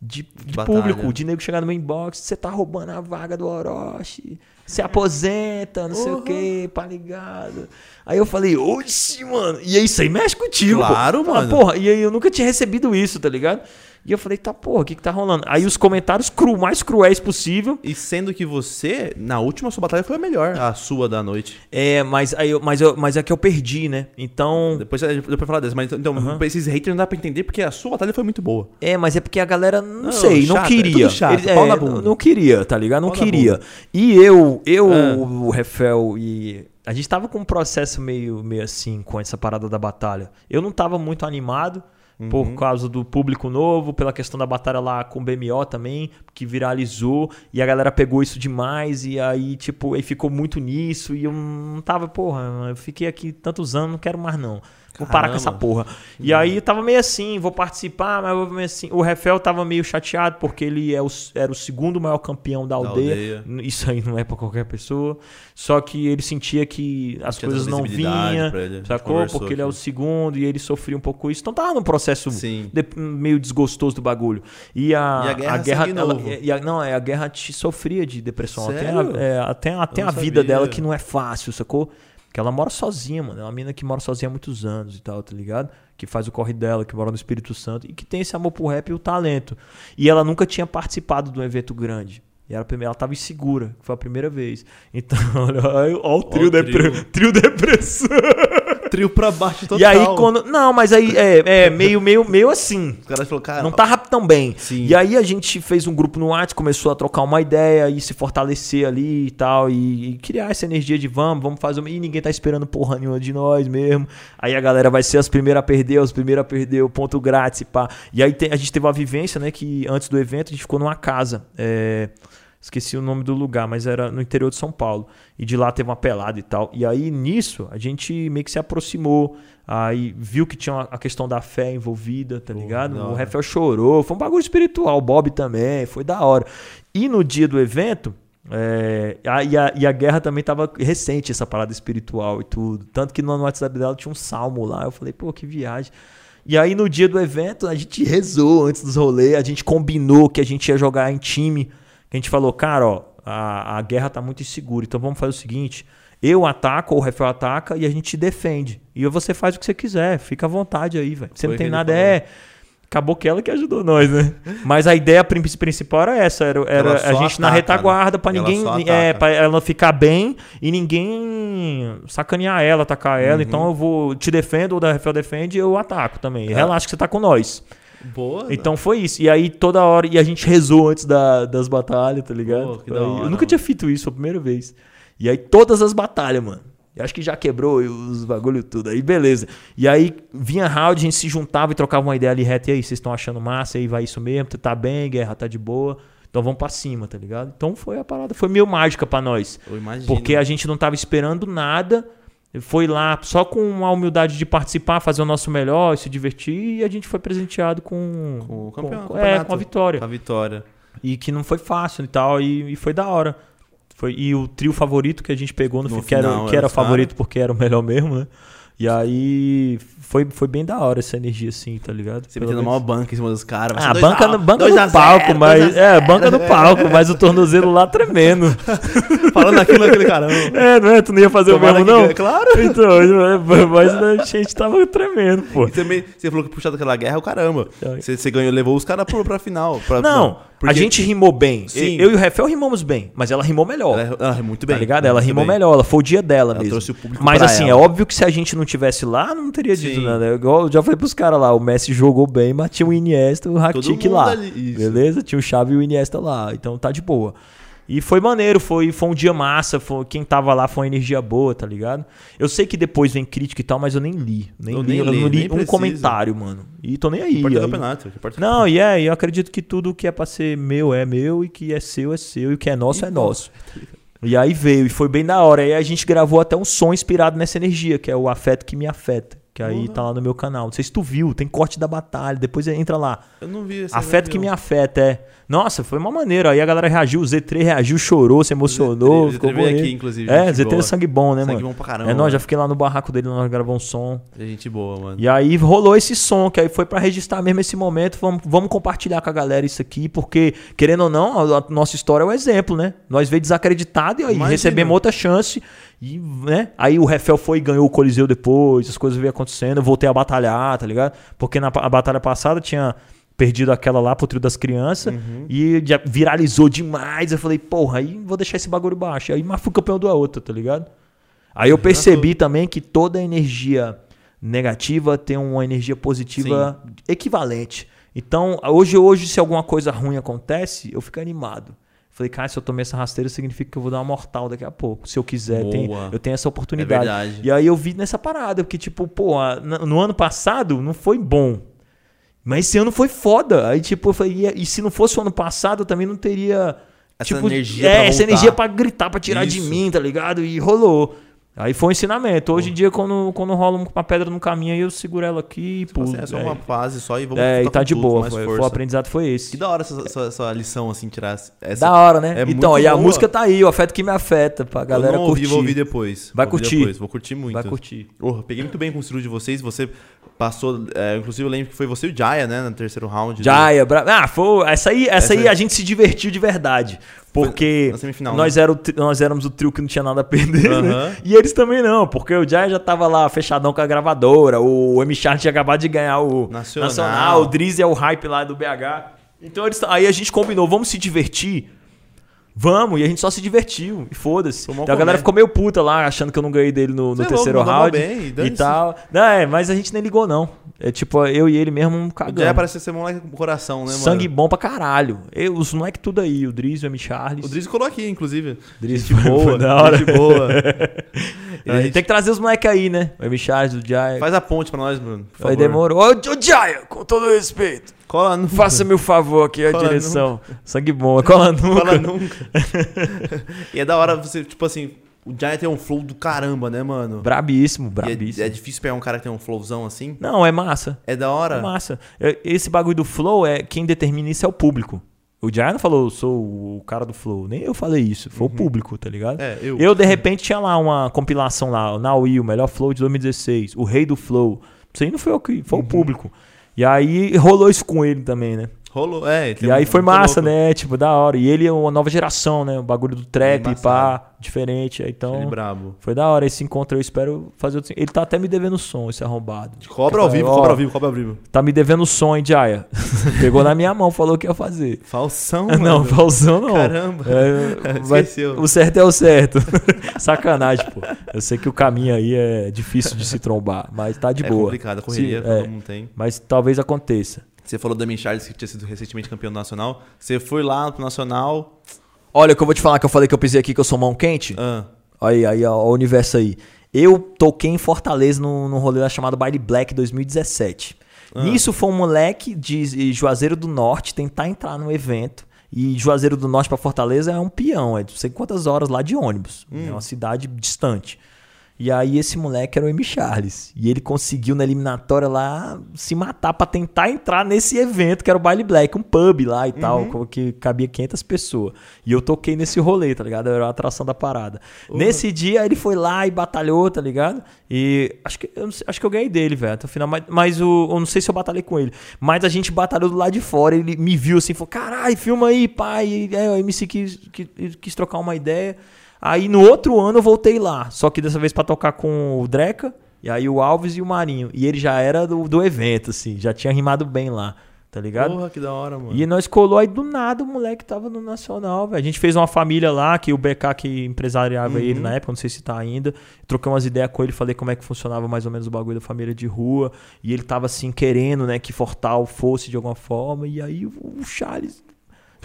Speaker 2: de, de público, de nego chegar no meu inbox, você tá roubando a vaga do Orochi, você aposenta, não sei o
Speaker 1: Uhum.
Speaker 2: que, pá ligado. Aí eu falei, oxi, mano, e aí isso aí mexe contigo, pô.
Speaker 1: Claro,
Speaker 2: Fala,
Speaker 1: mano.
Speaker 2: Porra, e aí eu nunca tinha recebido isso, tá ligado? E eu falei, tá, porra, o que que tá rolando? Aí os comentários cru, mais cruéis possível.
Speaker 1: E sendo que você, na última sua batalha, foi a melhor, a sua da noite.
Speaker 2: É, mas, aí eu, mas, eu, mas é que eu perdi, né? Então.
Speaker 1: Depois, depois falar dessa, mas então,
Speaker 2: Aham.
Speaker 1: esses haters não dá pra entender porque a sua batalha foi muito boa.
Speaker 2: É, mas é porque a galera, não,
Speaker 1: Não,
Speaker 2: sei, não
Speaker 1: é
Speaker 2: queria.
Speaker 1: tudo chato,
Speaker 2: é, não, não queria, tá ligado? Não
Speaker 1: Pau
Speaker 2: queria. E eu, eu,
Speaker 1: Ah.
Speaker 2: o Refel e. A gente tava com um processo meio, meio assim com essa parada da batalha. Eu não tava muito animado. Por
Speaker 1: Uhum.
Speaker 2: causa do público novo, pela questão da batalha lá com o BMO também, que viralizou, e a galera pegou isso demais, e aí, tipo, aí ficou muito nisso, e eu não tava, porra, eu fiquei aqui tantos anos, não quero mais não. Vou parar com essa porra. E aí tava meio assim, vou participar, mas vou meio assim. O Refel tava meio chateado porque ele é o, era o segundo maior campeão da
Speaker 1: Da
Speaker 2: aldeia.
Speaker 1: aldeia.
Speaker 2: Isso aí não é pra qualquer pessoa. Só que ele sentia que as
Speaker 1: Tinha
Speaker 2: coisas não vinham,
Speaker 1: a
Speaker 2: sacou? Porque ele é o segundo e ele sofria um pouco isso. Então tava num processo de- meio desgostoso do bagulho. E a,
Speaker 1: E a guerra sangue
Speaker 2: ela-
Speaker 1: novo.
Speaker 2: e a- não, é, a guerra te sofria de depressão. Até a,
Speaker 1: Sério?
Speaker 2: é, até, até a vida
Speaker 1: sabia.
Speaker 2: dela que não é fácil, sacou? Que ela mora sozinha, mano. É uma menina que mora sozinha há muitos anos e tal, tá ligado? Que faz o corre dela, que mora no Espírito Santo e que tem esse amor pro rap e o talento. E ela nunca tinha participado de um evento grande. E era a primeira, ela tava insegura, que foi a primeira vez. Então, olha, olha o trio,
Speaker 1: o
Speaker 2: depre-
Speaker 1: trio.
Speaker 2: trio depressão.
Speaker 1: Trio pra baixo total.
Speaker 2: E aí quando. Não, mas aí é, é meio, meio, meio assim.
Speaker 1: Os caras falaram, cara...
Speaker 2: Não tava tão bem.
Speaker 1: Sim.
Speaker 2: E aí a gente fez um grupo no WhatsApp, começou a trocar uma ideia e se fortalecer ali e tal. E, e criar essa energia de vamos, vamos fazer uma. E ninguém tá esperando porra nenhuma de nós mesmo. Aí a galera vai ser as primeiras a perder, os primeiros a perder, o ponto grátis e pá. E aí tem- a gente teve uma vivência, né? Que antes do evento a gente ficou numa casa. É, Esqueci o nome do lugar, mas era no interior de São Paulo. E de lá teve uma pelada e tal. E aí nisso a gente meio que se aproximou. Aí viu que tinha a questão da fé envolvida, tá ligado?
Speaker 1: da
Speaker 2: O. Rafael chorou. Foi um bagulho espiritual. O Bob também. Foi da hora. E no dia do evento. é, a- e, a, e a guerra também tava recente, essa parada espiritual e tudo. Tanto que no WhatsApp dela tinha um salmo lá. Eu falei, pô, que viagem. E aí no dia do evento a gente rezou antes dos rolês, a gente combinou que a gente ia jogar em time. A gente falou, cara, ó, a, a guerra tá muito insegura, então vamos fazer o seguinte: eu ataco, ou o Rafael ataca e a gente defende. E você faz o que você quiser, fica à vontade aí, velho. Você
Speaker 1: Foi
Speaker 2: não
Speaker 1: o
Speaker 2: tem nada,
Speaker 1: falou.
Speaker 2: é. Acabou que ela que ajudou nós, né? Mas a ideia prin- principal era essa: era, era a gente na
Speaker 1: ataca,
Speaker 2: retaguarda pra
Speaker 1: Ela
Speaker 2: ninguém. É,
Speaker 1: ataca.
Speaker 2: pra ela ficar bem e ninguém sacanear ela, atacar ela.
Speaker 1: Uhum.
Speaker 2: Então eu vou te defendo, ou da Rafael defende, eu ataco também. Relaxa que você tá com nós.
Speaker 1: Boa.
Speaker 2: Então foi isso. E aí toda hora. E a gente rezou antes da- das batalhas, tá ligado?
Speaker 1: Pô, hora,
Speaker 2: eu nunca tinha feito isso, foi a primeira vez. E aí todas as batalhas, mano. Eu acho que já quebrou os bagulho tudo. Aí beleza. E aí vinha round, a gente se juntava e trocava uma ideia ali reta. E aí, vocês estão achando massa? E aí vai isso mesmo? Tá bem, guerra tá de boa. Então vamos pra cima, tá ligado? Então foi a parada. Foi meio mágica pra nós. Porque a gente não tava esperando nada. Foi lá só com a humildade de participar, fazer o nosso melhor, se divertir. E a gente foi presenteado com,
Speaker 1: Com o campeão-
Speaker 2: com, é, com a vitória.
Speaker 1: Com a vitória.
Speaker 2: E que não foi fácil e tal. E, e foi da hora. Foi, e o trio favorito que a gente pegou no,
Speaker 1: No
Speaker 2: fi- que era,
Speaker 1: final,
Speaker 2: que era
Speaker 1: os cara.
Speaker 2: favorito porque era o melhor mesmo, né? E aí foi, foi bem da hora essa energia assim, tá ligado?
Speaker 1: Você metendo uma banca em cima dos caras.
Speaker 2: ah, banca,
Speaker 1: 2
Speaker 2: no,
Speaker 1: a-
Speaker 2: banca
Speaker 1: 2
Speaker 2: no
Speaker 1: a 0,
Speaker 2: palco,
Speaker 1: 2
Speaker 2: mas.
Speaker 1: a 0.
Speaker 2: É, banca no palco, mas o tornozelo lá tremendo.
Speaker 1: Falando aquilo naquele caramba.
Speaker 2: É, não é? Tu não ia fazer
Speaker 1: Tomara
Speaker 2: o mesmo,
Speaker 1: que-
Speaker 2: não?
Speaker 1: Claro.
Speaker 2: Então, é, mas a gente tava tremendo, pô.
Speaker 1: E também, você falou que puxar daquela guerra é o caramba. Você, você ganhou, levou os caras pra, pra final. pra-
Speaker 2: Não, a
Speaker 1: porque
Speaker 2: gente rimou bem.
Speaker 1: Sim.
Speaker 2: Eu e o Rafael rimamos bem, mas ela rimou melhor.
Speaker 1: Ela, ela é muito bem.
Speaker 2: Tá ligado? Ela rimou
Speaker 1: bem.
Speaker 2: melhor, ela foi o dia dela
Speaker 1: Ela
Speaker 2: mesmo.
Speaker 1: trouxe o público
Speaker 2: Mas assim, é
Speaker 1: ela.
Speaker 2: óbvio que se a gente não tivesse lá, não teria dito
Speaker 1: Sim.
Speaker 2: nada. Igual eu já falei pros caras lá, o Messi jogou bem, mas tinha o Iniesta o Rakitic lá.
Speaker 1: ali.
Speaker 2: Beleza? Tinha o Xavi e o Iniesta lá, então tá de boa. E foi maneiro, foi, foi um dia massa, foi, quem tava lá foi uma energia boa, tá ligado? Eu sei que depois vem crítica e tal, mas eu nem li. Nem
Speaker 1: Eu
Speaker 2: li,
Speaker 1: nem
Speaker 2: eu
Speaker 1: li,
Speaker 2: não li um
Speaker 1: precisa.
Speaker 2: comentário, mano. E tô nem aí.
Speaker 1: Importa o
Speaker 2: aí-
Speaker 1: campeonato. o
Speaker 2: Não, e é, eu acredito que tudo que é pra ser meu é meu e que é seu é seu e o que é nosso
Speaker 1: E
Speaker 2: é nosso. E aí veio, e foi bem da hora. Aí a gente gravou até um som inspirado nessa energia, que é o afeto que me afeta. Que aí tá lá no meu canal. Não sei se tu viu, tem corte da batalha. Depois entra lá.
Speaker 1: Eu não vi esse
Speaker 2: Afeto que me afeta, é. Nossa, foi uma maneira. Aí a galera reagiu, o Z3 reagiu, chorou, se emocionou.
Speaker 1: Z3
Speaker 2: ficou
Speaker 1: veio
Speaker 2: bonito.
Speaker 1: aqui, inclusive.
Speaker 2: É,
Speaker 1: gente
Speaker 2: Z3
Speaker 1: boa.
Speaker 2: é sangue bom, né,
Speaker 1: Sangue
Speaker 2: mano?
Speaker 1: bom pra caramba.
Speaker 2: É, nós já fiquei lá no barraco dele, nós gravamos um som.
Speaker 1: É gente boa, mano.
Speaker 2: E aí rolou esse som, que aí foi pra registrar mesmo esse momento. Vamos, vamos compartilhar com a galera isso aqui, porque, querendo ou não, a, a nossa história é o exemplo, né? Nós veio desacreditado e aí
Speaker 1: Imagina.
Speaker 2: recebemos outra chance. E, né? Aí o Refel foi e ganhou o Coliseu depois, as coisas veio acontecendo, eu voltei a batalhar, tá ligado? Porque na batalha passada tinha perdido aquela lá pro trio das crianças
Speaker 1: Uhum.
Speaker 2: e viralizou demais. Eu falei, porra, aí vou deixar esse bagulho baixo. Aí mas fui campeão da outra, tá ligado? Aí eu percebi também que toda energia negativa tem uma energia positiva equivalente. Então, hoje, hoje, se alguma coisa ruim acontece, eu fico animado. Falei, cara, se eu tomei essa rasteira, significa que eu vou dar uma mortal daqui a pouco. Se eu quiser, tem- eu tenho essa
Speaker 1: É
Speaker 2: oportunidade.
Speaker 1: verdade.
Speaker 2: e aí eu vi nessa parada, porque, tipo, pô, no ano passado não foi bom. Mas esse ano foi foda. Aí, tipo, eu falei, e, e se não fosse o ano passado, eu também não teria.
Speaker 1: Essa
Speaker 2: tipo,
Speaker 1: energia
Speaker 2: É,
Speaker 1: pra
Speaker 2: essa energia pra gritar, pra tirar de
Speaker 1: Isso.
Speaker 2: mim, tá ligado? E rolou. Aí foi um ensinamento. Hoje em dia, quando, quando rola uma pedra no caminho, aí eu seguro ela aqui e
Speaker 1: Tipo
Speaker 2: pulo.
Speaker 1: assim, é só
Speaker 2: é.
Speaker 1: uma fase só e vamos
Speaker 2: É, e tá de
Speaker 1: tudo,
Speaker 2: boa. Foi, foi- o aprendizado foi esse.
Speaker 1: Que da hora essa, essa, essa lição, assim, tirar essa.
Speaker 2: Da hora, né?
Speaker 1: É
Speaker 2: então, e a música tá aí, o afeto que me afeta, pra galera
Speaker 1: eu não ouvi,
Speaker 2: curtir.
Speaker 1: vou ouvir depois.
Speaker 2: Vai
Speaker 1: Vou
Speaker 2: curtir.
Speaker 1: Depois. Vou curtir muito.
Speaker 2: Vai curtir.
Speaker 1: Porra, peguei muito bem com o estilo de vocês. Você passou. é, inclusive, eu lembro que foi você e o Jaya, né? No terceiro round. do-
Speaker 2: Jaya, bra... ah, foi, essa aí, essa,
Speaker 1: Essa
Speaker 2: aí a gente se divertiu de verdade. Porque
Speaker 1: na semifinal,
Speaker 2: nós, era o tri- nós éramos o trio que não tinha nada a perder, né? E eles também não, porque o Jaya já tava lá fechadão com a gravadora, o M. Chart tinha acabado de ganhar o
Speaker 1: Nacional.
Speaker 2: o Drizzy é o hype lá do BH. Então eles, aí a gente combinou, vamos se divertir. Vamos, e a gente só se divertiu, e foda-se. Então a galera ficou meio puta lá, achando que eu não ganhei dele no, no
Speaker 1: é
Speaker 2: terceiro
Speaker 1: louco,
Speaker 2: round.
Speaker 1: bem,
Speaker 2: e tal. Não, é, mas a gente nem ligou, não. É tipo, eu e ele mesmo cagando.
Speaker 1: Jaya parece ser moleque com coração, né, mano?
Speaker 2: Sangue bom pra caralho. Eu, os moleques tudo aí, o Driz, o M. Charles.
Speaker 1: O Drizzy colou aqui, inclusive.
Speaker 2: Driz
Speaker 1: Gente boa,
Speaker 2: da hora.
Speaker 1: gente boa.
Speaker 2: A gente tem que trazer os moleques aí, né? O M. Charles, o Jaya.
Speaker 1: Faz a ponte pra nós, Bruno.
Speaker 2: Aí demorou. Ô, Jaya, com todo respeito.
Speaker 1: Cola no.
Speaker 2: Faça-me o favor aqui, a
Speaker 1: Cola
Speaker 2: direção. Sangue bom. Cola nunca.
Speaker 1: Cola nunca. e é da hora você, tipo assim, o Jaya tem um flow do caramba, né, mano?
Speaker 2: Brabíssimo,
Speaker 1: E
Speaker 2: brabíssimo.
Speaker 1: é, é difícil pegar um cara que tem um flowzão assim.
Speaker 2: Não, é massa.
Speaker 1: É da
Speaker 2: É
Speaker 1: hora.
Speaker 2: massa. É, Esse bagulho do flow é quem determina isso é o público. O Jaya não falou, sou o cara do flow. Nem eu falei isso. Foi o público, tá ligado?
Speaker 1: É, eu.
Speaker 2: Eu, de repente, tinha lá uma compilação lá, o Naui, o melhor flow de 2016, o rei do flow. Isso aí não foi o que,
Speaker 1: Uhum.
Speaker 2: foi o público. E aí rolou isso com ele também, né?
Speaker 1: Rolou, é.
Speaker 2: E aí foi massa,
Speaker 1: louco.
Speaker 2: né? Tipo, da hora. E ele é uma nova geração, né? O bagulho do trap,
Speaker 1: Embaçado.
Speaker 2: pá, diferente. aí
Speaker 1: Ele
Speaker 2: Então,
Speaker 1: brabo.
Speaker 2: foi da hora esse encontro. Eu espero fazer outro. Ele tá até me devendo som, esse arrombado.
Speaker 1: Cobra ao vivo, cobra ao vivo, cobra ao vivo.
Speaker 2: Tá me devendo som, hein, Jaya? Pegou na minha mão, falou que ia fazer.
Speaker 1: Falsão,
Speaker 2: não,
Speaker 1: mano.
Speaker 2: falsão não.
Speaker 1: Caramba.
Speaker 2: É, vai-
Speaker 1: Esqueceu.
Speaker 2: o certo é o certo. Sacanagem, pô. Eu sei que o caminho aí é difícil de se trombar, mas tá de
Speaker 1: é
Speaker 2: boa.
Speaker 1: complicado, a correria
Speaker 2: Se-
Speaker 1: todo
Speaker 2: é,
Speaker 1: mundo tem.
Speaker 2: mas talvez aconteça.
Speaker 1: Você falou da Min Charles, que tinha sido recentemente campeão nacional. Você foi lá pro Nacional.
Speaker 2: Olha, o que eu vou te falar que eu falei que eu pisei aqui que eu sou mão quente.
Speaker 1: Ah,
Speaker 2: Olha aí, aí, ó, o universo aí. Eu toquei em Fortaleza no, no rolê lá chamado Baile Black 2017.
Speaker 1: Ah.
Speaker 2: Nisso foi um moleque de Juazeiro do Norte tentar entrar no evento. E Juazeiro do Norte pra Fortaleza é um peão, é de não sei quantas horas lá de ônibus.
Speaker 1: Hum.
Speaker 2: É uma cidade distante. E aí esse moleque era o M. Charles. E ele conseguiu na eliminatória lá se matar pra tentar entrar nesse evento que era o Baile Black, um pub lá e
Speaker 1: Uhum.
Speaker 2: tal, que cabia 500 pessoas. E eu toquei nesse rolê, tá ligado? Era a atração da parada. Nesse dia ele foi lá e batalhou, tá ligado? E acho que eu, sei- acho que eu ganhei dele, velho, até o final. Mas, mas o, eu não sei se eu batalhei com ele. Mas a gente batalhou do lado de fora. Ele me viu assim, falou: caralho, filma aí, pai. E, é, o MC quis, quis, quis trocar uma ideia. Aí no outro ano eu voltei lá. Só que dessa vez pra tocar com o Dreca. E aí o Alves e o Marinho. E ele já era do, do evento, assim. Já tinha rimado bem lá. Tá ligado?
Speaker 1: porra, que da hora, mano.
Speaker 2: E nós colou aí do nada o moleque tava no Nacional, velho. A gente fez uma família lá, que o BK que empresariava ele
Speaker 1: Uhum.
Speaker 2: na época, não sei se tá ainda. Troquei umas ideias com ele, falei como é que funcionava mais ou menos o bagulho da família de rua. E ele tava assim, querendo, né, que Fortal fosse de alguma forma. E aí o Charles,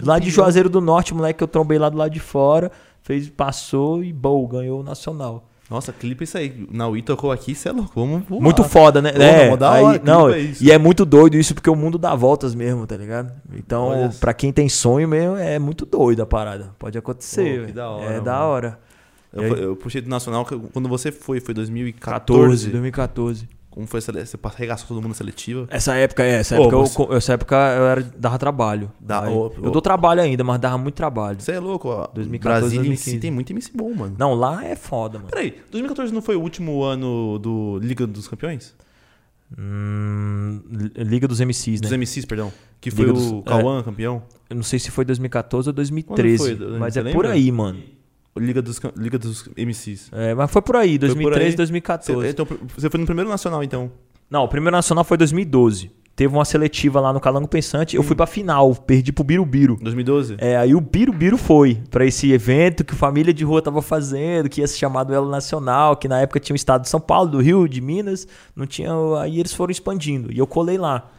Speaker 2: lá de Juazeiro do Norte, o moleque que eu trombei lá do lado de fora, fez, passou e, bow, ganhou o Nacional.
Speaker 1: Nossa, clipe isso aí. Na Wii tocou aqui, você é louco. Vamos voar.
Speaker 2: Muito foda, né?
Speaker 1: Porra,
Speaker 2: é,
Speaker 1: da
Speaker 2: aí-
Speaker 1: hora,
Speaker 2: não,
Speaker 1: é
Speaker 2: e é muito doido isso, porque o mundo dá voltas mesmo, tá ligado? Então, pra quem tem sonho mesmo, é muito doido a parada. Pode acontecer.
Speaker 1: Pô, que da hora,
Speaker 2: É
Speaker 1: mano.
Speaker 2: da hora.
Speaker 1: Eu, eu puxei do Nacional quando você foi, foi 2014.
Speaker 2: 14, 2014.
Speaker 1: Como foi a sele... Você arregaçou todo mundo na seletiva?
Speaker 2: Essa época, é, essa
Speaker 1: Ô,
Speaker 2: época,
Speaker 1: você-
Speaker 2: eu, essa época eu era, dava trabalho.
Speaker 1: Dá-
Speaker 2: Aí- eu dou trabalho ainda, mas dava muito trabalho.
Speaker 1: Você é louco, ó.
Speaker 2: 2014,
Speaker 1: Brasília em
Speaker 2: 2015.
Speaker 1: si tem muito MC bom, mano.
Speaker 2: Não, lá é foda, mano.
Speaker 1: Peraí, 2014 não foi o último ano do Liga dos Campeões?
Speaker 2: Hum, Liga dos MCs, né?
Speaker 1: Dos MCs, perdão. Que foi o Cauã campeão?
Speaker 2: Eu não sei se foi 2014 ou 2013,
Speaker 1: Quando foi?
Speaker 2: mas é por
Speaker 1: lembra?
Speaker 2: aí, mano.
Speaker 1: Liga dos, Liga dos MCs.
Speaker 2: É, mas foi por aí,
Speaker 1: por
Speaker 2: 2013,
Speaker 1: aí. Você,
Speaker 2: 2014.
Speaker 1: então, você foi no primeiro nacional, então.
Speaker 2: Não, o primeiro nacional foi 2012. Teve uma seletiva lá no Calango Pensante, eu fui pra final, perdi pro Birubiru.
Speaker 1: 2012?
Speaker 2: É, aí o Birubiru foi pra esse evento que Família de Rua tava fazendo, que ia se chamar Duelo Nacional, que na época tinha o estado de São Paulo, do Rio, de Minas, não tinha, aí eles foram expandindo, e eu colei lá.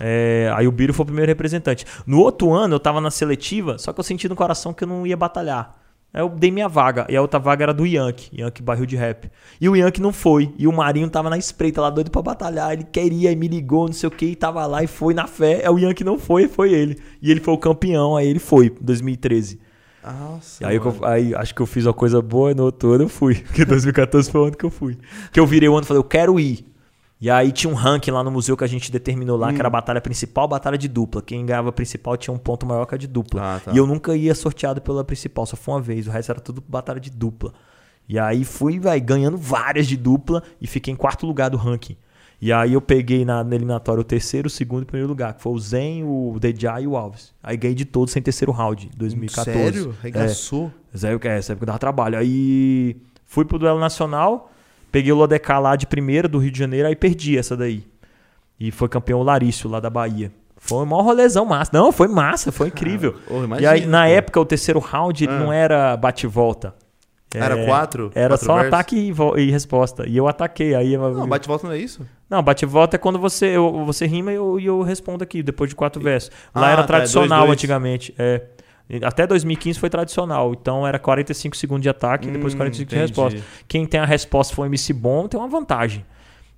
Speaker 2: É, aí o Biro foi o primeiro representante. No outro ano eu tava na seletiva, só que eu senti no coração que eu não ia batalhar. Aí eu dei minha vaga, e a outra vaga era do Yankee, Yankee barril de rap. E o Yankee não foi, e o Marinho tava na espreita lá doido pra batalhar, ele queria e me ligou, não sei o que, e tava lá e foi na fé. Aí o Yankee não foi, foi ele. E ele foi o campeão, aí ele foi, 2013.
Speaker 1: Nossa.
Speaker 2: Aí, eu- aí acho que eu fiz uma coisa boa no outro ano eu fui. Porque 2014 foi o ano que eu fui. Que eu virei o ano e falei, eu quero ir. E aí tinha um ranking lá no museu que a gente determinou lá, que era a batalha principal, batalha de dupla. Quem ganhava a principal tinha um ponto maior que a de dupla.
Speaker 1: Ah, tá.
Speaker 2: E eu nunca ia sorteado pela principal, só foi uma vez. O resto era tudo batalha de dupla. E aí fui, vai, ganhando várias de dupla e fiquei em quarto lugar do ranking. E aí eu peguei na, na eliminatória o terceiro, o segundo e o primeiro lugar, que foi o Zen, o Dejai e o Alves. Aí ganhei de todos sem terceiro round, 2014.
Speaker 1: Sério?
Speaker 2: É.
Speaker 1: Arregaçou?
Speaker 2: Essa época, essa época dava trabalho. Aí fui pro duelo nacional, peguei o Lodecar lá de primeira do Rio de Janeiro, aí perdi essa daí. E foi campeão o Larício lá da Bahia. Foi um maior rolezão massa. Não, foi massa, foi incrível.
Speaker 1: Ô,
Speaker 2: e
Speaker 1: imagina,
Speaker 2: aí, na
Speaker 1: pô.
Speaker 2: época, o terceiro round
Speaker 1: Ah.
Speaker 2: não era bate-volta.
Speaker 1: Era
Speaker 2: É,
Speaker 1: quatro?
Speaker 2: Era
Speaker 1: Quatro
Speaker 2: só
Speaker 1: versos?
Speaker 2: ataque e, e resposta. E eu ataquei. Aí eu-
Speaker 1: Não, bate-volta não é isso?
Speaker 2: não, bate-volta é quando você, eu- você rima e eu, e eu respondo aqui, depois de quatro versos. Lá
Speaker 1: Ah,
Speaker 2: era
Speaker 1: tá, é
Speaker 2: tradicional
Speaker 1: dois, dois.
Speaker 2: antigamente. É. Até 2015 foi tradicional. Então era 45 segundos de ataque e depois
Speaker 1: Hum,
Speaker 2: 45 de
Speaker 1: entendi.
Speaker 2: resposta. Quem tem a resposta for MC bom, tem uma vantagem.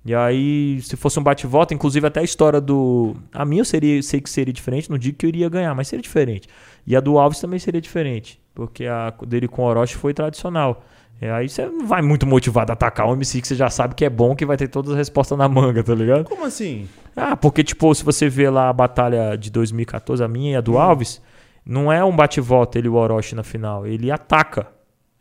Speaker 2: E aí, se fosse um bate-volta, inclusive até a história do. A minha eu seria, sei que seria diferente, não digo que eu iria ganhar, mas seria diferente. E a do Alves também seria diferente. Porque a dele com o Orochi foi tradicional. É, aí você não vai muito motivado a atacar um MC que você já sabe que é bom, que vai ter todas as respostas na manga, tá ligado?
Speaker 1: Como assim?
Speaker 2: Ah, porque, tipo, se você vê lá a batalha de 2014, a minha e a do Alves, não é um bate-volta ele e o Orochi na final. Ele ataca.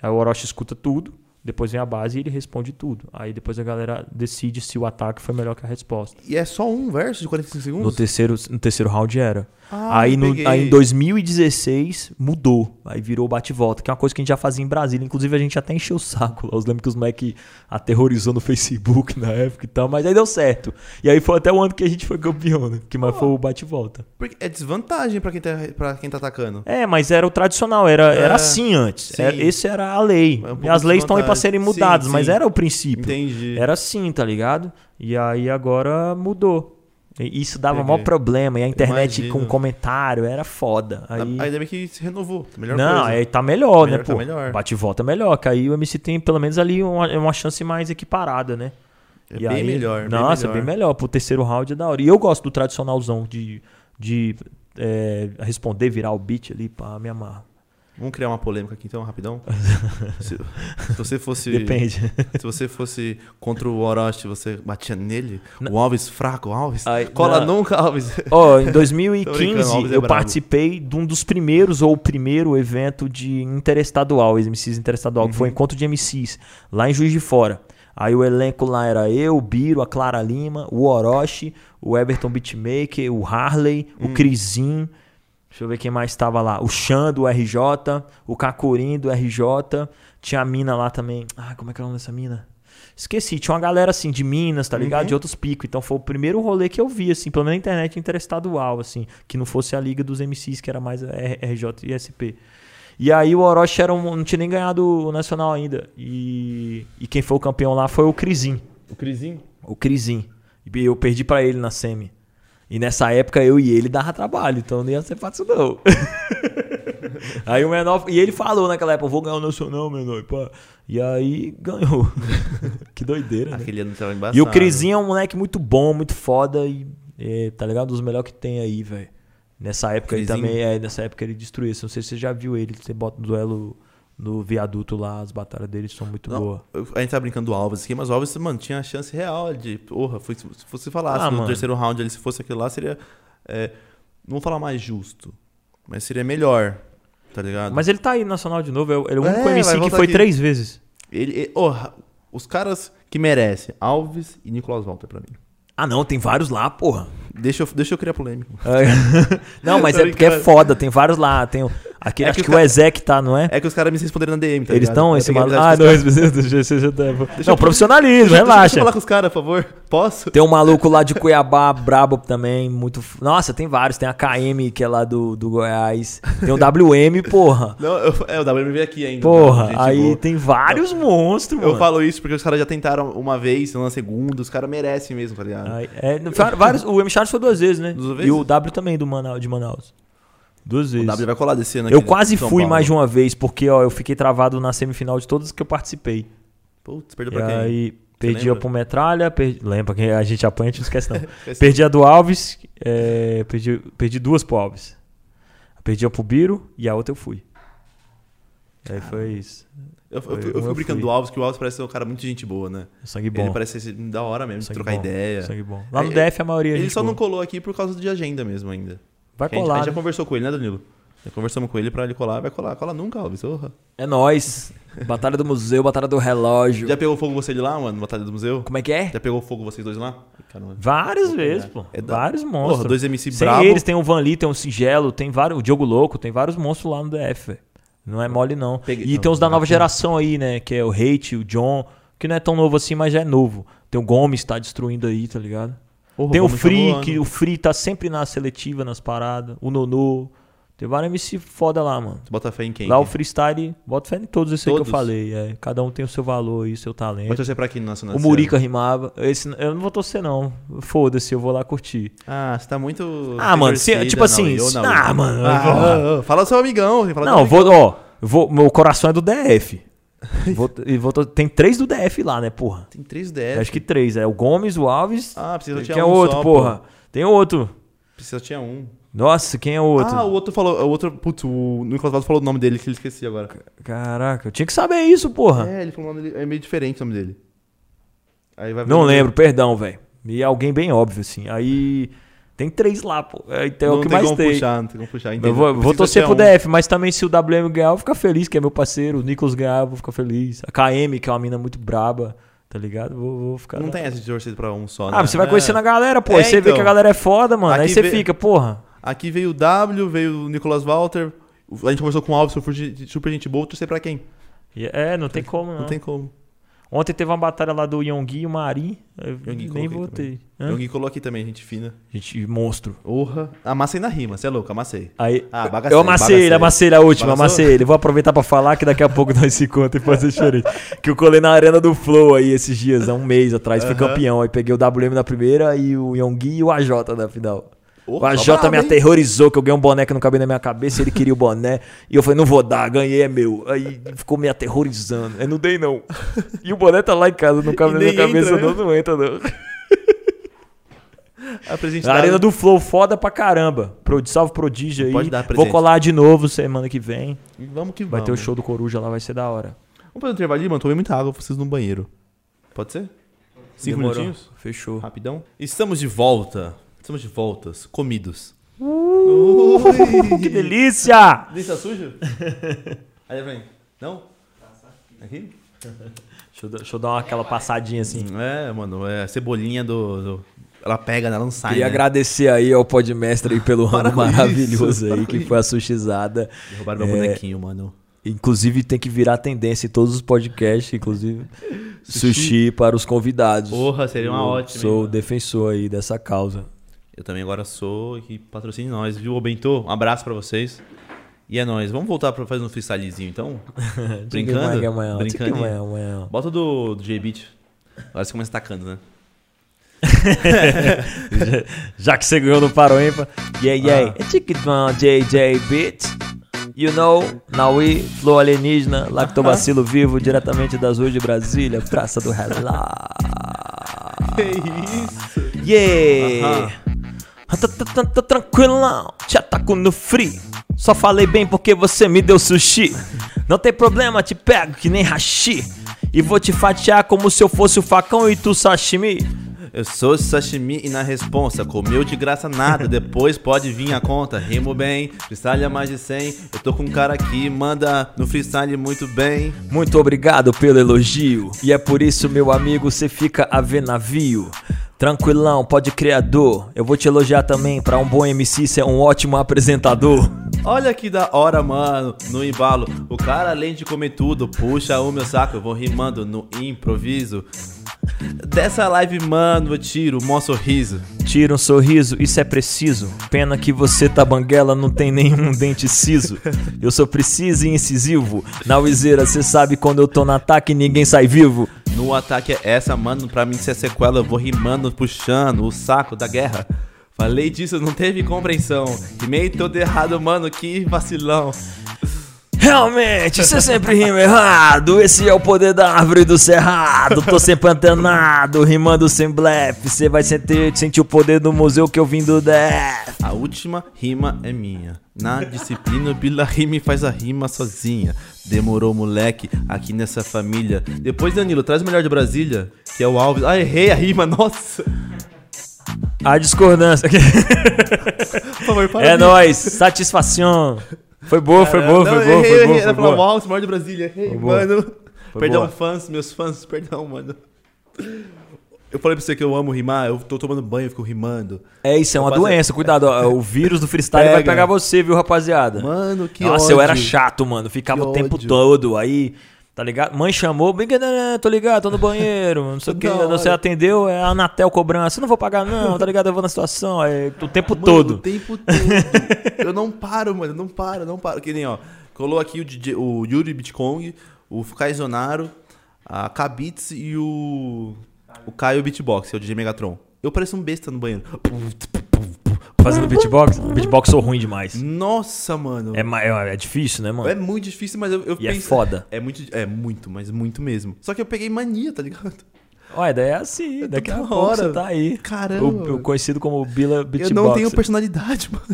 Speaker 2: Aí o Orochi escuta tudo, depois vem a base e ele responde tudo. Aí depois a galera decide se o ataque foi melhor que a resposta.
Speaker 1: E é só um verso de 45 segundos?
Speaker 2: No terceiro, no terceiro round era.
Speaker 1: Ah,
Speaker 2: aí, no, aí em 2016 mudou. Aí virou bate-volta, que é uma coisa que a gente já fazia em Brasília. Inclusive a gente até encheu o saco lá. Eu lembro que os moleques aterrorizou no Facebook na época e tal, mas aí deu certo. E aí foi até o ano que a gente foi campeão, né? Que mais foi o bate-volta.
Speaker 1: Porque é desvantagem pra quem tá, pra quem tá atacando.
Speaker 2: É, mas era o tradicional, era,
Speaker 1: É,
Speaker 2: era assim antes. Era- esse era a lei.
Speaker 1: É um
Speaker 2: e as leis estão aí pra
Speaker 1: desvantagem.
Speaker 2: serem mudadas,
Speaker 1: Sim,
Speaker 2: mas
Speaker 1: sim.
Speaker 2: era o princípio.
Speaker 1: Entendi.
Speaker 2: Era assim, tá ligado? E aí agora mudou. E Isso dava
Speaker 1: Peguei.
Speaker 2: maior problema. E a internet
Speaker 1: Imagino.
Speaker 2: com comentário era foda. Aí...
Speaker 1: Ainda bem que se renovou. Melhor
Speaker 2: Não,
Speaker 1: coisa.
Speaker 2: aí tá melhor, né,
Speaker 1: Melhor, tá
Speaker 2: pô?
Speaker 1: melhor.
Speaker 2: Bate e volta é melhor, que aí o MC tem pelo menos ali uma, uma chance mais equiparada, né?
Speaker 1: É
Speaker 2: E
Speaker 1: bem
Speaker 2: aí-
Speaker 1: melhor.
Speaker 2: Nossa,
Speaker 1: bem
Speaker 2: bem
Speaker 1: melhor.
Speaker 2: melhor. Pro terceiro round é da hora. E eu gosto do tradicionalzão de, de é, responder, virar o beat ali, pá, me amarro.
Speaker 1: Vamos criar uma polêmica aqui então, rapidão. se, se você fosse.
Speaker 2: Depende.
Speaker 1: Se você fosse contra o Orochi, você batia nele? O Alves fraco, o Alves?
Speaker 2: Ai,
Speaker 1: Cola
Speaker 2: não.
Speaker 1: nunca, Alves.
Speaker 2: Ó, em
Speaker 1: Tô
Speaker 2: 2015
Speaker 1: brincando, o Alves é
Speaker 2: eu participei de um dos primeiros ou o primeiro evento de interestadual, MCs interestadual, que foi o
Speaker 1: Uhum.
Speaker 2: encontro de MCs, lá em Juiz de Fora. Aí o elenco lá era eu, o Biro, a Clara Lima, o Orochi, o Everton Beatmaker, o Harley, o
Speaker 1: Hum.
Speaker 2: Crisim. Deixa eu ver quem mais estava lá. O Xan do RJ, o Cacurim do RJ. Tinha a mina lá também. Ah, como é que é o nome dessa mina? Esqueci, tinha uma galera assim de Minas, tá ligado?
Speaker 1: Uhum.
Speaker 2: De outros picos. Então foi o primeiro rolê que eu vi, assim, pelo menos na internet interestadual, assim, que não fosse a liga dos MCs, que era mais RJ e SP. E aí o Orochi era um- não tinha nem ganhado o Nacional ainda. E, e quem foi o campeão lá foi o Crisim.
Speaker 1: O Crisinho?
Speaker 2: O Crisim. E eu perdi pra ele na semi. E nessa época eu e ele dava trabalho, então não ia ser fácil não. aí o menor. E ele falou naquela época, eu vou ganhar o Nacional, menor. e pá. E aí ganhou. que doideira, né?
Speaker 1: Aquele ano tava embaçado.
Speaker 2: E o Crisinho é um moleque muito bom, muito foda e é, tá ligado? Um dos melhores que tem aí, velho. Nessa época ele
Speaker 1: Crisinho?
Speaker 2: também, é, nessa época ele destruiu. Não sei se você já viu ele, você bota no duelo no viaduto lá, as batalhas deles são muito
Speaker 1: Não,
Speaker 2: boas.
Speaker 1: a gente tá brincando do Alves aqui, mas o Alves, mano, tinha a chance real de. Porra, foi, se você falasse
Speaker 2: Ah,
Speaker 1: no
Speaker 2: mano.
Speaker 1: terceiro round ali, se fosse aquilo lá, seria. é, não vou falar mais justo, mas seria melhor. Tá ligado?
Speaker 2: Mas ele tá aí no Nacional de novo, é o- ele é o
Speaker 1: É,
Speaker 2: único
Speaker 1: vai
Speaker 2: MC que foi
Speaker 1: aqui.
Speaker 2: três vezes.
Speaker 1: Ele, ele- porra, os caras que merecem, Alves e Nicolas Walter pra mim.
Speaker 2: Ah, não, tem vários lá, porra.
Speaker 1: Deixa eu, deixa eu criar polêmica.
Speaker 2: É. não, mas é porque é foda, tem vários lá. Tem
Speaker 1: É
Speaker 2: acho
Speaker 1: que
Speaker 2: que, o Ezek tá, não é?
Speaker 1: É que os caras me responderam na DM, tá
Speaker 2: Eles estão,
Speaker 1: Eu
Speaker 2: esse maluco. Ah, não, esse- esse- Não,
Speaker 1: eu-
Speaker 2: profissionalismo,
Speaker 1: Deixa eu
Speaker 2: relaxa.
Speaker 1: falar com os caras, por favor. Posso?
Speaker 2: Tem um maluco lá de Cuiabá, brabo também, muito. Nossa, tem vários. Tem a KM, que é lá do, do Goiás. Tem o WM, porra.
Speaker 1: Não, eu, é, o WM veio aqui ainda.
Speaker 2: Porra,
Speaker 1: gente
Speaker 2: aí
Speaker 1: boa.
Speaker 2: tem vários monstros, mano.
Speaker 1: Eu falo isso porque os caras já tentaram uma vez, na segunda, os caras merecem mesmo, tá ligado?
Speaker 2: Aí, é, vários, o M. Charles foi duas vezes, né?
Speaker 1: Duas
Speaker 2: E
Speaker 1: vezes?
Speaker 2: o W também do Manaus, de Manaus. Duas
Speaker 1: o
Speaker 2: vezes.
Speaker 1: W vai colar desse ano aqui
Speaker 2: Eu
Speaker 1: de
Speaker 2: quase fui
Speaker 1: Paulo.
Speaker 2: mais de uma vez, porque ó, eu fiquei travado na semifinal de todas que eu participei.
Speaker 1: Putz, perdeu pra quem?
Speaker 2: aí perdi a pro Metralha, perdi, lembra que a gente apanha, a gente não esquece não. Perdi a do Alves, é, perdi, perdi duas pro Alves. Perdi a pro Biro e a outra eu fui. Aí foi isso.
Speaker 1: Eu, eu, eu,
Speaker 2: um
Speaker 1: fico
Speaker 2: eu
Speaker 1: brincando
Speaker 2: fui.
Speaker 1: do Alves, que o Alves parece ser um cara muito gente boa, né?
Speaker 2: Sangue bom.
Speaker 1: Ele parece ser da hora mesmo, de
Speaker 2: sangue
Speaker 1: trocar
Speaker 2: bom,
Speaker 1: ideia.
Speaker 2: Sangue bom. Lá no
Speaker 1: É,
Speaker 2: DF a maioria é
Speaker 1: Ele só não
Speaker 2: boa.
Speaker 1: colou aqui por causa de agenda mesmo ainda.
Speaker 2: Vai
Speaker 1: Que a gente, a
Speaker 2: colar.
Speaker 1: gente já
Speaker 2: né?
Speaker 1: conversou com ele, né, Danilo? Já conversamos com ele pra ele colar, vai colar. Cola nunca, Alves.
Speaker 2: É nóis. Batalha do museu, batalha do relógio.
Speaker 1: Já pegou fogo você de lá, mano, Batalha do Museu?
Speaker 2: Como é que é?
Speaker 1: Já pegou fogo vocês dois lá? Caramba.
Speaker 2: Várias vezes, pô.
Speaker 1: É da-
Speaker 2: Vários monstros.
Speaker 1: Porra, dois MC
Speaker 2: Sem
Speaker 1: brabo.
Speaker 2: eles, tem o Van Lee, tem o Sigelo, tem vários. O Diogo Louco, tem vários monstros lá no DF, velho. Não é mole, não.
Speaker 1: Peguei-
Speaker 2: E
Speaker 1: não,
Speaker 2: tem os da nova
Speaker 1: bacana.
Speaker 2: geração aí, né? Que é o Hate, o John, que não é tão novo assim, mas já é novo. Tem o Gomes, tá destruindo aí, tá ligado?
Speaker 1: Porra,
Speaker 2: tem o
Speaker 1: tá
Speaker 2: Free, que o Free tá sempre na seletiva, nas paradas. O Nono. Tem vários MC foda lá, mano.
Speaker 1: Você bota fé em quem?
Speaker 2: Lá o freestyle, bota fé em todos esses aí que eu
Speaker 1: Todos?
Speaker 2: falei. É. Cada um tem o seu valor aí, seu talento.
Speaker 1: Vai torcer pra quem no Nacional?
Speaker 2: O Murica rimava. Esse, eu não vou torcer, não. Foda-se, eu vou lá curtir.
Speaker 1: Ah, você tá muito.
Speaker 2: Ah, mano, se- tipo assim,
Speaker 1: ô,
Speaker 2: se-
Speaker 1: Naui.
Speaker 2: ah, mano,
Speaker 1: Ah, ah, ah, fala seu amigão. fala
Speaker 2: não,
Speaker 1: seu
Speaker 2: vou,
Speaker 1: amigão.
Speaker 2: ó. Vou, meu coração é do DF. E vou to- tem três do DF lá, né, porra?
Speaker 1: Tem três DS.
Speaker 2: Acho que três. É o Gomes, o Alves.
Speaker 1: Ah, precisa
Speaker 2: quem
Speaker 1: tinha
Speaker 2: é
Speaker 1: um
Speaker 2: outro,
Speaker 1: só,
Speaker 2: porra?
Speaker 1: pô.
Speaker 2: Tem outro.
Speaker 1: Precisa tinha um.
Speaker 2: Nossa, quem é outro?
Speaker 1: Ah, o outro falou. O outro. Putz, o Nicolas Valdo falou o nome dele que ele esqueci agora.
Speaker 2: Caraca, eu tinha que saber isso, porra.
Speaker 1: É, ele falou o nome dele. É meio diferente o nome dele. Aí vai
Speaker 2: Não
Speaker 1: o-
Speaker 2: lembro, perdão, velho. E alguém bem óbvio, assim. Aí. Tem três lá, pô. É, Então é
Speaker 1: não
Speaker 2: o que
Speaker 1: tem
Speaker 2: mais tem.
Speaker 1: puxar, não tem como puxar.
Speaker 2: Eu
Speaker 1: entendo.
Speaker 2: vou, vou torcer pro
Speaker 1: um.
Speaker 2: DF, mas também se o WM ganhar, eu vou ficar feliz, que é meu parceiro. O Nicolas ganhar, eu vou ficar feliz. A KM, que é uma mina muito braba, tá ligado? Vou, vou ficar.
Speaker 1: Não tem essa de torcer pra um só, né?
Speaker 2: Ah, você vai
Speaker 1: É.
Speaker 2: conhecendo a galera, pô.
Speaker 1: É,
Speaker 2: aí você vê
Speaker 1: então.
Speaker 2: que a galera é foda, mano. aí
Speaker 1: Aqui
Speaker 2: você
Speaker 1: vê-
Speaker 2: fica, porra.
Speaker 1: Aqui veio o W, veio o Nicolas Walter. A gente conversou com o Alves, super gente boa. Torcer pra quem?
Speaker 2: É, não tem como, não.
Speaker 1: Não tem como.
Speaker 2: Ontem teve uma batalha lá do Yonggi e o Marim. Eu
Speaker 1: Yonggi
Speaker 2: nem
Speaker 1: coloquei
Speaker 2: votei. Hã?
Speaker 1: O Gui colou aqui também, gente fina.
Speaker 2: Gente, monstro.
Speaker 1: Porra. Amassei na rima, você é louco, amassei.
Speaker 2: Aí,
Speaker 1: Ah, bagacei,
Speaker 2: eu amassei ele, amassei ele, a última,
Speaker 1: Bagaçou?
Speaker 2: amassei ele. Vou aproveitar pra falar que daqui a pouco nós se conta e fazer diferente. que eu colei na Arena do Flow aí esses dias, há um mês atrás, fui
Speaker 1: Aham.
Speaker 2: campeão. Aí peguei o WM na primeira e o Yonggi e o AJ na final. O
Speaker 1: tá
Speaker 2: AJ
Speaker 1: brabo,
Speaker 2: me aterrorizou, que eu ganhei um boné que não cabia na minha cabeça, ele queria o boné. E eu falei, não vou dar, ganhei, é meu. Aí ficou me aterrorizando. Eu não dei, não. E o boné tá lá em casa, não cabe na minha cabeça,
Speaker 1: entra,
Speaker 2: não, não entra, não.
Speaker 1: A
Speaker 2: Arena do Flow, foda pra caramba. Pro, salve Prodígio aí.
Speaker 1: Pode dar
Speaker 2: Vou colar de novo semana que vem.
Speaker 1: Vamos que
Speaker 2: Vai
Speaker 1: vamos.
Speaker 2: ter o show do Coruja lá, vai ser da hora.
Speaker 1: Vamos fazer um intervalinho, mano. Tomei muita água, preciso no banheiro. Pode ser? Cinco
Speaker 2: Demorou.
Speaker 1: minutinhos?
Speaker 2: Fechou.
Speaker 1: Rapidão. Estamos de volta. Estamos de voltas. Comidos.
Speaker 2: que delícia!
Speaker 1: Tá sujo? Aí, vem. Não? Aqui?
Speaker 2: Deixa eu, dar- deixa eu dar uma, aquela passadinha assim.
Speaker 1: É, mano. É a cebolinha do... do- Ela pega, ela não sai,
Speaker 2: Queria
Speaker 1: né?
Speaker 2: agradecer aí ao podmestre aí pelo ramo maravilhoso
Speaker 1: isso,
Speaker 2: aí, que foi a sushizada.
Speaker 1: Roubaram meu
Speaker 2: É,
Speaker 1: bonequinho, mano.
Speaker 2: Inclusive tem que virar tendência em todos os podcasts, inclusive sushi, para os convidados.
Speaker 1: Porra, seria uma
Speaker 2: Eu
Speaker 1: ótima,
Speaker 2: Sou
Speaker 1: hein?
Speaker 2: defensor aí dessa causa.
Speaker 1: Eu também agora sou e patrocine nós, viu, ô Bentô? Um abraço pra vocês. E é nóis. Vamos voltar pra fazer um freestylezinho, então? Brincando?
Speaker 2: Brincando.
Speaker 1: Bota do, do J-Beat. Agora você começa tacando, né?
Speaker 2: Já que você ganhou no Paro Ímpar. Yeah, yeah.
Speaker 1: Ah.
Speaker 2: É Ticketman JJ Beat. You know, Naui, Flow Alienígena, Lactobacilo Vivo, diretamente das ruas de Brasília, Praça do Relá.
Speaker 1: Que isso?
Speaker 2: Yeah! Tá, tá tranquilão, te ataco no free. Só falei bem porque você me deu sushi. Não tem problema, te pego que nem hashi. E vou te fatiar como se eu fosse o facão e tu sashimi.
Speaker 1: Eu sou sashimi e na responsa, comeu de graça nada, depois pode vir a conta. Rimo bem, freestyle é mais de 100. Eu tô com um cara aqui, manda no freestyle muito bem.
Speaker 2: Muito obrigado pelo elogio. E é por isso, meu amigo, você fica a ver navio. Tranquilão, pode criador. Eu vou te elogiar também. Pra um bom MC, você é um ótimo apresentador.
Speaker 1: Olha que da hora, mano, no embalo. O cara, além de comer tudo, puxa o meu saco. Eu vou rimando no improviso. Dessa live, mano, eu tiro o maior sorriso.
Speaker 2: Tira um sorriso, isso é preciso. Pena que você tá banguela, não tem nenhum dente ciso. Eu sou preciso e incisivo. Na Wizeira, cê sabe quando eu tô no ataque ninguém sai vivo.
Speaker 1: No ataque é essa, mano, pra mim se é sequela, eu vou rimando, puxando o saco da guerra. Falei disso, não teve compreensão. Rimei todo errado, mano, que vacilão.
Speaker 2: Realmente, você sempre rima errado. Esse é o poder da árvore do cerrado. Tô sempre antenado, rimando sem blefe. Você vai sentir, sentir o poder do museu que eu vim do Death.
Speaker 1: A última rima é minha. Na disciplina, o Bila rima e faz a rima sozinha. Demorou, moleque, aqui nessa família. Depois, Danilo, traz o melhor de Brasília, que é o Alves. Ah, errei a rima, nossa.
Speaker 2: A discordância.
Speaker 1: Por favor, para
Speaker 2: é nóis, satisfação. Foi boa, foi boa, foi boa,
Speaker 1: errei,
Speaker 2: foi
Speaker 1: o
Speaker 2: boa.
Speaker 1: Alves, maior de Brasília. Errei, mano.
Speaker 2: Foi
Speaker 1: perdão,
Speaker 2: boa.
Speaker 1: fãs, meus fãs, perdão, mano. Eu falei pra você que eu amo rimar, eu tô tomando banho, eu fico rimando.
Speaker 2: É isso, é uma doença. Cuidado, ó, o vírus do freestyle vai
Speaker 1: Pega.
Speaker 2: pegar você, viu, rapaziada?
Speaker 1: Mano, que
Speaker 2: Nossa,
Speaker 1: ódio.
Speaker 2: eu era chato, mano. Ficava
Speaker 1: Que
Speaker 2: o tempo
Speaker 1: ódio.
Speaker 2: todo. Aí, tá ligado? Mãe chamou, tô ligado, tô no banheiro, não sei o que. Você atendeu, é a Anatel cobrança. Eu não vou pagar, não, tá ligado? Eu vou na situação. É, o tempo
Speaker 1: Mano,
Speaker 2: todo.
Speaker 1: O tempo todo. eu não paro, mano. Não paro, não paro. Que nem, ó. Colou aqui o, DJ, o Yuri Bitcong, o Kaizonaro, a Kabits e o. O Caio Beatbox, é o DJ Megatron. Eu pareço um besta no banheiro.
Speaker 2: Fazendo beatbox. Beatbox sou ruim demais.
Speaker 1: Nossa, mano.
Speaker 2: É, é, é difícil, né, mano?
Speaker 1: É muito difícil, mas eu, eu
Speaker 2: E é
Speaker 1: penso-
Speaker 2: foda.
Speaker 1: É muito, é muito, mas muito mesmo. Só que eu peguei mania, tá ligado?
Speaker 2: Olha, daí é assim. Daqui a pouco
Speaker 1: hora.
Speaker 2: você tá aí.
Speaker 1: Caramba.
Speaker 2: O, o conhecido como Bila Beatbox.
Speaker 1: Eu não tenho personalidade, mano.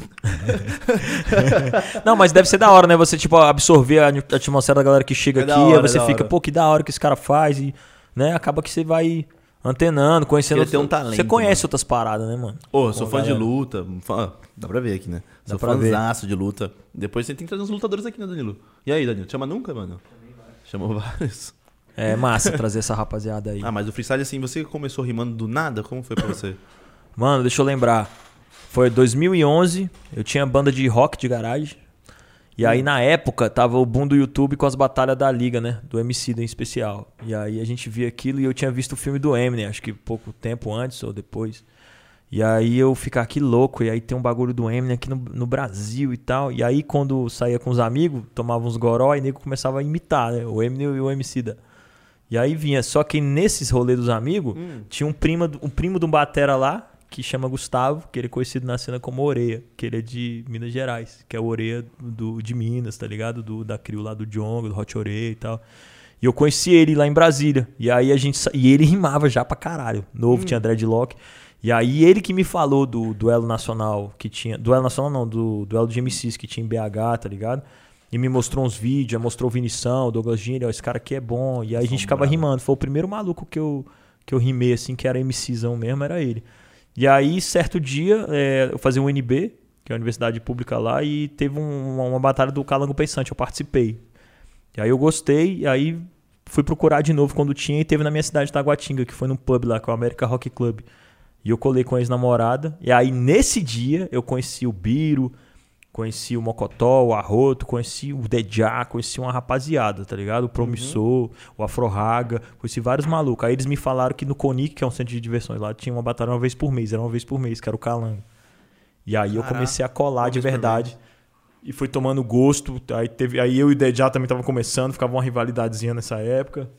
Speaker 2: Não, mas deve ser da hora, né? Você, tipo, absorver a atmosfera da galera que chega
Speaker 1: É
Speaker 2: aqui,
Speaker 1: hora,
Speaker 2: aí você
Speaker 1: é
Speaker 2: fica,
Speaker 1: hora.
Speaker 2: pô, que da hora que esse cara faz, e, né? Acaba que você vai antenando, conhecendo.
Speaker 1: Ele tem um talento,
Speaker 2: Você conhece
Speaker 1: mano.
Speaker 2: outras paradas, né, mano?
Speaker 1: Ô, eu sou fã de
Speaker 2: galera.
Speaker 1: luta. fã- Dá pra ver aqui, né?
Speaker 2: Dá
Speaker 1: sou fãzaço de luta. Depois você tem que trazer uns lutadores aqui, né, Danilo? E aí, Danilo? Chama nunca, mano? Chamou vários.
Speaker 2: É massa trazer essa rapaziada aí.
Speaker 1: Ah, mas o freestyle, assim, você começou rimando do nada? Como foi pra você?
Speaker 2: Mano, deixa eu lembrar. Foi 2011, eu tinha banda de rock de garagem. E aí, na época, tava o boom do YouTube com as batalhas da Liga, né? Do MC em especial. E aí a gente via aquilo e eu tinha visto o filme do Eminem, acho que pouco tempo antes ou depois. E aí eu ficar aqui louco, e aí tem um bagulho do Eminem aqui no, no Brasil e tal. E aí quando saía com os amigos, tomava uns goró e nego começava a imitar, né? O Eminem e o MC da. E aí vinha, só que nesses rolês dos amigos, tinha um primo, um primo de um batera lá, que chama Gustavo, que ele é conhecido na cena como Oreia, que ele é de Minas Gerais, que é o Oreia do, de Minas, tá ligado? Do, da crio lá do Djonga, do Hot Oreia e tal. E eu conheci ele lá em Brasília. E aí a gente. E ele rimava já pra caralho. Novo, tinha dreadlock. E aí ele que me falou do duelo nacional que tinha. Duelo nacional não, do duelo de MCs que tinha em BH, tá ligado? E me mostrou uns vídeos, mostrou o Vinição, o Douglas Gini, ó, esse cara aqui é bom. E aí a gente ficava rimando. Foi o primeiro maluco que eu, que eu rimei, assim, que era MCzão mesmo, era ele. E aí, certo dia, é, eu fazia um UNB, que é a universidade pública lá, e teve um- uma, uma batalha do Calango Pensante, eu participei. E aí eu gostei, e aí fui procurar de novo quando tinha, e teve na minha cidade de Taguatinga, que foi num pub lá, que é o América Rock Club. E eu colei com a ex-namorada, e aí nesse dia eu conheci o Biro, conheci o Mocotó, o Arroto, conheci o Dedjá, conheci uma rapaziada, tá ligado? O Promissor, o Afroraga, conheci vários malucos. Aí eles me falaram que no Conic, que é um centro de diversões lá, tinha uma batalha uma vez por mês, era uma vez por mês, que era o Calango. E aí eu
Speaker 1: Caraca,
Speaker 2: comecei a colar
Speaker 1: uma
Speaker 2: de verdade. E fui tomando gosto. Aí, teve, aí eu e o Dedjá também estavam começando, ficava uma rivalidadezinha nessa época.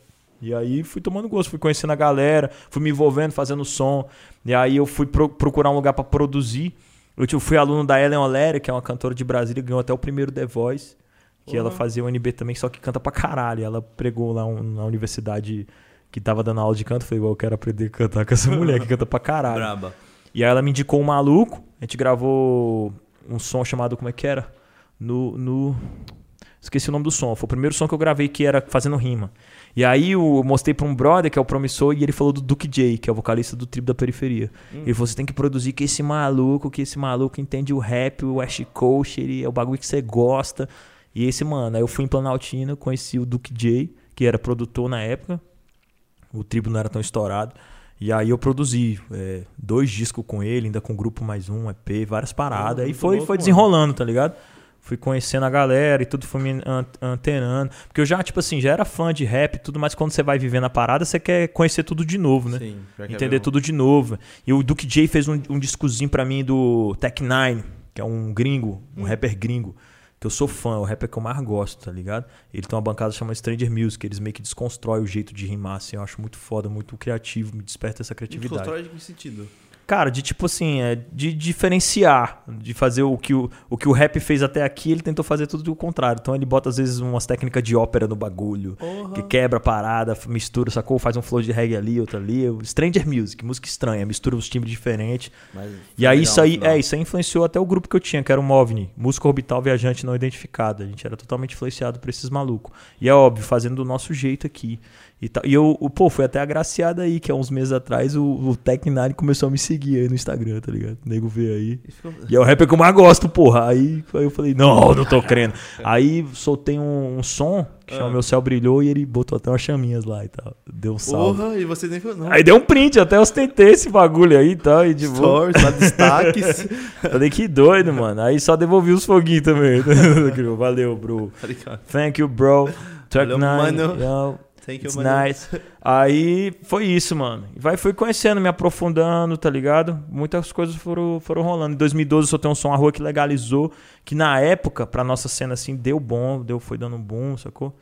Speaker 2: E aí fui tomando gosto, fui conhecendo a galera, fui me envolvendo, fazendo som. E aí eu fui pro- procurar um lugar pra produzir. Eu tipo, fui aluno da Ellen Oléria, que é uma cantora de Brasília, ganhou até o primeiro The Voice. Que ela fazia o NB também, só que canta pra caralho. Ela pregou lá um- na universidade que tava dando aula de canto. Falei, igual eu quero aprender a cantar com essa mulher que canta pra caralho.
Speaker 1: Braba.
Speaker 2: E aí ela me indicou um maluco. A gente gravou um som chamado, como é que era? No. no Esqueci o nome do som. Foi o primeiro som que eu gravei que era fazendo rima. E aí eu mostrei pra um brother, que é o promissor, e ele falou do Duke J, que é o vocalista do Tribo da Periferia. Ele falou: você tem que produzir que esse maluco, que esse maluco entende o rap, o West Coast, ele é o bagulho que você gosta. E esse, mano, aí eu fui em Planaltina, conheci o Duke J, que era produtor na época. O Tribo não era tão estourado. E aí eu produzi é, dois discos com ele, ainda com o grupo mais um, EP, várias paradas. Aí
Speaker 1: muito
Speaker 2: foi,
Speaker 1: louco,
Speaker 2: foi
Speaker 1: mano.
Speaker 2: desenrolando, tá ligado? Fui conhecendo a galera e tudo foi me an- antenando. Porque eu já, tipo assim, já era fã de rap e tudo, mas quando você vai vivendo a parada, você quer conhecer tudo de novo, né?
Speaker 1: Sim, é
Speaker 2: Entender tudo de novo. E o Duke J fez um, um discozinho pra mim do Tech Nine, que é um gringo,
Speaker 1: Hum.
Speaker 2: um rapper gringo. Que eu sou fã, é o rapper que eu mais gosto, tá ligado? Ele tem uma bancada chamada Stranger Music, eles meio que desconstroem o jeito de rimar, assim. Eu acho muito foda, muito criativo, me desperta essa criatividade.
Speaker 1: Desconstrói de que sentido?
Speaker 2: Cara, de tipo assim, é, de diferenciar, de fazer o que o, o que o rap fez até aqui, ele tentou fazer tudo o contrário. Então ele bota às vezes umas técnicas de ópera no bagulho, que quebra a parada, mistura, sacou? Faz um flow de reggae ali, outro ali. Stranger Music, música estranha, mistura os timbres diferentes.
Speaker 1: Mas
Speaker 2: E aí
Speaker 1: legal
Speaker 2: isso aí, é, isso aí influenciou até o grupo que eu tinha, que era o MOVNI, Música Orbital Viajante Não Identificada. A gente era totalmente influenciado por esses malucos. E é óbvio, fazendo do nosso jeito aqui. E, tal. e eu, pô, foi até agraciado aí, que há uns meses atrás o, o Tech9 começou a me seguir aí no Instagram, tá ligado? O nego vê aí.
Speaker 1: E ficou-
Speaker 2: E é o rapper que eu mais gosto, porra. Aí, aí eu falei, não, não tô crendo. Aí soltei um, um som que chama
Speaker 1: Ah.
Speaker 2: Meu Céu Brilhou e ele botou até umas chaminhas lá e tal. Deu um salve.
Speaker 1: Porra, e você nem falou, não.
Speaker 2: Aí deu um print, até ostentei esse bagulho aí e tal. E de.
Speaker 1: Stories, lá destaques.
Speaker 2: Falei que doido, mano. Aí só devolvi os foguinhos também. Valeu, bro.
Speaker 1: Tá ligado?
Speaker 2: Thank you, bro. Track
Speaker 1: Valeu,
Speaker 2: 9.
Speaker 1: mano.
Speaker 2: yo,
Speaker 1: Thank you,
Speaker 2: It's
Speaker 1: mano.
Speaker 2: nice. Aí foi isso, mano. Vai, fui conhecendo, me aprofundando, tá ligado? Muitas coisas foram, foram rolando. Em 2012 eu soltei um som, a rua que legalizou, que na época, pra nossa cena assim, deu bom, deu, foi dando um boom, sacou?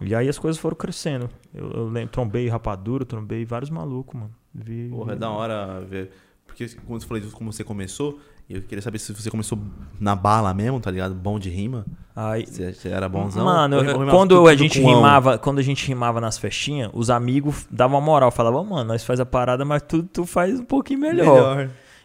Speaker 2: E aí as coisas foram crescendo. Eu, eu lembro, trombei rapadura, trombei vários malucos, mano. Vi,
Speaker 1: Porra, é da hora ver. Porque, como você falou, como você começou, e eu queria saber se você começou na bala mesmo, tá ligado? Bom de rima.
Speaker 2: Aí,
Speaker 1: Você, você era bonzão?
Speaker 2: Mano, eu-
Speaker 1: rimava
Speaker 2: quando a gente rimava, quando a gente rimava nas festinhas, os amigos davam uma moral, falavam, mano, nós faz a parada, mas tu, tu faz um pouquinho melhor.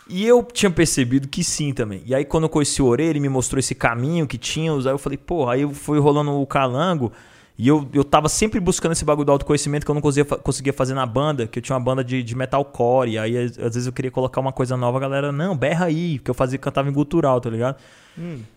Speaker 2: E eu tinha percebido que sim também. E aí, quando eu conheci o Orelha, ele me mostrou esse caminho que tinha. Aí eu falei, porra, aí eu fui rolando o calango. E eu, eu tava sempre buscando esse bagulho do autoconhecimento que eu não conseguia, conseguia fazer na banda, que eu tinha uma banda de, de metalcore. E aí, às, vezes, eu queria colocar uma coisa nova, a galera, não, berra aí, porque eu fazia, cantava em gutural, tá ligado?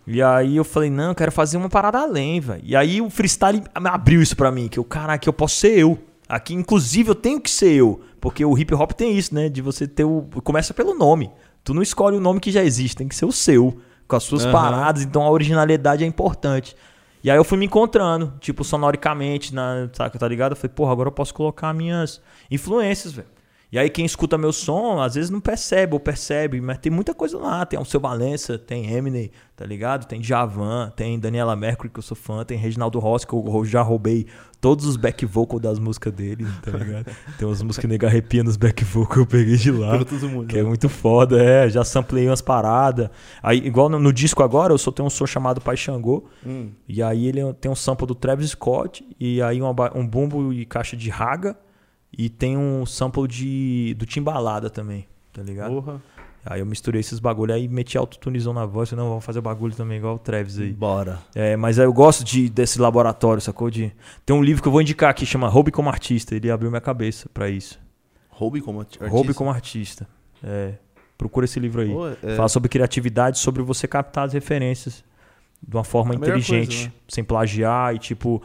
Speaker 2: E aí eu falei, não, eu quero fazer uma parada além, velho. E aí o freestyle abriu isso pra mim, que eu, caraca, eu posso ser eu. Aqui, inclusive, eu tenho que ser eu. Porque o hip hop tem isso, né? De você ter o. Começa pelo nome. Tu não escolhe o nome que já existe, tem que ser o seu. Com as suas
Speaker 1: Aham.
Speaker 2: paradas, então a originalidade é importante. E aí eu fui me encontrando, tipo, sonoricamente, na, saca, tá ligado? Eu falei, porra, agora eu posso colocar minhas influências, velho. E aí quem escuta meu som, às vezes não percebe ou percebe, mas tem muita coisa lá. Tem o Seu Valença, tem Eminem, tá ligado? Tem Javan, tem Daniela Mercury, que eu sou fã, tem Reginaldo Rossi, que eu já roubei todos os back vocal das músicas dele, tá ligado? tem umas músicas nega arrepia nos back vocal que eu peguei de lá.
Speaker 1: Mundo.
Speaker 2: Que é muito foda, é. Já samplei umas paradas. Aí, igual no, no disco agora, eu só tenho um som chamado Pai Xangô.
Speaker 1: Hum.
Speaker 2: E aí ele tem um sample do Travis Scott. E aí uma um bumbo e caixa de raga. E tem um sample de, do Timbalada também, tá ligado?
Speaker 1: Porra.
Speaker 2: Aí eu misturei esses bagulho aí meti autotunizão na voz. Falei, não, vamos fazer o bagulho também igual o Travis aí.
Speaker 1: Bora.
Speaker 2: É, mas aí eu gosto de, desse laboratório, sacou? De, tem um livro que eu vou indicar aqui, chama Hobby como Artista. Ele abriu minha cabeça pra isso.
Speaker 1: Hobby como arti- artista.
Speaker 2: Hobby como Artista. É, procura esse livro aí.
Speaker 1: Pô, é-
Speaker 2: Fala sobre criatividade, sobre você captar as referências de uma forma
Speaker 1: A melhor
Speaker 2: inteligente,
Speaker 1: coisa, né?
Speaker 2: sem plagiar e tipo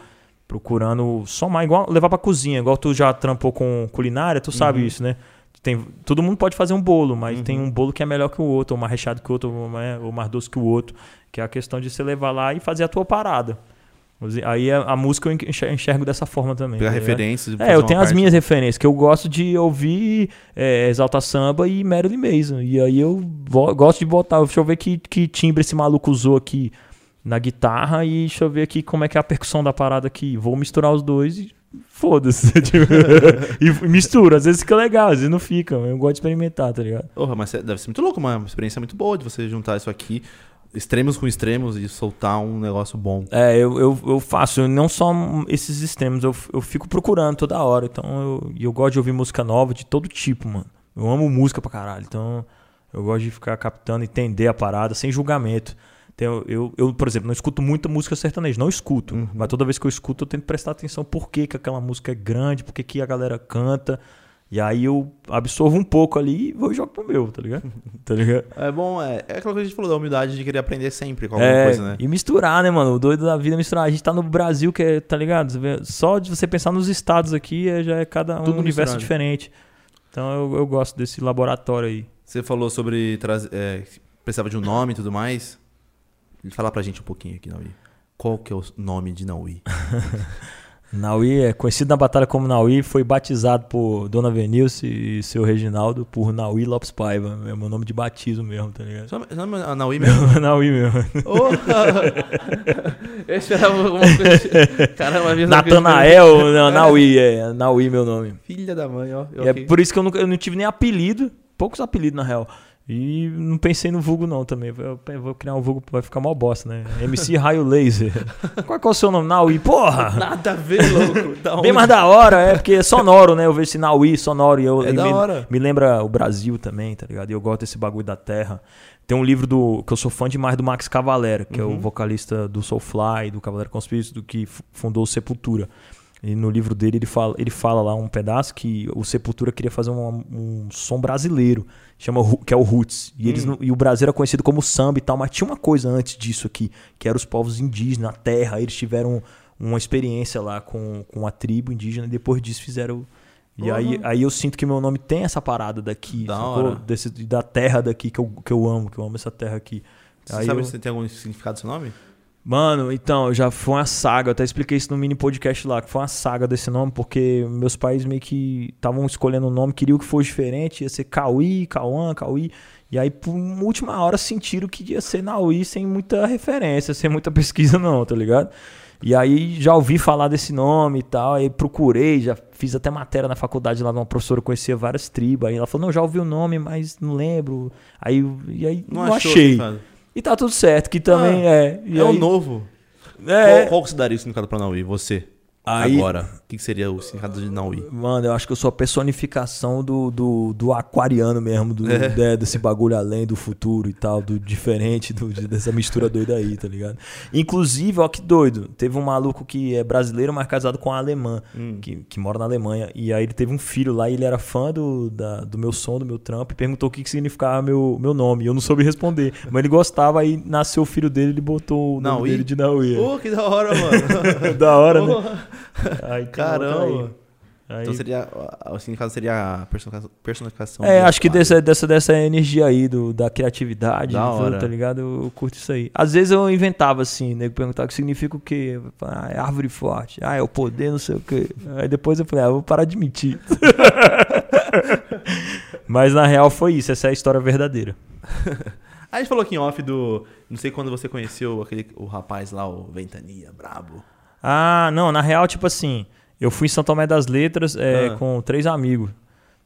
Speaker 2: procurando somar igual levar pra cozinha, igual tu já trampou com culinária, tu sabe
Speaker 1: Uhum.
Speaker 2: isso, né? Tem, todo mundo pode fazer um bolo, mas
Speaker 1: Uhum.
Speaker 2: tem um bolo que é melhor que o outro, ou mais recheado que o outro, ou mais, doce que o outro, que é a questão de você levar lá e fazer a tua parada. Aí a, a música eu enxer- enxergo dessa forma também.
Speaker 1: Pegar
Speaker 2: ligado?
Speaker 1: referências.
Speaker 2: É, eu tenho as
Speaker 1: parte.
Speaker 2: minhas referências, que eu gosto de ouvir é, Exalta Samba e Marilyn Mason. E aí eu gosto de botar, deixa eu ver que, que timbre esse maluco usou aqui na guitarra e deixa eu ver aqui como é que é a percussão da parada aqui. Vou misturar os dois e foda-se. tipo, e mistura, às vezes fica legal, às vezes não fica. Eu gosto de experimentar, tá ligado?
Speaker 1: Porra, mas deve ser muito louco, uma experiência muito boa de você juntar isso aqui, extremos com extremos e soltar um negócio bom.
Speaker 2: É, eu, eu, eu faço, eu não só esses extremos, eu, eu fico procurando toda hora. Então eu, eu gosto de ouvir música nova de todo tipo, mano. Eu amo música pra caralho. Então eu gosto de ficar captando, entender a parada sem julgamento. Tem- eu, eu, por exemplo, não escuto muita música sertaneja, não escuto.
Speaker 1: Uhum.
Speaker 2: Mas toda vez que eu escuto, eu tento prestar atenção por que, que aquela música é grande, por que, que a galera canta. E aí eu absorvo um pouco ali e vou e jogo pro meu, tá ligado? tá ligado?
Speaker 1: É bom, é, é aquela coisa que a gente falou da humildade de querer aprender sempre com alguma
Speaker 2: É,
Speaker 1: coisa, né?
Speaker 2: E misturar, né, mano? O doido da vida é misturar. A gente tá no Brasil, que é, tá ligado? Só de você pensar nos estados aqui, é- já é cada um
Speaker 1: Tudo
Speaker 2: universo
Speaker 1: misturado.
Speaker 2: diferente. Então eu, eu gosto desse laboratório aí.
Speaker 1: Você falou sobre. É, precisava de um nome e tudo mais. Fala pra gente um pouquinho aqui, Naui. Qual que é o nome de Naui?
Speaker 2: Naui é conhecido na batalha como Naui, foi batizado por Dona Venilce e seu Reginaldo por Naui Lopes Paiva. É meu nome de batismo mesmo, tá ligado?
Speaker 1: Seu nome é Naui mesmo?
Speaker 2: Naui mesmo.
Speaker 1: Eu esperava alguma coisa. Caramba, minha
Speaker 2: Natanael, não, Naui, é Naui meu nome.
Speaker 1: Filha da mãe, ó.
Speaker 2: É
Speaker 1: aqui.
Speaker 2: por isso que eu, nunca, eu não tive nem apelido, poucos apelidos na real. E não pensei no vulgo não também. Eu vou criar um vulgo, vai ficar mó bosta, né? MC Raio Laser. Qual é o seu nome? Naui, porra!
Speaker 1: Nada a ver, louco. Da
Speaker 2: Bem mais da hora, é porque é sonoro, né? Eu vejo esse Naui sonoro e eu
Speaker 1: É
Speaker 2: e
Speaker 1: da
Speaker 2: me,
Speaker 1: hora.
Speaker 2: me lembra o Brasil também, tá ligado? E eu gosto desse bagulho da terra. Tem um livro do que eu sou fã demais do Max Cavalera, que é
Speaker 1: Uhum.
Speaker 2: o vocalista do Soulfly, do Cavaleiro Conspírito, do que fundou Sepultura. E no livro dele ele fala, ele fala lá um pedaço que o Sepultura queria fazer um, um som brasileiro, chama que é o Roots. E, eles,
Speaker 1: Hum.
Speaker 2: e o Brasil era conhecido como samba e tal, mas tinha uma coisa antes disso aqui, que eram os povos indígenas, a terra. Eles tiveram uma experiência lá com, com a tribo indígena e depois disso fizeram. E aí, aí eu sinto que meu nome tem essa parada daqui,
Speaker 1: Da.
Speaker 2: Desse, da terra daqui que eu, que eu amo, que eu amo essa terra aqui.
Speaker 1: Você
Speaker 2: Aí
Speaker 1: sabe
Speaker 2: eu-
Speaker 1: se tem algum significado do seu nome?
Speaker 2: Mano, então, já foi uma saga, eu até expliquei isso no mini podcast lá, que foi uma saga desse nome, porque meus pais meio que estavam escolhendo um nome, queriam que fosse diferente, ia ser Cauí, Cauã, Cauí, e aí por última hora sentiram que ia ser Naui sem muita referência, sem muita pesquisa não, tá ligado? E aí já ouvi falar desse nome e tal, aí procurei, já fiz até matéria na faculdade lá de uma professora, conhecia várias tribos, aí ela falou, não, já ouvi o nome, mas não lembro, aí, e aí não,
Speaker 1: achou
Speaker 2: achei.
Speaker 1: significado.
Speaker 2: E tá tudo certo, que também
Speaker 1: Ah,
Speaker 2: é.
Speaker 1: É o
Speaker 2: aí-
Speaker 1: novo.
Speaker 2: é.
Speaker 1: Qual, qual que você daria o significado pra Naui? Você.
Speaker 2: Aí-
Speaker 1: Agora. O que, que seria o significado de Naui?
Speaker 2: Mano, eu acho que eu sou a personificação do, do, do aquariano mesmo, do,
Speaker 1: É.
Speaker 2: né, desse bagulho além do futuro e tal, do diferente, do- de- dessa mistura doida aí, tá ligado? Inclusive, ó que doido, teve um maluco que é brasileiro, mas casado com uma alemã,
Speaker 1: Hum.
Speaker 2: que, que mora na Alemanha, e aí ele teve um filho lá e ele era fã do, da- do meu som, do meu trampo, e perguntou o que, que significava meu, meu nome, e eu não soube responder, mas ele gostava, aí nasceu o filho dele, ele botou o nome
Speaker 1: Naui?
Speaker 2: dele de Naui.
Speaker 1: Pô, que da hora, mano.
Speaker 2: da hora, né? Aí,
Speaker 1: Caramba.
Speaker 2: Aí,
Speaker 1: Então seria. O significado seria a personificação.
Speaker 2: É, acho que dessa, dessa, dessa energia aí, do, da criatividade,
Speaker 1: Da hora.
Speaker 2: tá ligado? Eu, eu curto isso aí. Às vezes eu inventava assim, nego perguntava o que significa o quê? Ah, é árvore forte. Ah, é o poder, não sei o quê. Aí depois eu falei, ah, eu vou parar de mentir. Mas na real foi isso, essa é a história verdadeira.
Speaker 1: A gente falou aqui em off do. Não sei quando você conheceu aquele, o rapaz lá, o Ventania, brabo.
Speaker 2: Ah, não, na real, tipo assim, eu fui em São Tomé das Letras é,
Speaker 1: Ah.
Speaker 2: com três amigos.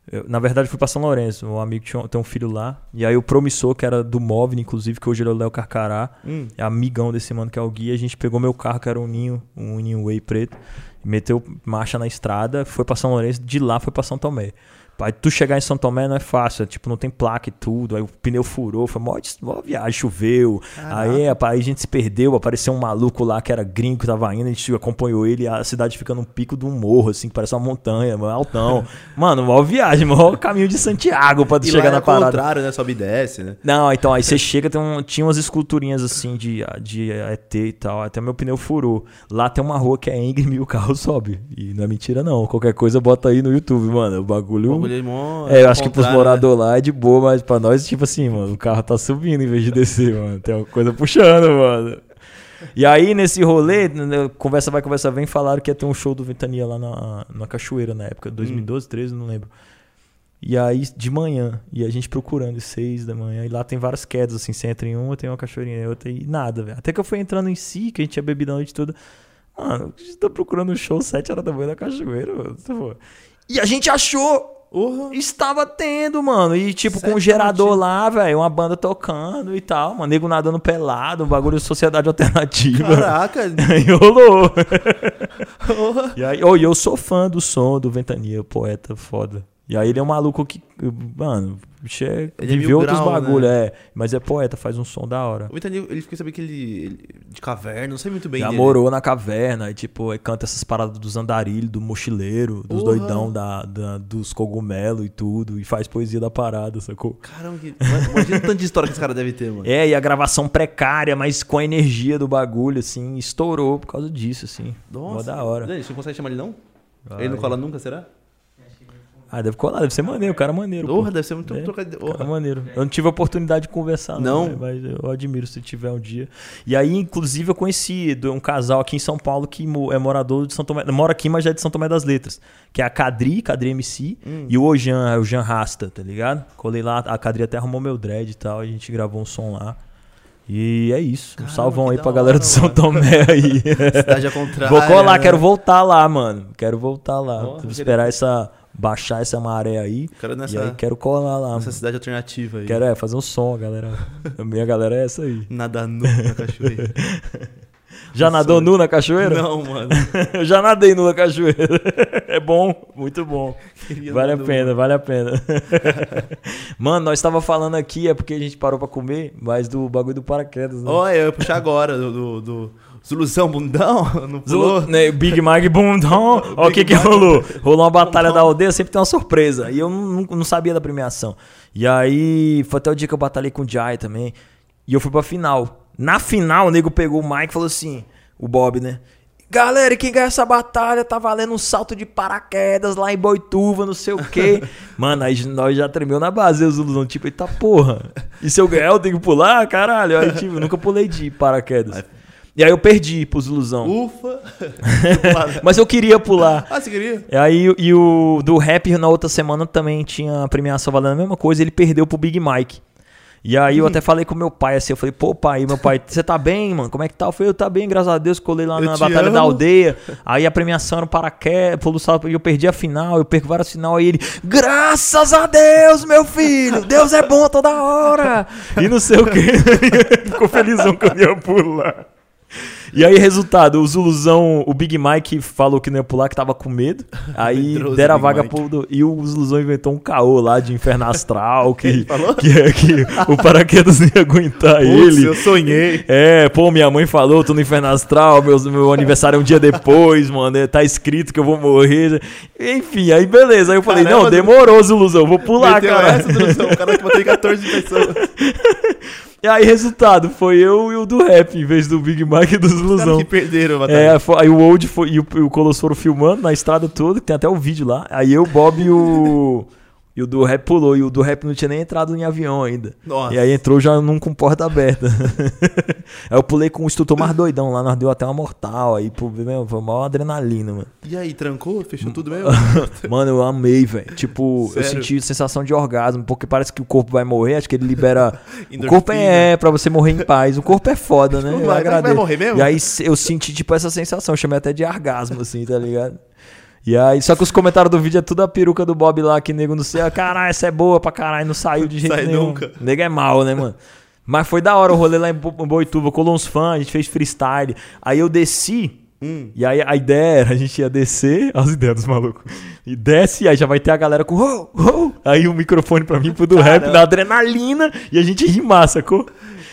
Speaker 2: Eu, na verdade, fui pra São Lourenço. Um amigo tinha, tem um filho lá. E aí o promissor, que era do Móvel, inclusive, que hoje ele é o Léo Carcará.
Speaker 1: Hum.
Speaker 2: é amigão desse mano que é o guia. A gente pegou meu carro, que era um ninho, um ninho Way preto, meteu marcha na estrada, foi pra São Lourenço, de lá foi pra São Tomé. Aí tu chegar em São Tomé não é fácil, é, tipo, não tem placa e tudo. Aí o pneu furou, foi mó, mó viagem, choveu. Aí, apa- aí a gente se perdeu, apareceu um maluco lá que era gringo que tava indo, a gente acompanhou ele, a cidade fica num pico de um morro, assim, que parece uma montanha, altão. Mano, mó viagem, mó caminho de Santiago pra tu
Speaker 1: E
Speaker 2: chegar
Speaker 1: é
Speaker 2: na parada.
Speaker 1: contrário, né? Sobe e desce, né?
Speaker 2: Não, então aí você chega, tem um, tinha umas esculturinhas assim de, de ET e tal. Até meu pneu furou. Lá tem uma rua que é íngreme e o carro sobe. E não é mentira, não. Qualquer coisa bota aí no YouTube, mano. O bagulho.
Speaker 1: O bagulho é mó-
Speaker 2: É, eu acho que pros
Speaker 1: contrário, né?
Speaker 2: moradores lá é de boa, mas pra nós, tipo assim, mano, o carro tá subindo em vez de descer, mano. Tem uma coisa puxando, mano. E aí, nesse rolê, conversa vai, conversa vem, falaram que ia ter um show do Ventania lá na, na Cachoeira na época, 2012, 13, não lembro. E aí, de manhã, e a gente procurando, seis da manhã, e lá tem várias quedas, assim, você entra em uma, tem uma cachoeirinha, em outra, e nada, velho. Até que eu fui entrando em si, que a gente tinha bebido a noite toda. Mano, a gente tá procurando um show sete horas da manhã na cachoeira, mano. Pô. E a gente achou!
Speaker 1: Porra.
Speaker 2: Estava tendo, mano. E tipo, com um gerador lá, velho, uma banda tocando e tal, mano. Nego nadando pelado, um bagulho de sociedade alternativa.
Speaker 1: Caraca.
Speaker 2: Aí rolou. E aí, oh, e eu sou fã do som do Ventania, poeta foda. E aí ele é um maluco que, mano, bicho é,
Speaker 1: é
Speaker 2: viveu outros
Speaker 1: grau,
Speaker 2: bagulho,
Speaker 1: né?
Speaker 2: é. Mas é poeta, faz um som da hora.
Speaker 1: O Itaní, ele fiquei sabendo que ele, ele- De caverna, não sei muito bem.
Speaker 2: Já
Speaker 1: dele.
Speaker 2: morou na caverna, e tipo, aí canta essas paradas dos andarilhos, do mochileiro, dos
Speaker 1: Porra.
Speaker 2: doidão, da, da- dos cogumelos e tudo, e faz poesia da parada, sacou?
Speaker 1: Caramba, que... imagina o tanto de história que esse cara deve ter, mano.
Speaker 2: É, e a gravação precária, mas com a energia do bagulho, assim, estourou por causa disso, assim. Mó
Speaker 1: Nossa.
Speaker 2: da hora.
Speaker 1: Gente, você não consegue chamar ele não?
Speaker 2: Vai.
Speaker 1: Ele não cola nunca, será?
Speaker 2: Ah, deve colar, deve ser maneiro, o cara é maneiro.
Speaker 1: Porra,
Speaker 2: pô.
Speaker 1: deve ser muito
Speaker 2: É,
Speaker 1: trocar de...
Speaker 2: Cara,
Speaker 1: Porra.
Speaker 2: maneiro. Eu não tive a oportunidade de conversar, não.
Speaker 1: Não?
Speaker 2: Mas eu admiro se tiver um dia. E aí, inclusive, eu conheci um casal aqui em São Paulo que é morador de São Tomé. Mora aqui, mas já é de São Tomé das Letras. Que é a Cadri, Cadri MC,
Speaker 1: Hum.
Speaker 2: e o Ojan, o Jean Rasta, tá ligado? Colei lá, a Cadri até arrumou meu dread e tal, a gente gravou um som lá. E é isso. Um
Speaker 1: Caramba,
Speaker 2: salvão
Speaker 1: que
Speaker 2: aí pra galera
Speaker 1: hora,
Speaker 2: do São. Tomé aí.
Speaker 1: Cidade ao contrário.
Speaker 2: Vou colar,
Speaker 1: né?
Speaker 2: quero voltar lá, mano. Quero voltar lá. Vou esperar
Speaker 1: queria-
Speaker 2: essa. Baixar essa maré aí.
Speaker 1: Quero
Speaker 2: E aí
Speaker 1: nessa,
Speaker 2: quero colar lá.
Speaker 1: nessa cidade alternativa aí.
Speaker 2: Quero é, fazer um som, galera. A minha galera é essa aí.
Speaker 1: Nada nu na cachoeira.
Speaker 2: Já nadou nu na cachoeira?
Speaker 1: Não, mano.
Speaker 2: Eu já nadei nu na cachoeira. É bom, muito bom.
Speaker 1: Queria
Speaker 2: Vale a
Speaker 1: nadar
Speaker 2: pena, vale a pena. Mano, nós tava falando aqui, é porque a gente parou pra comer, mas do bagulho do paraquedas, né?
Speaker 1: Olha, eu ia puxar agora do, do, do Zuluzão Bundão. Não pulou?
Speaker 2: Zulu, né, Big Mag Bundão. Ó, o que que rolou? Rolou uma batalha da aldeia, sempre tem uma surpresa. E eu não, não- sabia da premiação. E aí, foi até o dia que eu batalhei com o Jai também. E eu fui pra final. Na final, o nego pegou o Mike e falou assim: o Bob, né? Galera, e quem ganhar essa batalha tá valendo um salto de paraquedas lá em Boituva, não sei o quê. Mano, aí nós já tremeu na base, os Zuluzão, tipo, eita porra. E se eu ganhar, eu tenho que pular? Caralho, aí, tipo, eu nunca pulei de paraquedas. E aí eu perdi pros Zuluzão.
Speaker 1: Ufa.
Speaker 2: Mas eu queria pular.
Speaker 1: ah, você queria?
Speaker 2: E aí e o do rap na outra semana também tinha a premiação valendo a mesma coisa, ele perdeu pro Big Mike. E aí eu até falei com meu pai assim, eu falei, pô pai, meu pai, você tá bem, mano? Como é que tá? Eu falei, eu tá bem, graças a Deus, colei lá
Speaker 1: Eu
Speaker 2: na Batalha da
Speaker 1: amo.
Speaker 2: Aldeia. Aí a premiação era um paraquedas, e eu perdi a final, eu perco várias final, aí ele, graças a Deus, meu filho, Deus é bom toda hora. E não sei o que. Ficou felizão que eu ia pular. E aí, resultado, o Zuluzão, o Big Mike falou que não ia pular, que tava com medo. Aí deram a
Speaker 1: Big
Speaker 2: vaga
Speaker 1: Mike.
Speaker 2: pro. do- E o Zuluzão inventou um caô lá de inferno astral, que, que, que o paraquedas não ia aguentar
Speaker 1: Putz,
Speaker 2: ele.
Speaker 1: eu sonhei.
Speaker 2: É, pô, minha mãe falou, tô no inferno astral, meu, meu aniversário é um dia depois, mano, é, tá escrito que eu vou morrer. Enfim, aí beleza. Aí eu falei,
Speaker 1: Caramba,
Speaker 2: não, demorou, Zuluzão, vou pular,
Speaker 1: Meteu
Speaker 2: cara.
Speaker 1: essa, Zuluzão. O cara que botei 14 pessoas.
Speaker 2: E aí, resultado, foi eu e o do rap, em vez do Big Mike e do
Speaker 1: Os caras
Speaker 2: Zuluzão.
Speaker 1: que perderam batalha.
Speaker 2: É, foi- aí o Old foi, e o, e o Colosso foram filmando na estrada toda, que tem até o vídeo lá. Aí eu, Bob e o. E o do rap pulou, e o do rap não tinha nem entrado em avião ainda.
Speaker 1: Nossa.
Speaker 2: E aí entrou já num com porta aberta. aí eu pulei com o instrutor mais doidão lá, nós deu até uma mortal. Aí, pô, meu, foi maior adrenalina, mano.
Speaker 1: E aí, trancou? Fechou tudo mesmo?
Speaker 2: Mano, eu amei, velho. Tipo, eu
Speaker 1: Sério?
Speaker 2: senti sensação de orgasmo, porque parece que o corpo vai morrer, acho que ele libera. o corpo é, é pra você morrer em paz. O corpo é foda, né?
Speaker 1: Vai-
Speaker 2: Eu
Speaker 1: vai- morrer mesmo?
Speaker 2: E aí eu senti, tipo, essa sensação. Eu chamei até de orgasmo, assim, tá ligado? E aí, só que os comentários do vídeo é tudo a peruca do Bob lá, que nego não sei, ah, caralho, essa é boa pra caralho, não saiu de jeito
Speaker 1: Sai
Speaker 2: nenhum.
Speaker 1: nunca.
Speaker 2: O nego é mal, né, mano? Mas foi da hora o rolê lá em Bo- Boituva, colou uns fãs, a gente fez freestyle. Aí eu desci,
Speaker 1: Hum.
Speaker 2: e aí a ideia era, a gente ia descer, as ideias dos malucos. E desce, aí já vai ter a galera com "Oh, oh", aí o microfone pra mim pro do rap,
Speaker 1: Caramba.
Speaker 2: na adrenalina, e a gente rimar, sacou?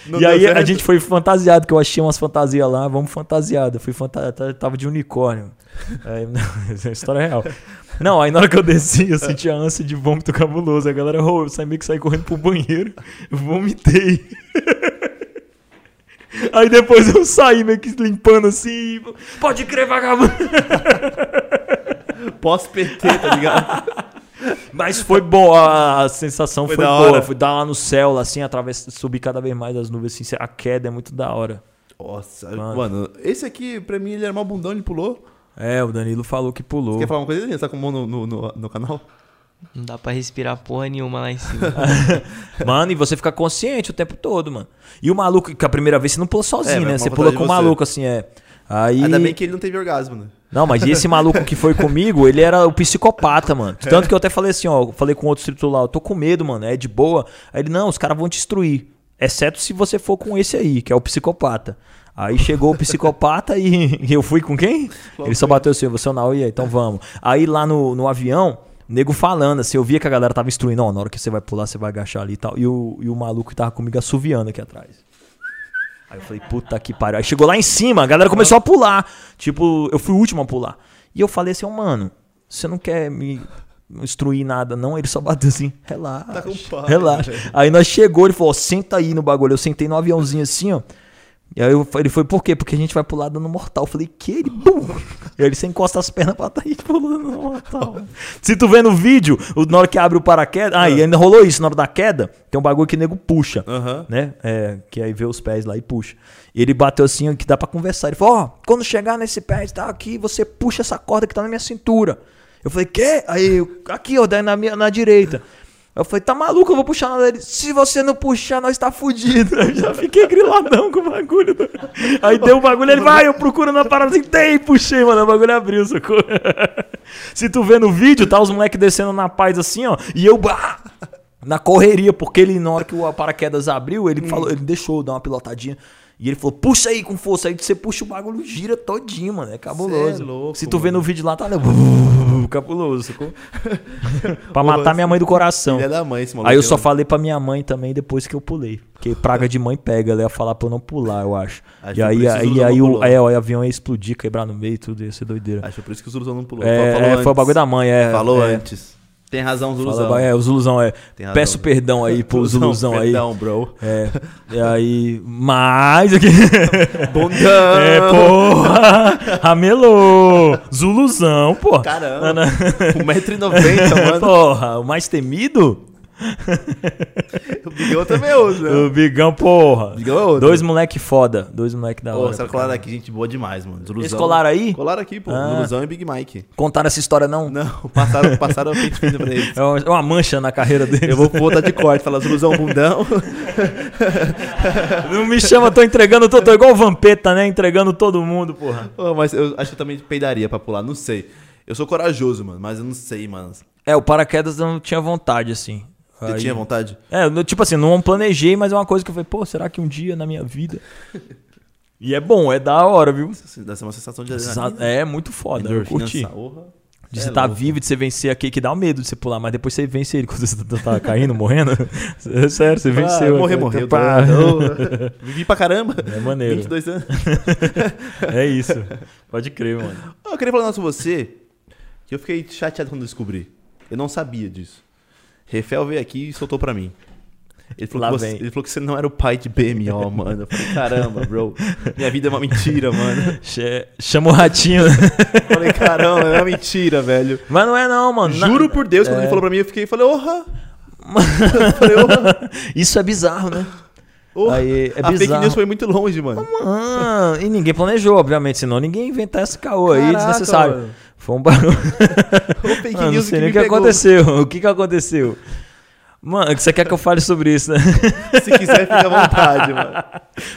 Speaker 1: Não
Speaker 2: e aí a
Speaker 1: certo?
Speaker 2: gente foi fantasiado, que eu achei umas fantasias lá, vamos fantasiado. Eu fui fantasiado, tava de unicórnio. Aí, não, é uma história real. Não, aí na hora que eu desci, eu senti a ânsia de vômito cabuloso. A galera, oh, eu saí meio que saí correndo pro banheiro, vomitei. Aí depois eu saí meio que limpando assim. Pode crer, vagabundo.
Speaker 1: Pós-PT, tá ligado?
Speaker 2: Mas foi bom, a, sensação
Speaker 1: Foi
Speaker 2: foi,
Speaker 1: da
Speaker 2: boa.
Speaker 1: hora.
Speaker 2: Fui dar lá no céu, assim, através, subir cada vez mais as nuvens, assim, a queda é muito da hora.
Speaker 1: Nossa,
Speaker 2: Mano.
Speaker 1: mano. esse aqui, pra mim, ele era mal bundão, ele pulou.
Speaker 2: É, o Danilo falou que pulou.
Speaker 1: Você quer falar uma coisa? Você tá com a mão no, no, no- no canal?
Speaker 3: Não dá pra respirar porra nenhuma lá em cima.
Speaker 2: Mano, e você fica consciente o tempo todo, mano. E o maluco, que a primeira vez você não pula sozinho,
Speaker 1: É,
Speaker 2: né? Você pula com o maluco, assim, é. Aí.
Speaker 1: Ainda bem que ele não teve orgasmo, né?
Speaker 2: Não, mas esse maluco que foi comigo, ele era o psicopata, mano. Tanto que eu até falei assim, ó, falei com outro instrutor lá, eu tô com medo, mano, é de boa. Aí ele, não, os caras vão te destruir. Exceto se você for com esse aí, que é o psicopata. Aí chegou o psicopata e, e eu fui com quem? Ele só bateu assim, você é o Naui, então vamos. Aí lá no, no avião, nego falando, assim, eu via que a galera tava instruindo, ó, na hora que você vai pular, você vai agachar ali e tal. E o, e o maluco que tava comigo assoviando aqui atrás. Aí eu falei, puta que pariu. Aí chegou lá em cima, a galera começou a pular. Tipo, eu fui o último a pular. E eu falei assim, mano, você não quer me instruir nada, não? Ele só bateu assim, relaxa.
Speaker 1: Tá com
Speaker 2: relaxa.
Speaker 1: velho.
Speaker 2: Aí nós chegou, ele falou, ó, senta aí no bagulho. Eu sentei no aviãozinho assim, ó. E aí eu, ele foi, por quê? Porque a gente vai pular dando mortal. Eu falei, que? Ele, bum! E aí ele você encosta as pernas pra trás pulando no mortal. Se tu vê no vídeo, o- na hora que abre o paraquedas. Ah, e ainda rolou isso, na hora da queda, tem um bagulho que o nego puxa.
Speaker 1: Aham.
Speaker 2: Né? É, que aí vê os pés lá e puxa. E ele bateu assim, que dá pra conversar. Ele falou: Ó, quando chegar nesse pé, tá aqui, você puxa essa corda que tá na minha cintura. Eu falei: Quê? Aí, eu, aqui, ó, daí na, minha, na direita. Eu falei, tá maluco, eu vou puxar nada dele. Se você não puxar, nós tá fudido. Eu já fiquei griladão com o bagulho. Aí deu o bagulho, ele vai, eu procuro na parada assim, tem, puxei, mano, o bagulho abriu, sacou? Se tu vê no vídeo, tá os moleques descendo na paz assim, ó, e eu, bah, na correria, porque ele, na hora que o paraquedas abriu, ele falou, ele deixou eu dar uma pilotadinha. E ele falou, puxa aí com força. Aí você puxa o bagulho, gira todinho, mano. É cabuloso.
Speaker 1: É louco,
Speaker 2: Se tu vê no vídeo lá, tá né? cabuloso, sacou? pra matar minha mãe do coração.
Speaker 1: Filha da mãe, esse maluco.
Speaker 2: Aí eu só falei pra minha mãe também depois que eu pulei. Porque praga de mãe pega, ela ia falar pra eu não pular, eu acho.
Speaker 1: Acho
Speaker 2: e aí, aí, aí, o, ó, o avião ia explodir, quebrar no meio e tudo, ia ser doideira.
Speaker 1: Acho que por isso que o Zuluzão não pulou.
Speaker 2: É,
Speaker 1: Falou
Speaker 2: é, foi o bagulho da mãe, é.
Speaker 1: Falou
Speaker 2: é.
Speaker 1: antes. Tem razão,
Speaker 2: Fala,
Speaker 1: Zuluzão.
Speaker 2: é, o Zuluzão é.
Speaker 1: Razão,
Speaker 2: Peço
Speaker 1: né?
Speaker 2: perdão aí pro Zuluzão aí.
Speaker 1: Perdão, bro.
Speaker 2: É. E aí. Mas aqui.
Speaker 1: Bundão.
Speaker 2: É, porra! Ramelô! Zuluzão, pô.
Speaker 1: Caramba. 1,90m, mano.
Speaker 2: Porra, o mais temido?
Speaker 1: O Bigão também é outro, né?
Speaker 2: O Bigão, porra.
Speaker 1: Bigão é outro.
Speaker 2: Dois moleque foda. Dois moleque da
Speaker 1: Pô,
Speaker 2: hora.
Speaker 1: essa
Speaker 2: pra
Speaker 1: colaram
Speaker 2: caralho.
Speaker 1: aqui, gente boa demais, mano. Zuluzão.
Speaker 2: Eles colaram aí?
Speaker 1: Colaram aqui, pô.
Speaker 2: Ah.
Speaker 1: Zuluzão e Big Mike.
Speaker 2: Contaram essa história, não?
Speaker 1: Não, passaram, passaram o pente fino pra eles.
Speaker 2: É uma, é uma mancha na carreira deles.
Speaker 1: Eu vou botar de corte, falar Zuluzão bundão.
Speaker 2: Não me chama, tô entregando, tô, tô igual o Vampeta, né? Entregando todo mundo, porra.
Speaker 1: Ô, mas eu acho que eu também peidaria pra pular, não sei. Eu sou corajoso, mano, mas eu não sei, mano.
Speaker 2: É, o paraquedas eu não tinha vontade, assim.
Speaker 1: Você
Speaker 2: Aí-
Speaker 1: tinha vontade?
Speaker 2: É, eu, tipo assim, não planejei, mas é uma coisa que eu falei, pô, será que um dia na minha vida. E é bom, é da hora, viu?
Speaker 1: Deve ser uma sensação de adrenalina.
Speaker 2: É muito foda, eu
Speaker 1: endorfina,
Speaker 2: curti.
Speaker 1: saúra.
Speaker 2: De
Speaker 1: É
Speaker 2: você estar
Speaker 1: louco.
Speaker 2: vivo, de você vencer aqui, que dá um medo de você pular, mas depois você vence ele quando você tá, tá caindo, morrendo. É sério, você venceu.
Speaker 1: Ah, morrer, morreu.
Speaker 2: pá.
Speaker 1: Vivi pra caramba.
Speaker 2: É maneiro.
Speaker 1: 22 anos.
Speaker 2: É isso. Pode crer, mano.
Speaker 1: Ah, Eu queria falar um negócio com você que eu fiquei chateado quando eu descobri. Eu não sabia disso. Refel veio aqui e soltou pra mim. Ele falou,
Speaker 2: Lá
Speaker 1: que você,
Speaker 2: vem.
Speaker 1: ele falou que você não era o pai de BMO, mano. Eu falei, caramba, bro. Minha vida é uma mentira, mano.
Speaker 2: Chama o ratinho.
Speaker 1: Eu falei, caramba, é uma mentira, velho.
Speaker 2: mas não é não, mano.
Speaker 1: Juro por Deus, quando
Speaker 2: É.
Speaker 1: ele falou pra mim, eu fiquei, falei, orra. Eu falei, orra.
Speaker 2: Isso é bizarro, né?
Speaker 1: orra.
Speaker 2: Aí, é
Speaker 1: a fake
Speaker 2: bizarro.
Speaker 1: news foi muito longe, mano.
Speaker 2: Ah, e ninguém planejou, obviamente, senão ninguém ia inventar esse caô aí
Speaker 1: Caraca,
Speaker 2: desnecessário.
Speaker 1: mano.
Speaker 2: Foi um barulho.
Speaker 1: O fake
Speaker 2: Ah, não sei
Speaker 1: que
Speaker 2: nem o que
Speaker 1: pegou.
Speaker 2: aconteceu. O que que aconteceu? Mano, você quer que eu fale sobre isso, né?
Speaker 1: Se quiser, fica à vontade, mano.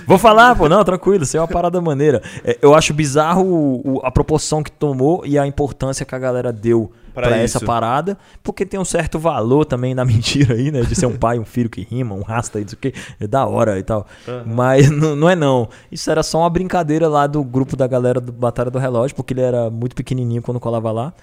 Speaker 2: Vou falar, pô, não, tranquilo, isso é uma parada maneira. É, eu acho bizarro a proporção que tomou e a importância que a galera deu
Speaker 1: Pra
Speaker 2: pra, essa
Speaker 1: isso.
Speaker 2: parada, porque tem um certo valor também na mentira aí, né? De ser um pai, um filho que rima, um rasta e não sei o que, é da hora e tal. Mas não, é não. Isso era só uma brincadeira lá do grupo da galera do Batalha do Relógio, porque ele era muito pequenininho quando colava lá.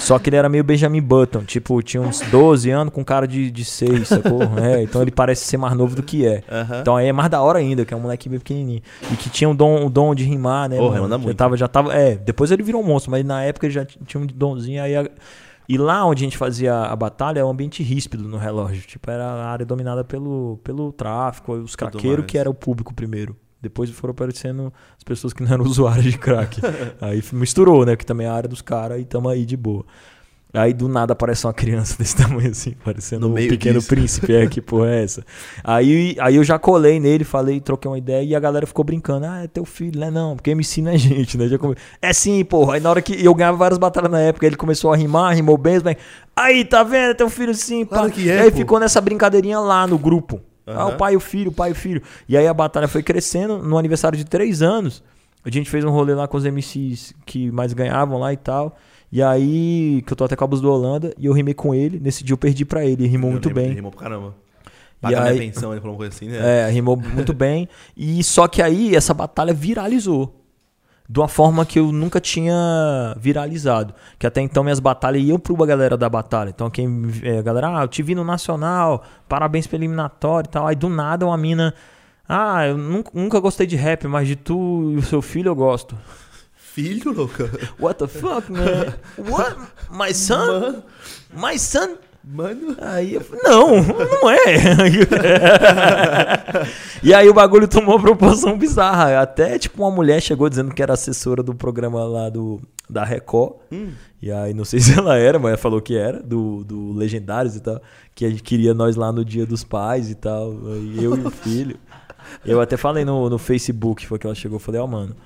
Speaker 2: Só que ele era meio Benjamin Button, tipo, tinha uns 12 anos com cara de, de 6, sacou? É, então ele parece ser mais novo do que é.
Speaker 1: Aham.
Speaker 2: Então aí é mais da hora ainda, que é um moleque bem pequenininho. E que tinha o dom, o dom de rimar, né?
Speaker 1: Porra,
Speaker 2: mano?
Speaker 1: manda
Speaker 2: já
Speaker 1: muito.
Speaker 2: tava, já tava, é, depois ele virou um monstro, mas na época ele já tinha um donzinho aí. a- e lá onde a gente fazia a batalha é um ambiente ríspido no relógio. Tipo, era a área dominada pelo, pelo tráfico, os craqueiros, que era o público primeiro. Depois foram aparecendo as pessoas que não eram usuários de crack. aí misturou, né? Que também é a área dos caras e tamo aí de boa. Aí do nada aparece uma criança desse tamanho assim, parecendo um pequeno
Speaker 1: disso.
Speaker 2: príncipe. É, que porra é essa? Aí, aí eu já colei nele, falei, troquei uma ideia e a galera ficou brincando. Ah, é teu filho, né? Não, porque MC não é gente, né? Já come... É sim, porra. Aí na hora que eu ganhava várias batalhas na época, ele começou a rimar, rimou bem, mas. Aí, tá vendo? É teu filho sim, pá.
Speaker 1: Claro que é,
Speaker 2: e aí
Speaker 1: pô.
Speaker 2: ficou nessa brincadeirinha lá no grupo. Ah,
Speaker 1: Aham.
Speaker 2: o pai e o filho, o pai e o filho. E aí a batalha foi crescendo. No aniversário de três anos, a gente fez um rolê lá com os MCs que mais ganhavam lá e tal. E aí, que eu tô até com a blusa do Holanda, e eu rimei com ele. Nesse dia eu perdi pra ele, ele rimou
Speaker 1: Eu
Speaker 2: muito
Speaker 1: lembro,
Speaker 2: bem.
Speaker 1: Ele rimou pra caramba.
Speaker 2: E
Speaker 1: Paga
Speaker 2: aí-
Speaker 1: minha pensão, ele falou uma coisa assim, né?
Speaker 2: É, rimou muito bem. E só que aí essa batalha viralizou. de uma forma que eu nunca tinha viralizado. Que até então minhas batalhas iam pro galera da batalha. Então quem é, a galera, ah, eu te vi no Nacional, parabéns pelo eliminatório e tal. Aí do nada uma mina, ah, eu nunca, nunca gostei de rap, mas de tu e o seu filho eu gosto.
Speaker 1: Filho, louca?
Speaker 2: What the fuck, man? What? My son? My son?
Speaker 1: Mano.
Speaker 2: Aí eu falei, não, não é. e aí o bagulho tomou proporção bizarra. Até, tipo, uma mulher chegou dizendo que era assessora do programa lá do, da Record.
Speaker 1: Hum.
Speaker 2: E aí, não sei se ela era, mas ela falou que era, do, do Legendários e tal. Que a gente queria nós lá no dia dos pais e tal. Eu e o filho. Eu até falei no, no Facebook, foi que ela chegou, eu falei, ó, oh, mano,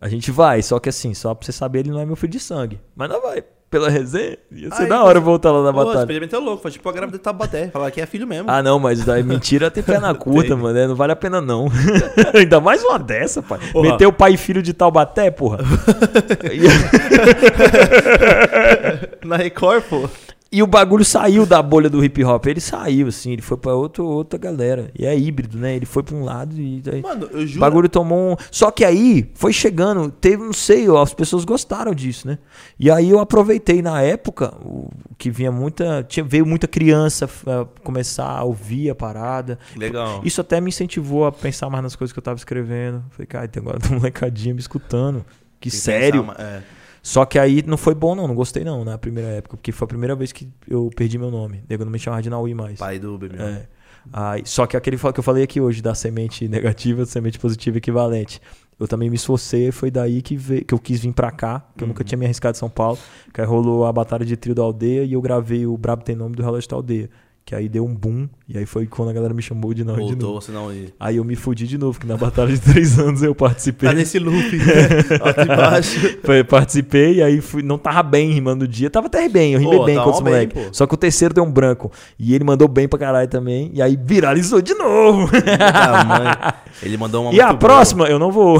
Speaker 2: a gente vai, só que assim, só pra você saber, ele não é meu filho de sangue. Mas não vai pela resenha. Ia ser
Speaker 1: Aí,
Speaker 2: da hora voltar lá na
Speaker 1: Pô,
Speaker 2: batalha.
Speaker 1: experimento é louco. Foi tipo a grávida de Tabaté. Falar que é filho mesmo.
Speaker 2: Ah, não, mas daí mentira tem pé na curta,
Speaker 1: Tem.
Speaker 2: mano. né? Não vale a pena, não. Ainda mais uma dessa, pai.
Speaker 1: Porra.
Speaker 2: Meter o pai e filho de Taubaté, porra.
Speaker 1: Na Record, pô.
Speaker 2: E o bagulho saiu da bolha do hip hop. Ele saiu, assim, ele foi pra outro, outra galera. E é híbrido, né? Ele foi pra um lado e. Aí,
Speaker 1: Mano, eu
Speaker 2: o
Speaker 1: juro.
Speaker 2: bagulho tomou um. Só que aí foi chegando, teve, não sei, ó, as pessoas gostaram disso, né? E aí eu aproveitei na época o que vinha muita. Tinha, veio muita criança f- começar a ouvir a parada.
Speaker 1: Legal.
Speaker 2: Isso até me incentivou a pensar mais nas coisas que eu tava escrevendo. Falei, cara, tem agora uma molecadinha me escutando. Que
Speaker 1: Tem que
Speaker 2: sério.
Speaker 1: pensar, é.
Speaker 2: Só que aí não foi bom, não. Não gostei, não, na primeira época. Porque foi a primeira vez que eu perdi meu nome. Nego não me chamava de Naui mais.
Speaker 1: Pai do bebê.
Speaker 2: É. Aí, só que aquele que eu falei aqui hoje, da semente negativa, semente positiva equivalente. Eu também me esforcei, foi daí que, veio, que eu quis vir pra cá, que eu nunca tinha me arriscado em São Paulo. Que aí rolou a batalha de trio da aldeia e eu gravei o Brabo Tem Nome do Relógio da Aldeia. Que aí deu um boom, e aí foi quando a galera me chamou de Naui de novo.
Speaker 1: Voltou, senão. e-
Speaker 2: Aí eu me fudi de novo, que na batalha de três anos eu participei.
Speaker 1: Tá nesse loop, né? Alto e baixo.
Speaker 2: Foi, participei e aí fui, não tava bem rimando o dia. Tava até bem, eu rimei
Speaker 1: Pô,
Speaker 2: bem
Speaker 1: tava
Speaker 2: com os moleques. Só que o terceiro deu um branco. E ele mandou bem pra caralho também. E aí viralizou de novo.
Speaker 1: Ah. Ele mandou uma
Speaker 2: e a
Speaker 1: muito
Speaker 2: próxima, eu não vou.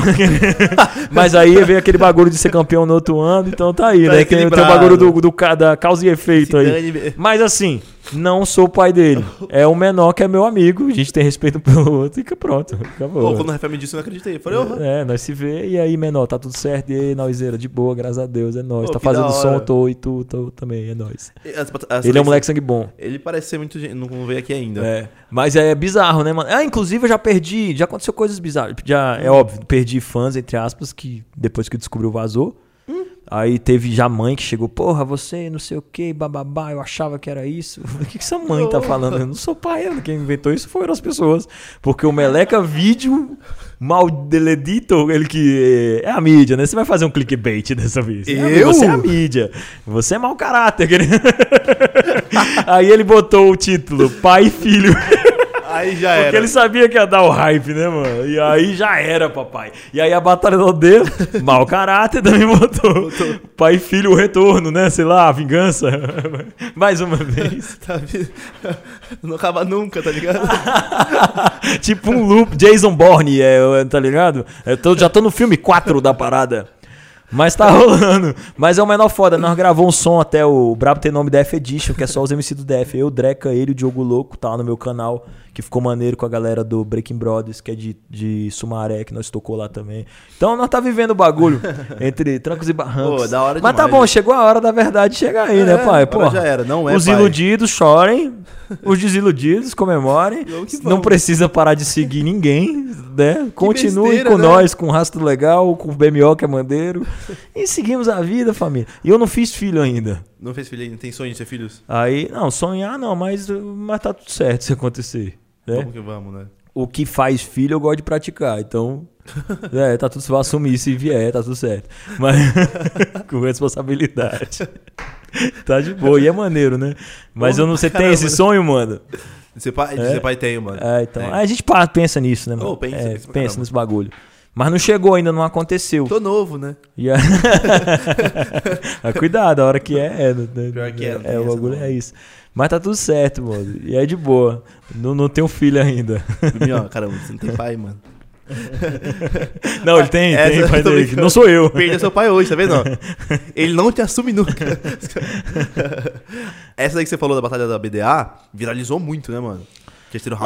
Speaker 2: Mas aí veio aquele bagulho de ser campeão no outro ano, então tá aí,
Speaker 1: Tá
Speaker 2: né? Tem, tem o bagulho do, do, da causa e efeito
Speaker 1: boa.
Speaker 2: aí.
Speaker 1: Dane-
Speaker 2: Mas assim, não sou o pai dele. É o menor que é meu amigo. A gente tem respeito um pelo outro e fica pronto. Acabou.
Speaker 1: Pô, quando o Rafael me disse, eu não acreditei. Eu falei, ô,
Speaker 2: É, nós se vê e aí, menor, tá tudo certo. E aí, Nauzeira, de boa, graças a Deus, é nóis.
Speaker 1: Pô,
Speaker 2: tá
Speaker 1: que
Speaker 2: fazendo som, tô e tu, tô também, é nóis.
Speaker 1: as- as-
Speaker 2: Ele é um moleque sangue bom.
Speaker 1: Ele parece ser muito. Não não veio aqui ainda.
Speaker 2: É, mas é bizarro, né, mano? Ah, inclusive eu já perdi, já aconteceu coisas bizarras. Já, é óbvio, perdi fãs, entre aspas, que depois que descobriu vazou. Aí teve já mãe que chegou, porra, você não sei o que, bababá, eu achava que era isso. O que, que essa mãe tá falando? Eu não sou pai, quem inventou isso foram as pessoas. Porque o Meleca Vídeo mal deledito, ele que é a mídia, né? Você vai fazer um clickbait dessa vez.
Speaker 1: Eu?
Speaker 2: Você é a mídia. Você é mau caráter. Aí ele botou o título, pai e filho.
Speaker 1: Aí já
Speaker 2: Porque
Speaker 1: era.
Speaker 2: ele sabia que ia dar o hype, né, mano? E aí já era, papai. E aí a batalha do aldeia, mau caráter também botou. Pai e filho, o retorno, né? Sei lá, a vingança. Mais uma vez.
Speaker 1: Tá Não acaba nunca, tá ligado?
Speaker 2: tipo um loop, Jason Bourne, é, tá ligado? Eu tô- já tô no filme 4 da parada. Mas tá rolando. Mas é o menor foda. Nós gravou um som até o Brabo tem nome Def Edition, que é só os MC do Def. Eu, Dreca, ele o Diogo Louco, tá lá no meu canal. Que ficou maneiro com a galera do Breaking Brothers, que é de, de Sumaré, que nós tocou lá também. Então nós tá vivendo o bagulho entre trancos e barrancos.
Speaker 1: Pô, da hora
Speaker 2: Mas tá
Speaker 1: demais.
Speaker 2: bom, chegou a hora da verdade chegar aí, né,
Speaker 1: É,
Speaker 2: pai?
Speaker 1: agora
Speaker 2: Pô,
Speaker 1: já era, não é,
Speaker 2: Os
Speaker 1: pai.
Speaker 2: iludidos chorem, os desiludidos comemorem. Não precisa parar de seguir ninguém, né? Continue
Speaker 1: besteira,
Speaker 2: com
Speaker 1: né?
Speaker 2: nós, com o Rastro Legal, com o BMO que é mandeiro. E seguimos a vida, família. E eu não fiz filho ainda.
Speaker 1: Não fez filho ainda? Tem sonho de ter filhos?
Speaker 2: Aí, não, sonhar não, mas, mas tá tudo certo se acontecer. Né?
Speaker 1: Vamos que vamos, né?
Speaker 2: O que faz filho eu gosto de praticar, então. É, tá tudo se vai assumir se vier, tá tudo certo. Mas com responsabilidade. Tá de boa, e é maneiro, né? Mas
Speaker 1: Porra,
Speaker 2: eu não sei, tem esse
Speaker 1: né?
Speaker 2: sonho, mano?
Speaker 1: Ser pai,
Speaker 2: É?
Speaker 1: pai tenho, mano.
Speaker 2: É, então.
Speaker 1: Tem.
Speaker 2: A gente pensa nisso, né, mano?
Speaker 1: Oh, pensa,
Speaker 2: É,
Speaker 1: pensa caramba.
Speaker 2: nesse bagulho. Mas não chegou ainda, não aconteceu.
Speaker 1: Tô novo, né?
Speaker 2: Mas cuidado, a hora que é, é, né?
Speaker 1: Pior que é, não tem
Speaker 2: é, o bagulho é isso. Mas tá tudo certo, mano. E é de boa. Não, não tenho filho ainda.
Speaker 1: Caramba, você não tem pai, mano.
Speaker 2: Não, ele tem,
Speaker 1: Essa
Speaker 2: tem pai dele.
Speaker 1: brincando.
Speaker 2: Não sou eu.
Speaker 1: Perdeu seu pai hoje, tá vendo? Ele não te assume nunca. Essa daí que você falou da batalha da BDA viralizou muito, né, mano?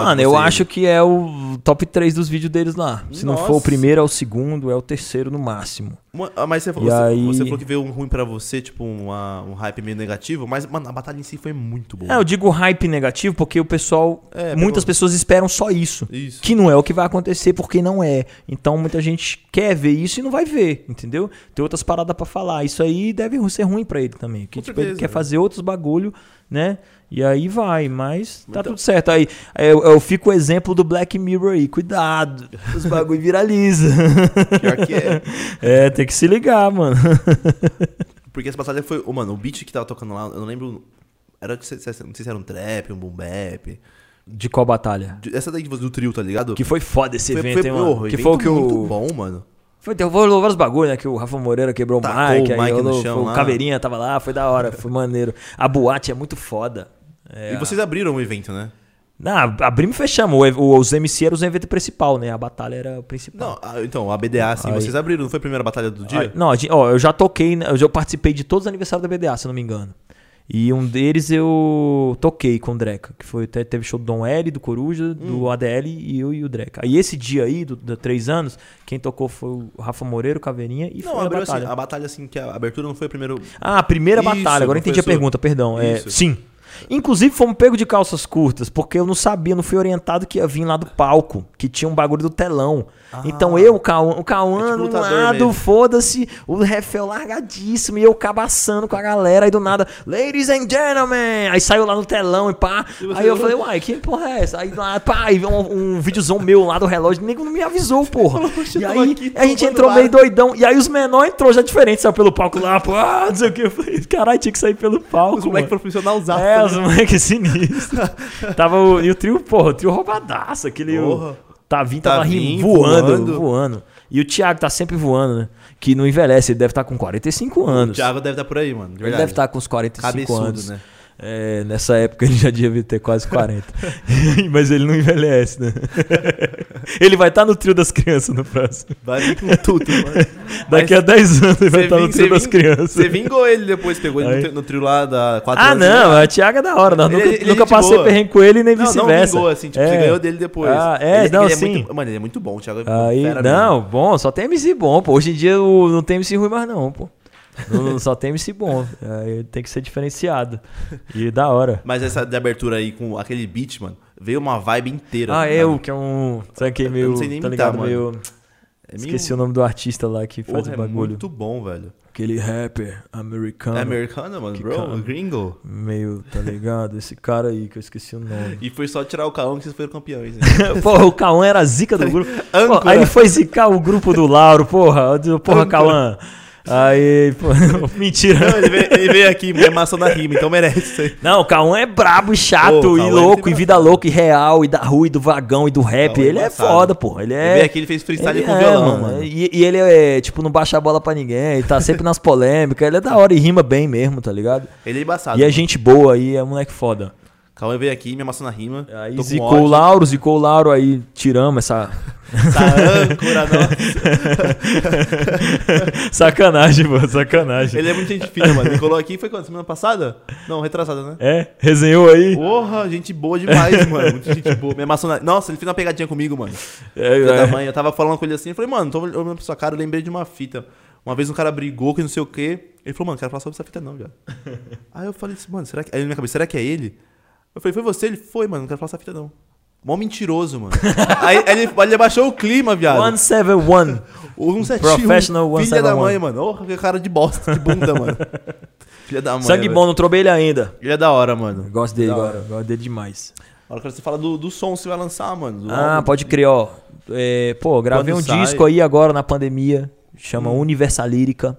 Speaker 2: Mano, eu acho que é o top 3 dos vídeos deles lá. Se não for o
Speaker 1: Nossa.
Speaker 2: primeiro, é o segundo, é o terceiro no máximo.
Speaker 1: Ah, Mas você, falou- você,
Speaker 2: aí-
Speaker 1: você falou que veio um ruim pra você, tipo, uma- um hype meio negativo, mas, mano, a batalha em si foi muito boa.
Speaker 2: É, eu digo hype negativo porque o pessoal.
Speaker 1: É,
Speaker 2: muitas
Speaker 1: pegou-
Speaker 2: pessoas esperam só isso.
Speaker 1: Isso.
Speaker 2: Que não é o que vai acontecer porque não é. Então muita gente quer ver isso e não vai ver, entendeu? Tem outras paradas pra falar. Isso aí deve ser ruim pra ele também. Porque tipo, ele quer fazer outros bagulho, né? E aí vai, mas tá
Speaker 1: Então-
Speaker 2: tudo certo. Aí eu, eu fico o exemplo do Black Mirror aí. Cuidado, os bagulho viraliza.
Speaker 1: Pior que é.
Speaker 2: é, tem que se ligar, mano.
Speaker 1: Porque essa batalha foi. oh, mano, o beat que tava tocando lá, eu não lembro. Era, não sei se era um trap, um boom bap.
Speaker 2: De qual batalha?
Speaker 1: De- Essa daí do trio, tá ligado?
Speaker 2: Que foi foda esse
Speaker 1: foi,
Speaker 2: evento,
Speaker 1: foi,
Speaker 2: hein, mano?
Speaker 1: porra,
Speaker 2: que foi o que
Speaker 1: muito
Speaker 2: o.
Speaker 1: bom, mano.
Speaker 2: Foi, derrubou vários bagulho, né? Que o Rafa Moreira quebrou
Speaker 1: Tacou
Speaker 2: o mic,
Speaker 1: o mic no
Speaker 2: rolou-
Speaker 1: chão
Speaker 2: foi- o Caveirinha tava lá, foi da hora, foi maneiro. A boate é muito foda. É,
Speaker 1: E vocês abriram o evento, né?
Speaker 2: Não, abrimos e fechamos. O o- os MC eram os eventos principal, né? A batalha era o principal.
Speaker 1: Não, ah, então, a BDA, assim,
Speaker 2: Aí-
Speaker 1: vocês abriram, não foi a primeira batalha do dia?
Speaker 2: Aí- não, a gente- ó, eu já toquei, eu já participei de todos os aniversários da BDA, se não me engano. E um deles eu toquei com o Dreca, que foi te- teve show do Dom L, do Coruja, do
Speaker 1: Hum.
Speaker 2: ADL e eu e o Dreca. Aí esse dia aí, do, do três anos, quem tocou foi o Rafa Moreira, o Caveirinha e
Speaker 1: não,
Speaker 2: foi a
Speaker 1: abriu assim,
Speaker 2: batalha.
Speaker 1: a batalha, assim, que a abertura não foi o primeiro.
Speaker 2: Ah, a primeira
Speaker 1: Isso,
Speaker 2: batalha, agora entendi a pergunta, perdão. É,
Speaker 1: Isso.
Speaker 2: sim. Inclusive, fomos pego de calças curtas, porque eu não sabia, não fui orientado que ia vir lá do palco, que tinha um bagulho do telão.
Speaker 1: Ah.
Speaker 2: Então eu, o Cauã, o Cauã
Speaker 1: É tipo
Speaker 2: lado, foda-se, o refel largadíssimo, e eu cabaçando com a galera, aí do nada, ladies and gentlemen, aí saiu lá no telão e pá.
Speaker 1: E
Speaker 2: Aí eu falei, uai, que porra é essa? Aí lá, pá, aí um, um videozão meu lá do relógio, nem não me avisou, porra. E aí
Speaker 1: aqui
Speaker 2: a gente entrou meio doidão, e aí os menores entrou já diferente, saiu pelo palco lá, pô, ah, não sei o que. Eu falei, caralho, tinha que sair pelo palco.
Speaker 1: Os moleques
Speaker 2: mano.
Speaker 1: profissional usados.
Speaker 2: É, os moleques sinistros. tava o, e o trio, porra, o trio roubadaço, aquele.
Speaker 1: Porra.
Speaker 2: O, Tavinho tava rindo, voando,
Speaker 1: voando.
Speaker 2: voando, E o Thiago tá sempre voando, né? Que não envelhece, ele deve estar com 45
Speaker 1: O
Speaker 2: anos.
Speaker 1: Thiago deve estar por aí, mano.
Speaker 2: ele deve estar com uns 45
Speaker 1: Cabeçudo,
Speaker 2: anos.
Speaker 1: né?
Speaker 2: É, nessa época ele já devia ter quase 40. Mas ele não envelhece, né? ele vai estar no trio das crianças no próximo.
Speaker 1: Vai vir com tudo, mano.
Speaker 2: Daqui a 10 anos ele vai estar no
Speaker 1: ving-
Speaker 2: trio
Speaker 1: você
Speaker 2: das
Speaker 1: ving-
Speaker 2: crianças.
Speaker 1: Você vingou ele depois, pegou ele no, no trio lá da 4
Speaker 2: Ah, não, a Thiago é da hora. Nós
Speaker 1: Ele-
Speaker 2: nunca,
Speaker 1: ele é
Speaker 2: nunca passei
Speaker 1: boa.
Speaker 2: perrengue com ele nem
Speaker 1: Não, não
Speaker 2: vice-versa.
Speaker 1: vingou, assim, tipo,
Speaker 2: É.
Speaker 1: você ganhou dele depois.
Speaker 2: Ah, é,
Speaker 1: Ele-
Speaker 2: não,
Speaker 1: ele
Speaker 2: sim.
Speaker 1: muito- mano, ele é muito bom, o Thiago é
Speaker 2: Aí, não,
Speaker 1: mesmo.
Speaker 2: bom, só tem MC bom, pô. Hoje em dia o- não tem MC ruim mais não, pô. Não, só tem MC bom. Aí tem que ser diferenciado. E da hora.
Speaker 1: Mas essa de abertura aí com aquele beat, mano, veio uma vibe inteira.
Speaker 2: Ah,
Speaker 1: tá
Speaker 2: eu, que é um. Sabe que é
Speaker 1: Eu
Speaker 2: meio.
Speaker 1: não sei nem
Speaker 2: tá
Speaker 1: imitar,
Speaker 2: ligado?
Speaker 1: mano.
Speaker 2: Meio.
Speaker 1: É meio-
Speaker 2: Esqueci o nome do artista lá que faz
Speaker 1: Porra,
Speaker 2: o bagulho.
Speaker 1: É muito bom, velho.
Speaker 2: Aquele rapper americano.
Speaker 1: É americano, mano, bro,
Speaker 2: cara.
Speaker 1: gringo.
Speaker 2: Meio, tá ligado? Esse cara aí que eu esqueci o nome.
Speaker 1: E foi só tirar o calão que vocês foram campeões. Né?
Speaker 2: porra, o Cauã era a zica do grupo. Pô, aí ele foi zicar o grupo do Lauro, porra. eu Porra,
Speaker 1: Âncora.
Speaker 2: Aí, pô, mentira.
Speaker 1: Não, ele, veio, ele veio aqui, me amassou na rima, então merece isso aí.
Speaker 2: Não, o Cauã é brabo e chato
Speaker 1: Ô,
Speaker 2: e
Speaker 1: Cauã é
Speaker 2: louco, e vida louca e real, e da rua e do vagão e do rap.
Speaker 1: Cauã é
Speaker 2: ele é
Speaker 1: embaçado.
Speaker 2: foda, pô. Ele
Speaker 1: Ele
Speaker 2: é.
Speaker 1: veio aqui, ele fez freestyle
Speaker 2: ele
Speaker 1: com
Speaker 2: é,
Speaker 1: violão, mano.
Speaker 2: E, e ele é, tipo, não baixa a bola pra ninguém, ele tá sempre nas polêmicas. Ele é da hora e rima bem mesmo, tá ligado?
Speaker 1: Ele é embaçado.
Speaker 2: E é gente boa aí, é moleque foda.
Speaker 1: Cauã veio aqui, me amassou na rima.
Speaker 2: Aí zicou o Lauro, zicou o Lauro, aí tiramos essa.
Speaker 1: Essa âncora, nossa.
Speaker 2: sacanagem, pô, sacanagem.
Speaker 1: Ele é muito gente fina, mano. Ele colou aqui, foi quando? Semana passada? Não, retrasada, né?
Speaker 2: É, resenhou aí.
Speaker 1: Porra, gente boa demais, mano. Muita gente boa. Me amassou na... Nossa, ele fez uma pegadinha comigo, mano.
Speaker 2: É,
Speaker 1: Filha da
Speaker 2: é.
Speaker 1: mãe, eu tava falando com ele assim, eu falei, mano, tô olhando pra sua cara, eu lembrei de uma fita. Uma vez um cara brigou, que não sei o quê. Ele falou, mano, não quero falar sobre essa fita não, viado. Aí eu falei assim, mano, será que. Aí na minha cabeça, será que é ele? Eu falei, foi você? Ele foi, mano, não quero falar essa fita não. Mó mentiroso, mano. aí, aí ele, ele abaixou o clima, viado.
Speaker 2: 171.
Speaker 1: O 171.
Speaker 2: Professional
Speaker 1: Filha da
Speaker 2: 171.
Speaker 1: mãe, mano. Ô, que cara de bosta, de bunda, mano. Filha da mãe.
Speaker 2: Sangue
Speaker 1: velho.
Speaker 2: bom, não trobei ele ainda.
Speaker 1: Ele é da hora, mano.
Speaker 2: Gosto dele agora, gosto dele demais.
Speaker 1: A hora que você fala do, do som que você vai lançar, mano.
Speaker 2: Ah,
Speaker 1: álbum.
Speaker 2: pode crer, ó. É, pô, gravei
Speaker 1: Quando
Speaker 2: um
Speaker 1: sai? Hum.
Speaker 2: disco aí agora na pandemia, chama Universalírica.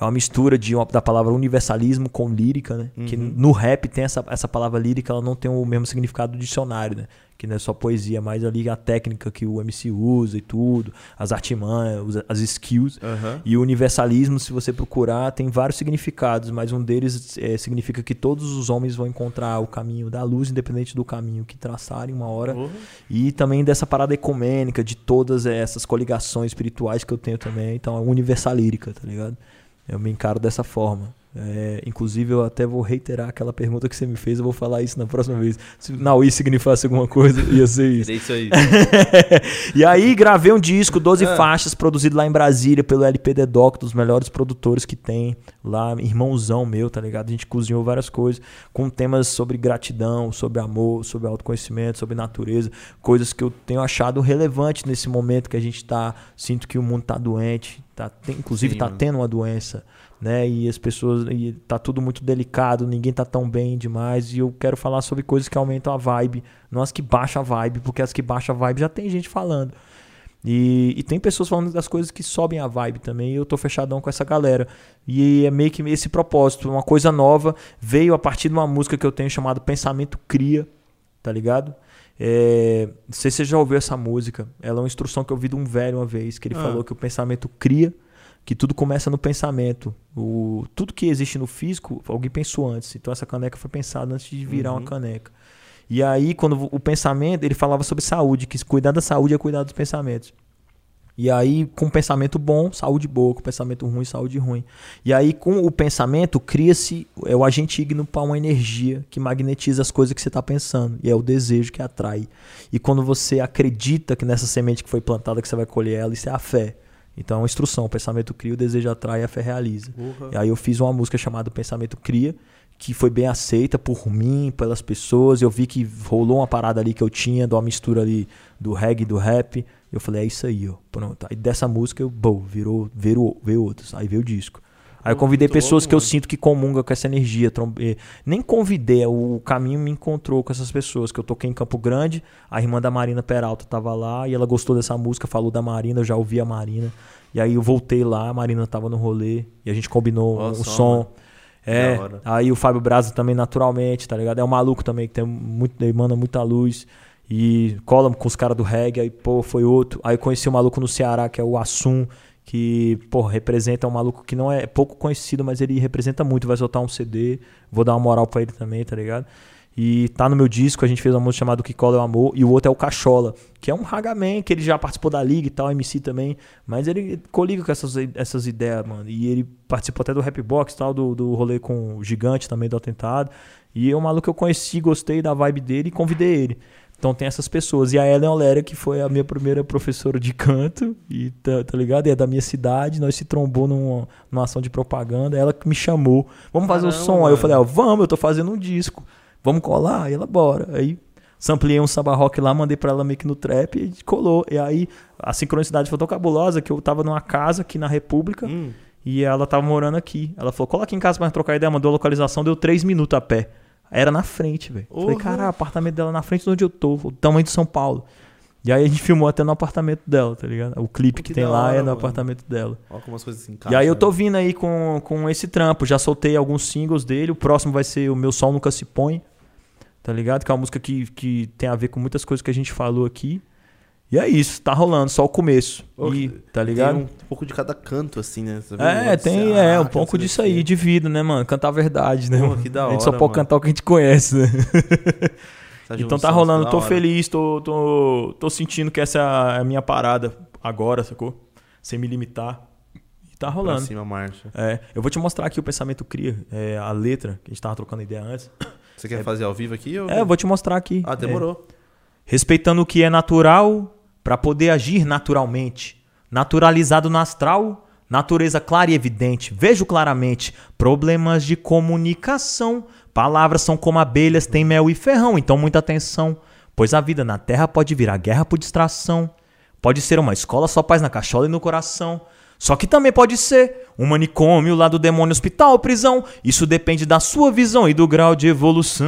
Speaker 2: É uma mistura de uma- da palavra universalismo com lírica, né? Que
Speaker 1: Uhum.
Speaker 2: no rap tem essa, essa palavra lírica, ela não tem o mesmo significado do dicionário, né? Que não é só poesia, mas ali a técnica que o MC usa e tudo, as artimanhas, as skills.
Speaker 1: Aham.
Speaker 2: E o universalismo, se você procurar, tem vários significados, mas um deles é, significa que todos os homens vão encontrar o caminho da luz, independente do caminho que traçarem uma hora.
Speaker 1: Porra.
Speaker 2: E também dessa parada ecumênica, de todas essas coligações espirituais que eu tenho também. Então é universalírica, tá ligado? Eu me encaro dessa forma. É, inclusive, eu até vou reiterar aquela pergunta que você me fez, eu vou falar isso na próxima vez. Se Naui significasse alguma coisa, ia ser isso.
Speaker 1: É isso aí.
Speaker 2: e aí, gravei um disco, 12
Speaker 1: Ah.
Speaker 2: faixas, produzido lá em Brasília pelo LPD Doc, dos melhores produtores que tem lá, irmãozão meu, tá ligado? A gente cozinhou várias coisas, com temas sobre gratidão, sobre amor, sobre autoconhecimento, sobre natureza, coisas que eu tenho achado relevante nesse momento que a gente tá. Sinto que o mundo tá doente, tá, tem- inclusive tá
Speaker 1: mano.
Speaker 2: tendo uma doença, né? E as pessoas. E tá tudo muito delicado, ninguém tá tão bem demais. E eu quero falar sobre coisas que aumentam a vibe, não as que baixam a vibe, porque as que baixam a vibe já tem gente falando. E, e tem pessoas falando das coisas que sobem a vibe também, e eu tô fechadão com essa galera. E é meio que esse propósito, uma coisa nova, veio a partir de uma música que eu tenho chamado Pensamento Cria, tá ligado? É, não sei se você já ouviu essa música. Ela é uma instrução que eu vi de um velho uma vez, que ele
Speaker 1: Ah.
Speaker 2: falou que o pensamento cria, que tudo começa no pensamento. O, tudo que existe no físico, alguém pensou antes. Então essa caneca foi pensada antes de virar uma
Speaker 1: Uhum.
Speaker 2: caneca. E aí, quando o pensamento, ele falava sobre saúde, que cuidar da saúde é cuidar dos pensamentos. E aí, com pensamento bom, saúde boa, com pensamento ruim, saúde ruim. E aí, com o pensamento, cria-se é o agente ígneo para uma energia que magnetiza as coisas que você está pensando. E é o desejo que atrai. E quando você acredita que nessa semente que foi plantada, que você vai colher ela, isso é a fé. Então é uma instrução. O pensamento cria, o desejo atrai, a fé realiza.
Speaker 1: Porra.
Speaker 2: E aí eu fiz uma música chamada Pensamento Cria, que foi bem aceita por mim, pelas pessoas. Eu vi que rolou uma parada ali que eu tinha, de uma mistura ali do reggae e do rap. Eu falei, é isso aí, ó. Pronto. Aí dessa música eu, bom, virou, veio, veio outros. Aí veio o disco. Aí eu convidei pessoas que eu sinto que comungam com essa energia. eh, Nem convidei, o caminho me encontrou com essas pessoas. Que eu toquei em Campo Grande, a irmã da Marina Peralta tava lá e ela gostou dessa música, falou da Marina, eu já ouvi a Marina. E aí eu voltei lá, a Marina tava no rolê e a gente combinou o
Speaker 1: só,
Speaker 2: som. É, aí o Fábio Braza também naturalmente, tá ligado? É um maluco também que tem muito, emana muita luz. E cola com os caras do reggae, aí, pô, foi outro. Aí conheci um maluco no Ceará, que é o Assum, que, pô, representa um maluco que não é pouco conhecido, mas ele representa muito. Vai soltar um CD, vou dar uma moral pra ele também, tá ligado? E tá no meu disco, a gente fez uma música chamada Que Cola é o Amor, e o outro é o Cachola, que é um Hagaman, que ele já participou da Liga e tal, MC também, mas ele coliga com essas, essas ideias, mano. E ele participou até do Rap Box e tal, do, do rolê com o Gigante também do Atentado. E é um maluco que eu conheci, gostei da vibe dele e convidei ele. Então tem essas pessoas. E a Ellen Oléria, que foi a minha primeira professora de canto, e tá, tá ligado? E é da minha cidade, nós se trombou numa, numa ação de propaganda, ela que me chamou. Vamos fazer o
Speaker 1: Caramba,
Speaker 2: som. Aí eu
Speaker 1: mano.
Speaker 2: falei, ó, vamos, eu tô fazendo um disco. Vamos colar? Aí ela, bora. Aí sampliei um samba rock lá, mandei pra ela meio que no trap e colou. E aí a sincronicidade foi tão cabulosa que eu tava numa casa aqui na República
Speaker 1: Hum,
Speaker 2: e ela tava morando aqui. Ela falou, cola aqui em casa pra trocar ideia, mandou a localização, deu três minutos a pé. Era na frente, velho. Falei,
Speaker 1: Uhum.
Speaker 2: cara, o apartamento dela na frente de onde eu tô, o tamanho de São Paulo. E aí a gente filmou até no apartamento dela, tá ligado? O clipe que,
Speaker 1: Que
Speaker 2: tem lá
Speaker 1: hora,
Speaker 2: é no
Speaker 1: mano.
Speaker 2: apartamento dela.
Speaker 1: ó como as coisas se
Speaker 2: E
Speaker 1: encaixam.
Speaker 2: aí eu tô
Speaker 1: né?
Speaker 2: vindo aí com, com esse trampo. Já soltei alguns singles dele. O próximo vai ser O Meu Sol Nunca Se Põe. Tá ligado? Que é uma música que, que tem a ver com muitas coisas que a gente falou aqui. E é isso, tá rolando, só o começo. E, tá ligado?
Speaker 1: Tem um pouco de cada canto, assim, né?
Speaker 2: É, tem é, um
Speaker 1: que
Speaker 2: pouco disso aí, de vida, né, mano? Cantar a verdade, né?
Speaker 1: Pô, que da
Speaker 2: a gente só
Speaker 1: hora,
Speaker 2: pode
Speaker 1: mano.
Speaker 2: cantar o que a gente conhece, né?
Speaker 1: Essa
Speaker 2: então
Speaker 1: junção,
Speaker 2: tá rolando, tô feliz, tô, tô, tô sentindo que essa é a minha parada agora, sacou? Sem me limitar. E tá
Speaker 1: Pra
Speaker 2: rolando.
Speaker 1: cima, marcha.
Speaker 2: É, eu vou te mostrar aqui o pensamento cria, é, a letra, que a gente tava trocando ideia antes.
Speaker 1: Você quer fazer ao vivo aqui? Ou...
Speaker 2: É, eu vou te mostrar aqui.
Speaker 1: Ah, demorou.
Speaker 2: É, respeitando o que é natural para poder agir naturalmente. Naturalizado no astral, natureza clara e evidente. Vejo claramente problemas de comunicação. Palavras são como abelhas, tem mel e ferrão, então muita atenção. Pois a vida na terra pode virar guerra por distração. Pode ser uma escola só paz na cachola e no coração. Só que também pode ser um manicômio lá do demônio, hospital ou prisão. Isso depende da sua visão e do grau de evolução.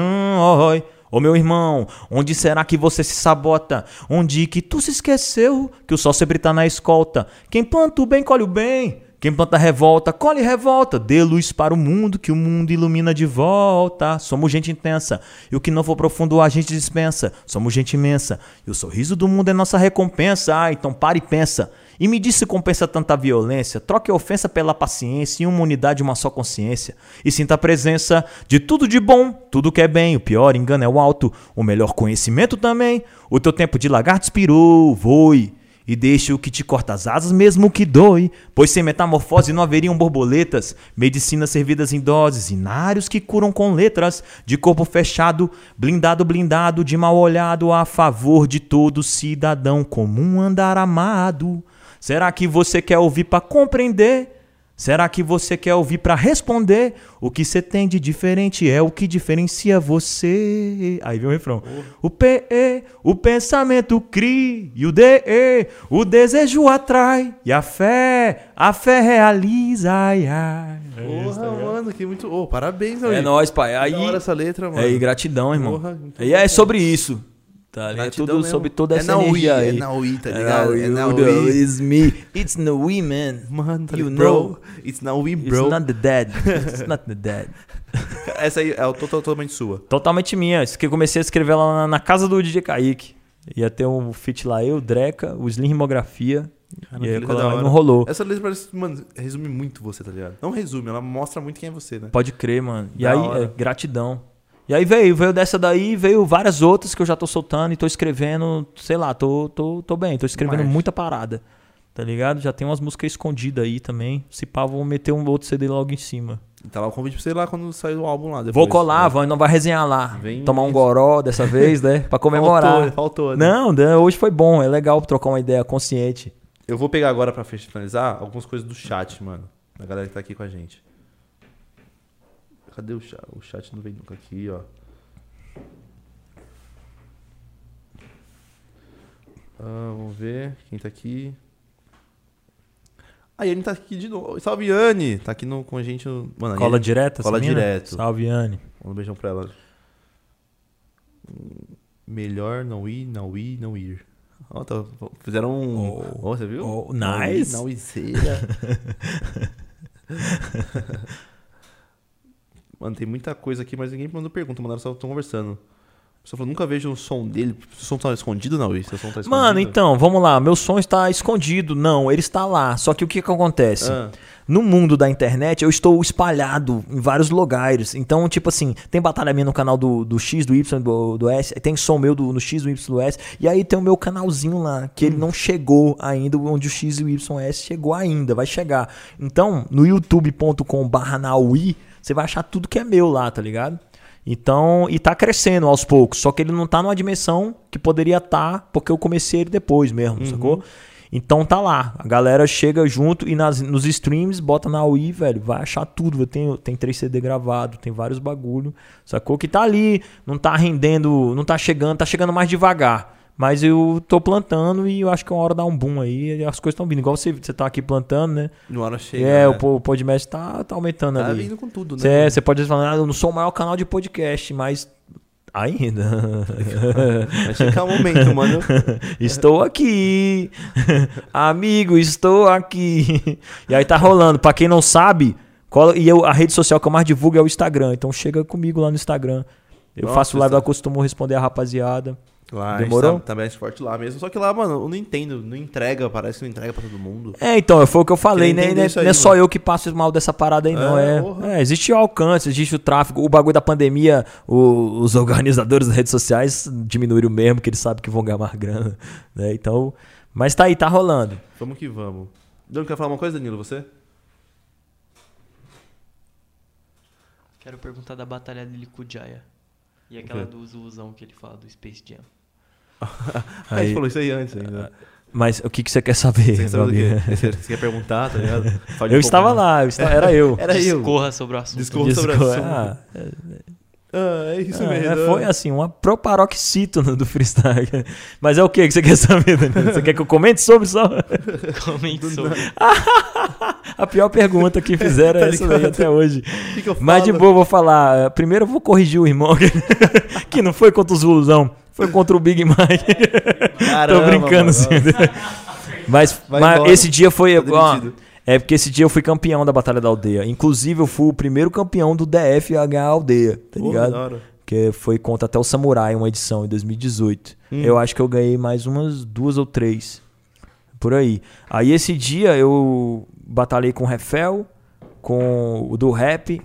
Speaker 2: Oi. Ô meu irmão, onde será que você se sabota? Onde que tu se esqueceu que o sol sempre tá na escolta? Quem planta o bem, colhe o bem. Quem planta revolta, colhe revolta. Dê luz para o mundo, que o mundo ilumina de volta. Somos gente intensa, e o que não for profundo a gente dispensa. Somos gente imensa, e o sorriso do mundo é nossa recompensa. Ah, então para e pensa. E me diz se compensa tanta violência. Troque a ofensa pela paciência e uma unidade, uma só consciência. E sinta a presença de tudo de bom, tudo que é bem. O pior engano é o alto, o melhor conhecimento também. O teu tempo de lagarto expirou, voe. E deixe o que te corta as asas, mesmo que doe. Pois sem metamorfose não haveriam borboletas. Medicinas servidas em doses, inários que curam com letras. De corpo fechado, blindado, blindado, de mal olhado, a favor de todo cidadão comum andar amado. Será que você quer ouvir para compreender? Será que você quer ouvir para responder? O que você tem de diferente é o que diferencia você. Aí vem o refrão. O PE, o pensamento cria, e o DE, o desejo atrai, e a fé, a fé realiza. Ai, ai.
Speaker 1: Porra, mano, que muito. Ô, parabéns,
Speaker 2: É
Speaker 1: amigo.
Speaker 2: nóis, pai. Aí,
Speaker 1: Da hora essa letra, mano.
Speaker 2: aí gratidão, irmão.
Speaker 1: Porra,
Speaker 2: e é sobre isso. Tá ligado? É tudo
Speaker 1: mesmo.
Speaker 2: sobre toda
Speaker 1: É
Speaker 2: essa
Speaker 1: na Wii,
Speaker 2: energia aí.
Speaker 1: é na Wii, tá ligado?
Speaker 2: Wii,
Speaker 1: É na
Speaker 2: Udo,
Speaker 1: Wii.
Speaker 2: It's me. It's no Wii, man.
Speaker 1: Mano, tá
Speaker 2: You
Speaker 1: ligado?
Speaker 2: know.
Speaker 1: bro. It's now we,
Speaker 2: It's
Speaker 1: bro.
Speaker 2: not the dead. It's not the dead.
Speaker 1: Essa aí é totalmente sua.
Speaker 2: Totalmente minha. Isso que eu comecei a escrever lá na, na casa do DJ Kaique. Ia ter um feat lá, eu, Dreca, o Slim Rimografia.
Speaker 1: Cara,
Speaker 2: e aí
Speaker 1: hora.
Speaker 2: não rolou.
Speaker 1: Essa letra parece, mano, resume muito você, tá ligado? Não resume, ela mostra muito quem é você, né?
Speaker 2: Pode crer, mano. E
Speaker 1: Da
Speaker 2: aí, é, gratidão. E aí veio, veio dessa daí, veio várias outras que eu já tô soltando e tô escrevendo, sei lá, tô, tô, tô bem, tô escrevendo
Speaker 1: Marcha.
Speaker 2: muita parada. Tá ligado? Já tem umas músicas escondidas aí também. Se pá, vou meter um outro CD logo em cima.
Speaker 1: Tá lá o convite pra você ir lá quando sair o álbum lá. Depois,
Speaker 2: Vou colar,
Speaker 1: né?
Speaker 2: vamos, não vai resenhar lá.
Speaker 1: Vem
Speaker 2: Tomar um goró dessa vez, né? Pra comemorar.
Speaker 1: Faltou, faltou. né?
Speaker 2: Não, né, hoje foi bom, é legal trocar uma ideia consciente.
Speaker 1: Eu vou pegar agora pra finalizar algumas coisas do chat, mano. Da galera que tá aqui com a gente. Cadê o chat? O chat não vem nunca aqui, ó. Ah, vamos ver quem tá aqui. A Yane tá aqui de novo. Salve, Yane! Tá aqui no, com a gente. no- Mano, a
Speaker 2: Cola
Speaker 1: Yane-
Speaker 2: direto,
Speaker 1: cola direto.
Speaker 2: Salve, Anne.
Speaker 1: Manda um beijão pra ela. Melhor não ir, não ir, não ir. Ó, tá- fizeram um.
Speaker 2: Oh.
Speaker 1: Ó, você viu?
Speaker 2: Oh,
Speaker 1: Não ir,
Speaker 2: nice.
Speaker 1: Não iseira. Mano, tem muita coisa aqui, mas ninguém mandou pergunta, mandaram só estão conversando. Pessoa falou, nunca vejo o som dele. O som tá escondido, não, som tá escondido?
Speaker 2: Mano, então, vamos lá. Meu som está escondido. Não, ele está lá. Só que o que, que acontece?
Speaker 1: Ah,
Speaker 2: No mundo da internet, eu estou espalhado em vários lugares. Então, tipo assim, tem batalha minha no canal do, do X, do Y, do, do S. Tem som meu do, no X, do Y, do S. E aí tem o meu canalzinho lá, que ele não chegou ainda, onde o X e o Y, S chegou ainda, vai chegar. Então, no youtube.com barra Naui, você vai achar tudo que é meu lá, tá ligado? Então, e tá crescendo aos poucos. Só que ele não tá numa dimensão que poderia estar, porque eu comecei ele depois mesmo, sacou? Então tá lá. A galera chega junto e nas, nos streams, bota na UI, velho, vai achar tudo. Tem, tem 3 CD gravado, tem vários bagulho. Sacou? Que tá ali, não tá rendendo, não tá chegando, tá chegando mais devagar. Mas eu tô plantando e eu acho que é uma hora dar um boom aí. As coisas estão vindo. Igual você, você tá aqui plantando, né?
Speaker 1: no hora chega.
Speaker 2: é,
Speaker 1: né?
Speaker 2: o, o Podmess tá, tá aumentando
Speaker 1: Tá
Speaker 2: ali.
Speaker 1: vindo com tudo, né?
Speaker 2: Você é, você pode falar, ah, eu não sou o maior canal de podcast, mas ainda.
Speaker 1: Vai chegar o momento, mano.
Speaker 2: estou aqui. Amigo, estou aqui. E aí tá rolando. Pra quem não sabe, cola- e eu, a rede social que eu mais divulgo é o Instagram. Então chega comigo lá no Instagram. Eu
Speaker 1: Nossa,
Speaker 2: faço live, eu costumo responder a rapaziada.
Speaker 1: Lá,
Speaker 2: Demorou?
Speaker 1: Tá, tá mais forte lá mesmo. Só que lá, mano, eu não entendo. Não entrega, parece que não entrega pra todo mundo.
Speaker 2: É, então, foi o que eu falei,
Speaker 1: Queria
Speaker 2: né? Não é,
Speaker 1: aí,
Speaker 2: não é só eu que passo mal dessa parada aí, não.
Speaker 1: É,
Speaker 2: É, é, existe o alcance, existe o tráfego. O bagulho da pandemia, o- os organizadores das redes sociais diminuíram mesmo, que eles sabem que vão ganhar mais grana. Né? Então, mas tá aí, tá rolando.
Speaker 1: Vamos que vamos. Danilo, quer falar uma coisa, Danilo? Você?
Speaker 3: Quero perguntar da batalha dele com o Jaya. E aquela do Zuluzão que ele fala do Space Jam.
Speaker 1: A
Speaker 2: Aí-
Speaker 1: gente falou isso aí antes ainda.
Speaker 2: Mas o que, que você quer saber?
Speaker 1: Você, quer saber? Você, quer perguntar, tá ligado? Fale um
Speaker 2: Eu
Speaker 1: pouco
Speaker 2: estava lá, eu estava- era eu.
Speaker 1: Era eu.
Speaker 3: Discorra sobre o assunto.
Speaker 1: Discorra sobre o assunto.
Speaker 2: ah,
Speaker 1: Ah, é isso
Speaker 2: ah,
Speaker 1: mesmo.
Speaker 2: é, foi assim, uma proparoxítono do freestyle. Mas é o que que você quer saber, Danilo? Você quer que eu comente sobre só?
Speaker 3: Comente sobre.
Speaker 2: A pior pergunta que fizeram
Speaker 1: Tá
Speaker 2: é essa daí até hoje.
Speaker 1: Que, que eu falo?
Speaker 2: Mas de boa, eu vou falar. Primeiro eu vou corrigir o irmão, que- que não foi contra o Zuluzão, foi contra o Big Mike.
Speaker 1: Caramba,
Speaker 2: Tô brincando, assim. Mas, mas esse dia foi. Ó, é porque esse dia eu fui campeão da Batalha da Aldeia. Inclusive, eu fui o primeiro campeão do DF a ganhar a aldeia, tá
Speaker 1: Porra,
Speaker 2: ligado? Que foi contra até o Samurai, uma edição em 2018.
Speaker 1: Hum.
Speaker 2: Eu acho que eu ganhei mais umas duas ou três. Por aí. Aí esse dia eu batalhei com o Refel, com o do rap.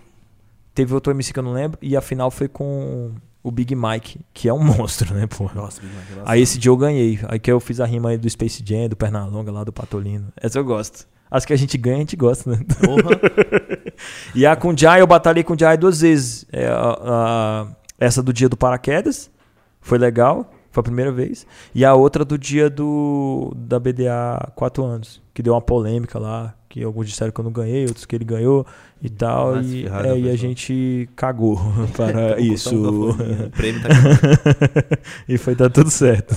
Speaker 2: Teve outro MC que eu não lembro. E a final foi com o Big Mike, que é um monstro, né, pô?
Speaker 1: Nossa, Big Mac, nossa.
Speaker 2: Aí esse dia eu ganhei. Aí que eu fiz a rima aí do Space Jam, do Pernalonga lá, do Patolino. Essa eu gosto. As que a gente ganha, a gente gosta, né? E a com Jai, eu batalhei com Jai duas vezes. É, a- a- essa do dia do paraquedas, foi legal, foi a primeira vez. E a outra do dia do da BDA 4 anos, que deu uma polêmica lá, que alguns disseram que eu não ganhei, outros que ele ganhou e tal.
Speaker 1: Se
Speaker 2: E, é, e a gente cagou para
Speaker 1: Vou
Speaker 2: isso.
Speaker 1: O prêmio tá
Speaker 2: e foi dar tudo certo.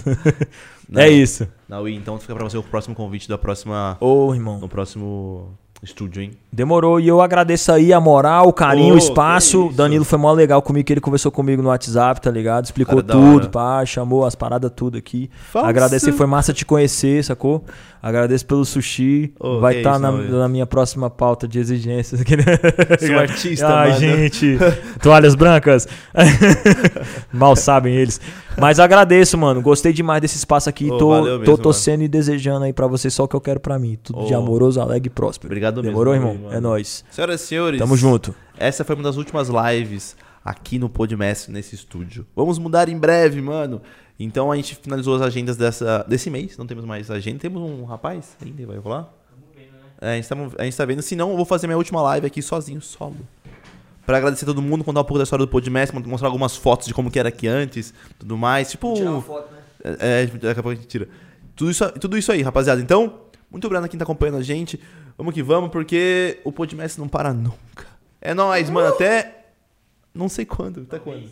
Speaker 1: Não,
Speaker 2: É isso.
Speaker 1: E então fica pra você o próximo convite da próxima.
Speaker 2: Ô, irmão.
Speaker 1: No próximo estúdio, hein?
Speaker 2: Demorou. E eu agradeço aí a moral, o carinho,
Speaker 1: Ô,
Speaker 2: o espaço. Danilo foi mó legal comigo, que ele conversou comigo no WhatsApp, tá ligado? Explicou
Speaker 1: Cara
Speaker 2: tudo, pá, chamou as paradas tudo aqui.
Speaker 1: Falsa.
Speaker 2: Agradecer, foi massa te conhecer, sacou? Agradeço pelo sushi.
Speaker 1: Ô,
Speaker 2: Vai estar
Speaker 1: isso,
Speaker 2: na, na minha próxima pauta de exigências.
Speaker 1: Sou artista,
Speaker 2: Ai,
Speaker 1: mano.
Speaker 2: gente. Toalhas brancas. Mal sabem eles. Mas agradeço, mano. Gostei demais desse espaço aqui.
Speaker 1: Ô,
Speaker 2: tô,
Speaker 1: valeu
Speaker 2: tô
Speaker 1: mesmo,
Speaker 2: torcendo e desejando aí pra você só o que eu quero pra mim. Tudo de
Speaker 1: Ô.
Speaker 2: amoroso, alegre e próspero.
Speaker 1: Obrigado mesmo,
Speaker 2: Demorou, irmão?
Speaker 1: irmão.
Speaker 2: É nóis.
Speaker 1: Senhoras e senhores.
Speaker 2: Tamo junto.
Speaker 1: Essa foi uma das últimas lives aqui no Podmestre, nesse estúdio. Vamos mudar em breve, mano. Então a gente finalizou as agendas dessa, desse mês. Não temos mais agenda. Temos um rapaz ainda, vai rolar? É, a gente, tá, a gente tá vendo. Se não, eu vou fazer minha última live aqui sozinho, solo. Pra agradecer todo mundo, contar um pouco da história do Podmestre, mostrar algumas fotos de como que era aqui antes, tudo mais. Tipo. É, é, daqui a pouco a gente tira. Tudo isso, tudo isso aí, rapaziada. Então, muito obrigado a quem tá acompanhando a gente. Vamos que vamos, porque o Podmestre não para nunca. É nóis, mano. Até. Não sei quando. Até quando?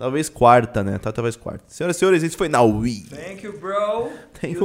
Speaker 1: Talvez quarta, né? Tá, Talvez quarta. Senhoras e senhores, isso foi na Wii.
Speaker 2: Thank you, bro.
Speaker 1: Thank you.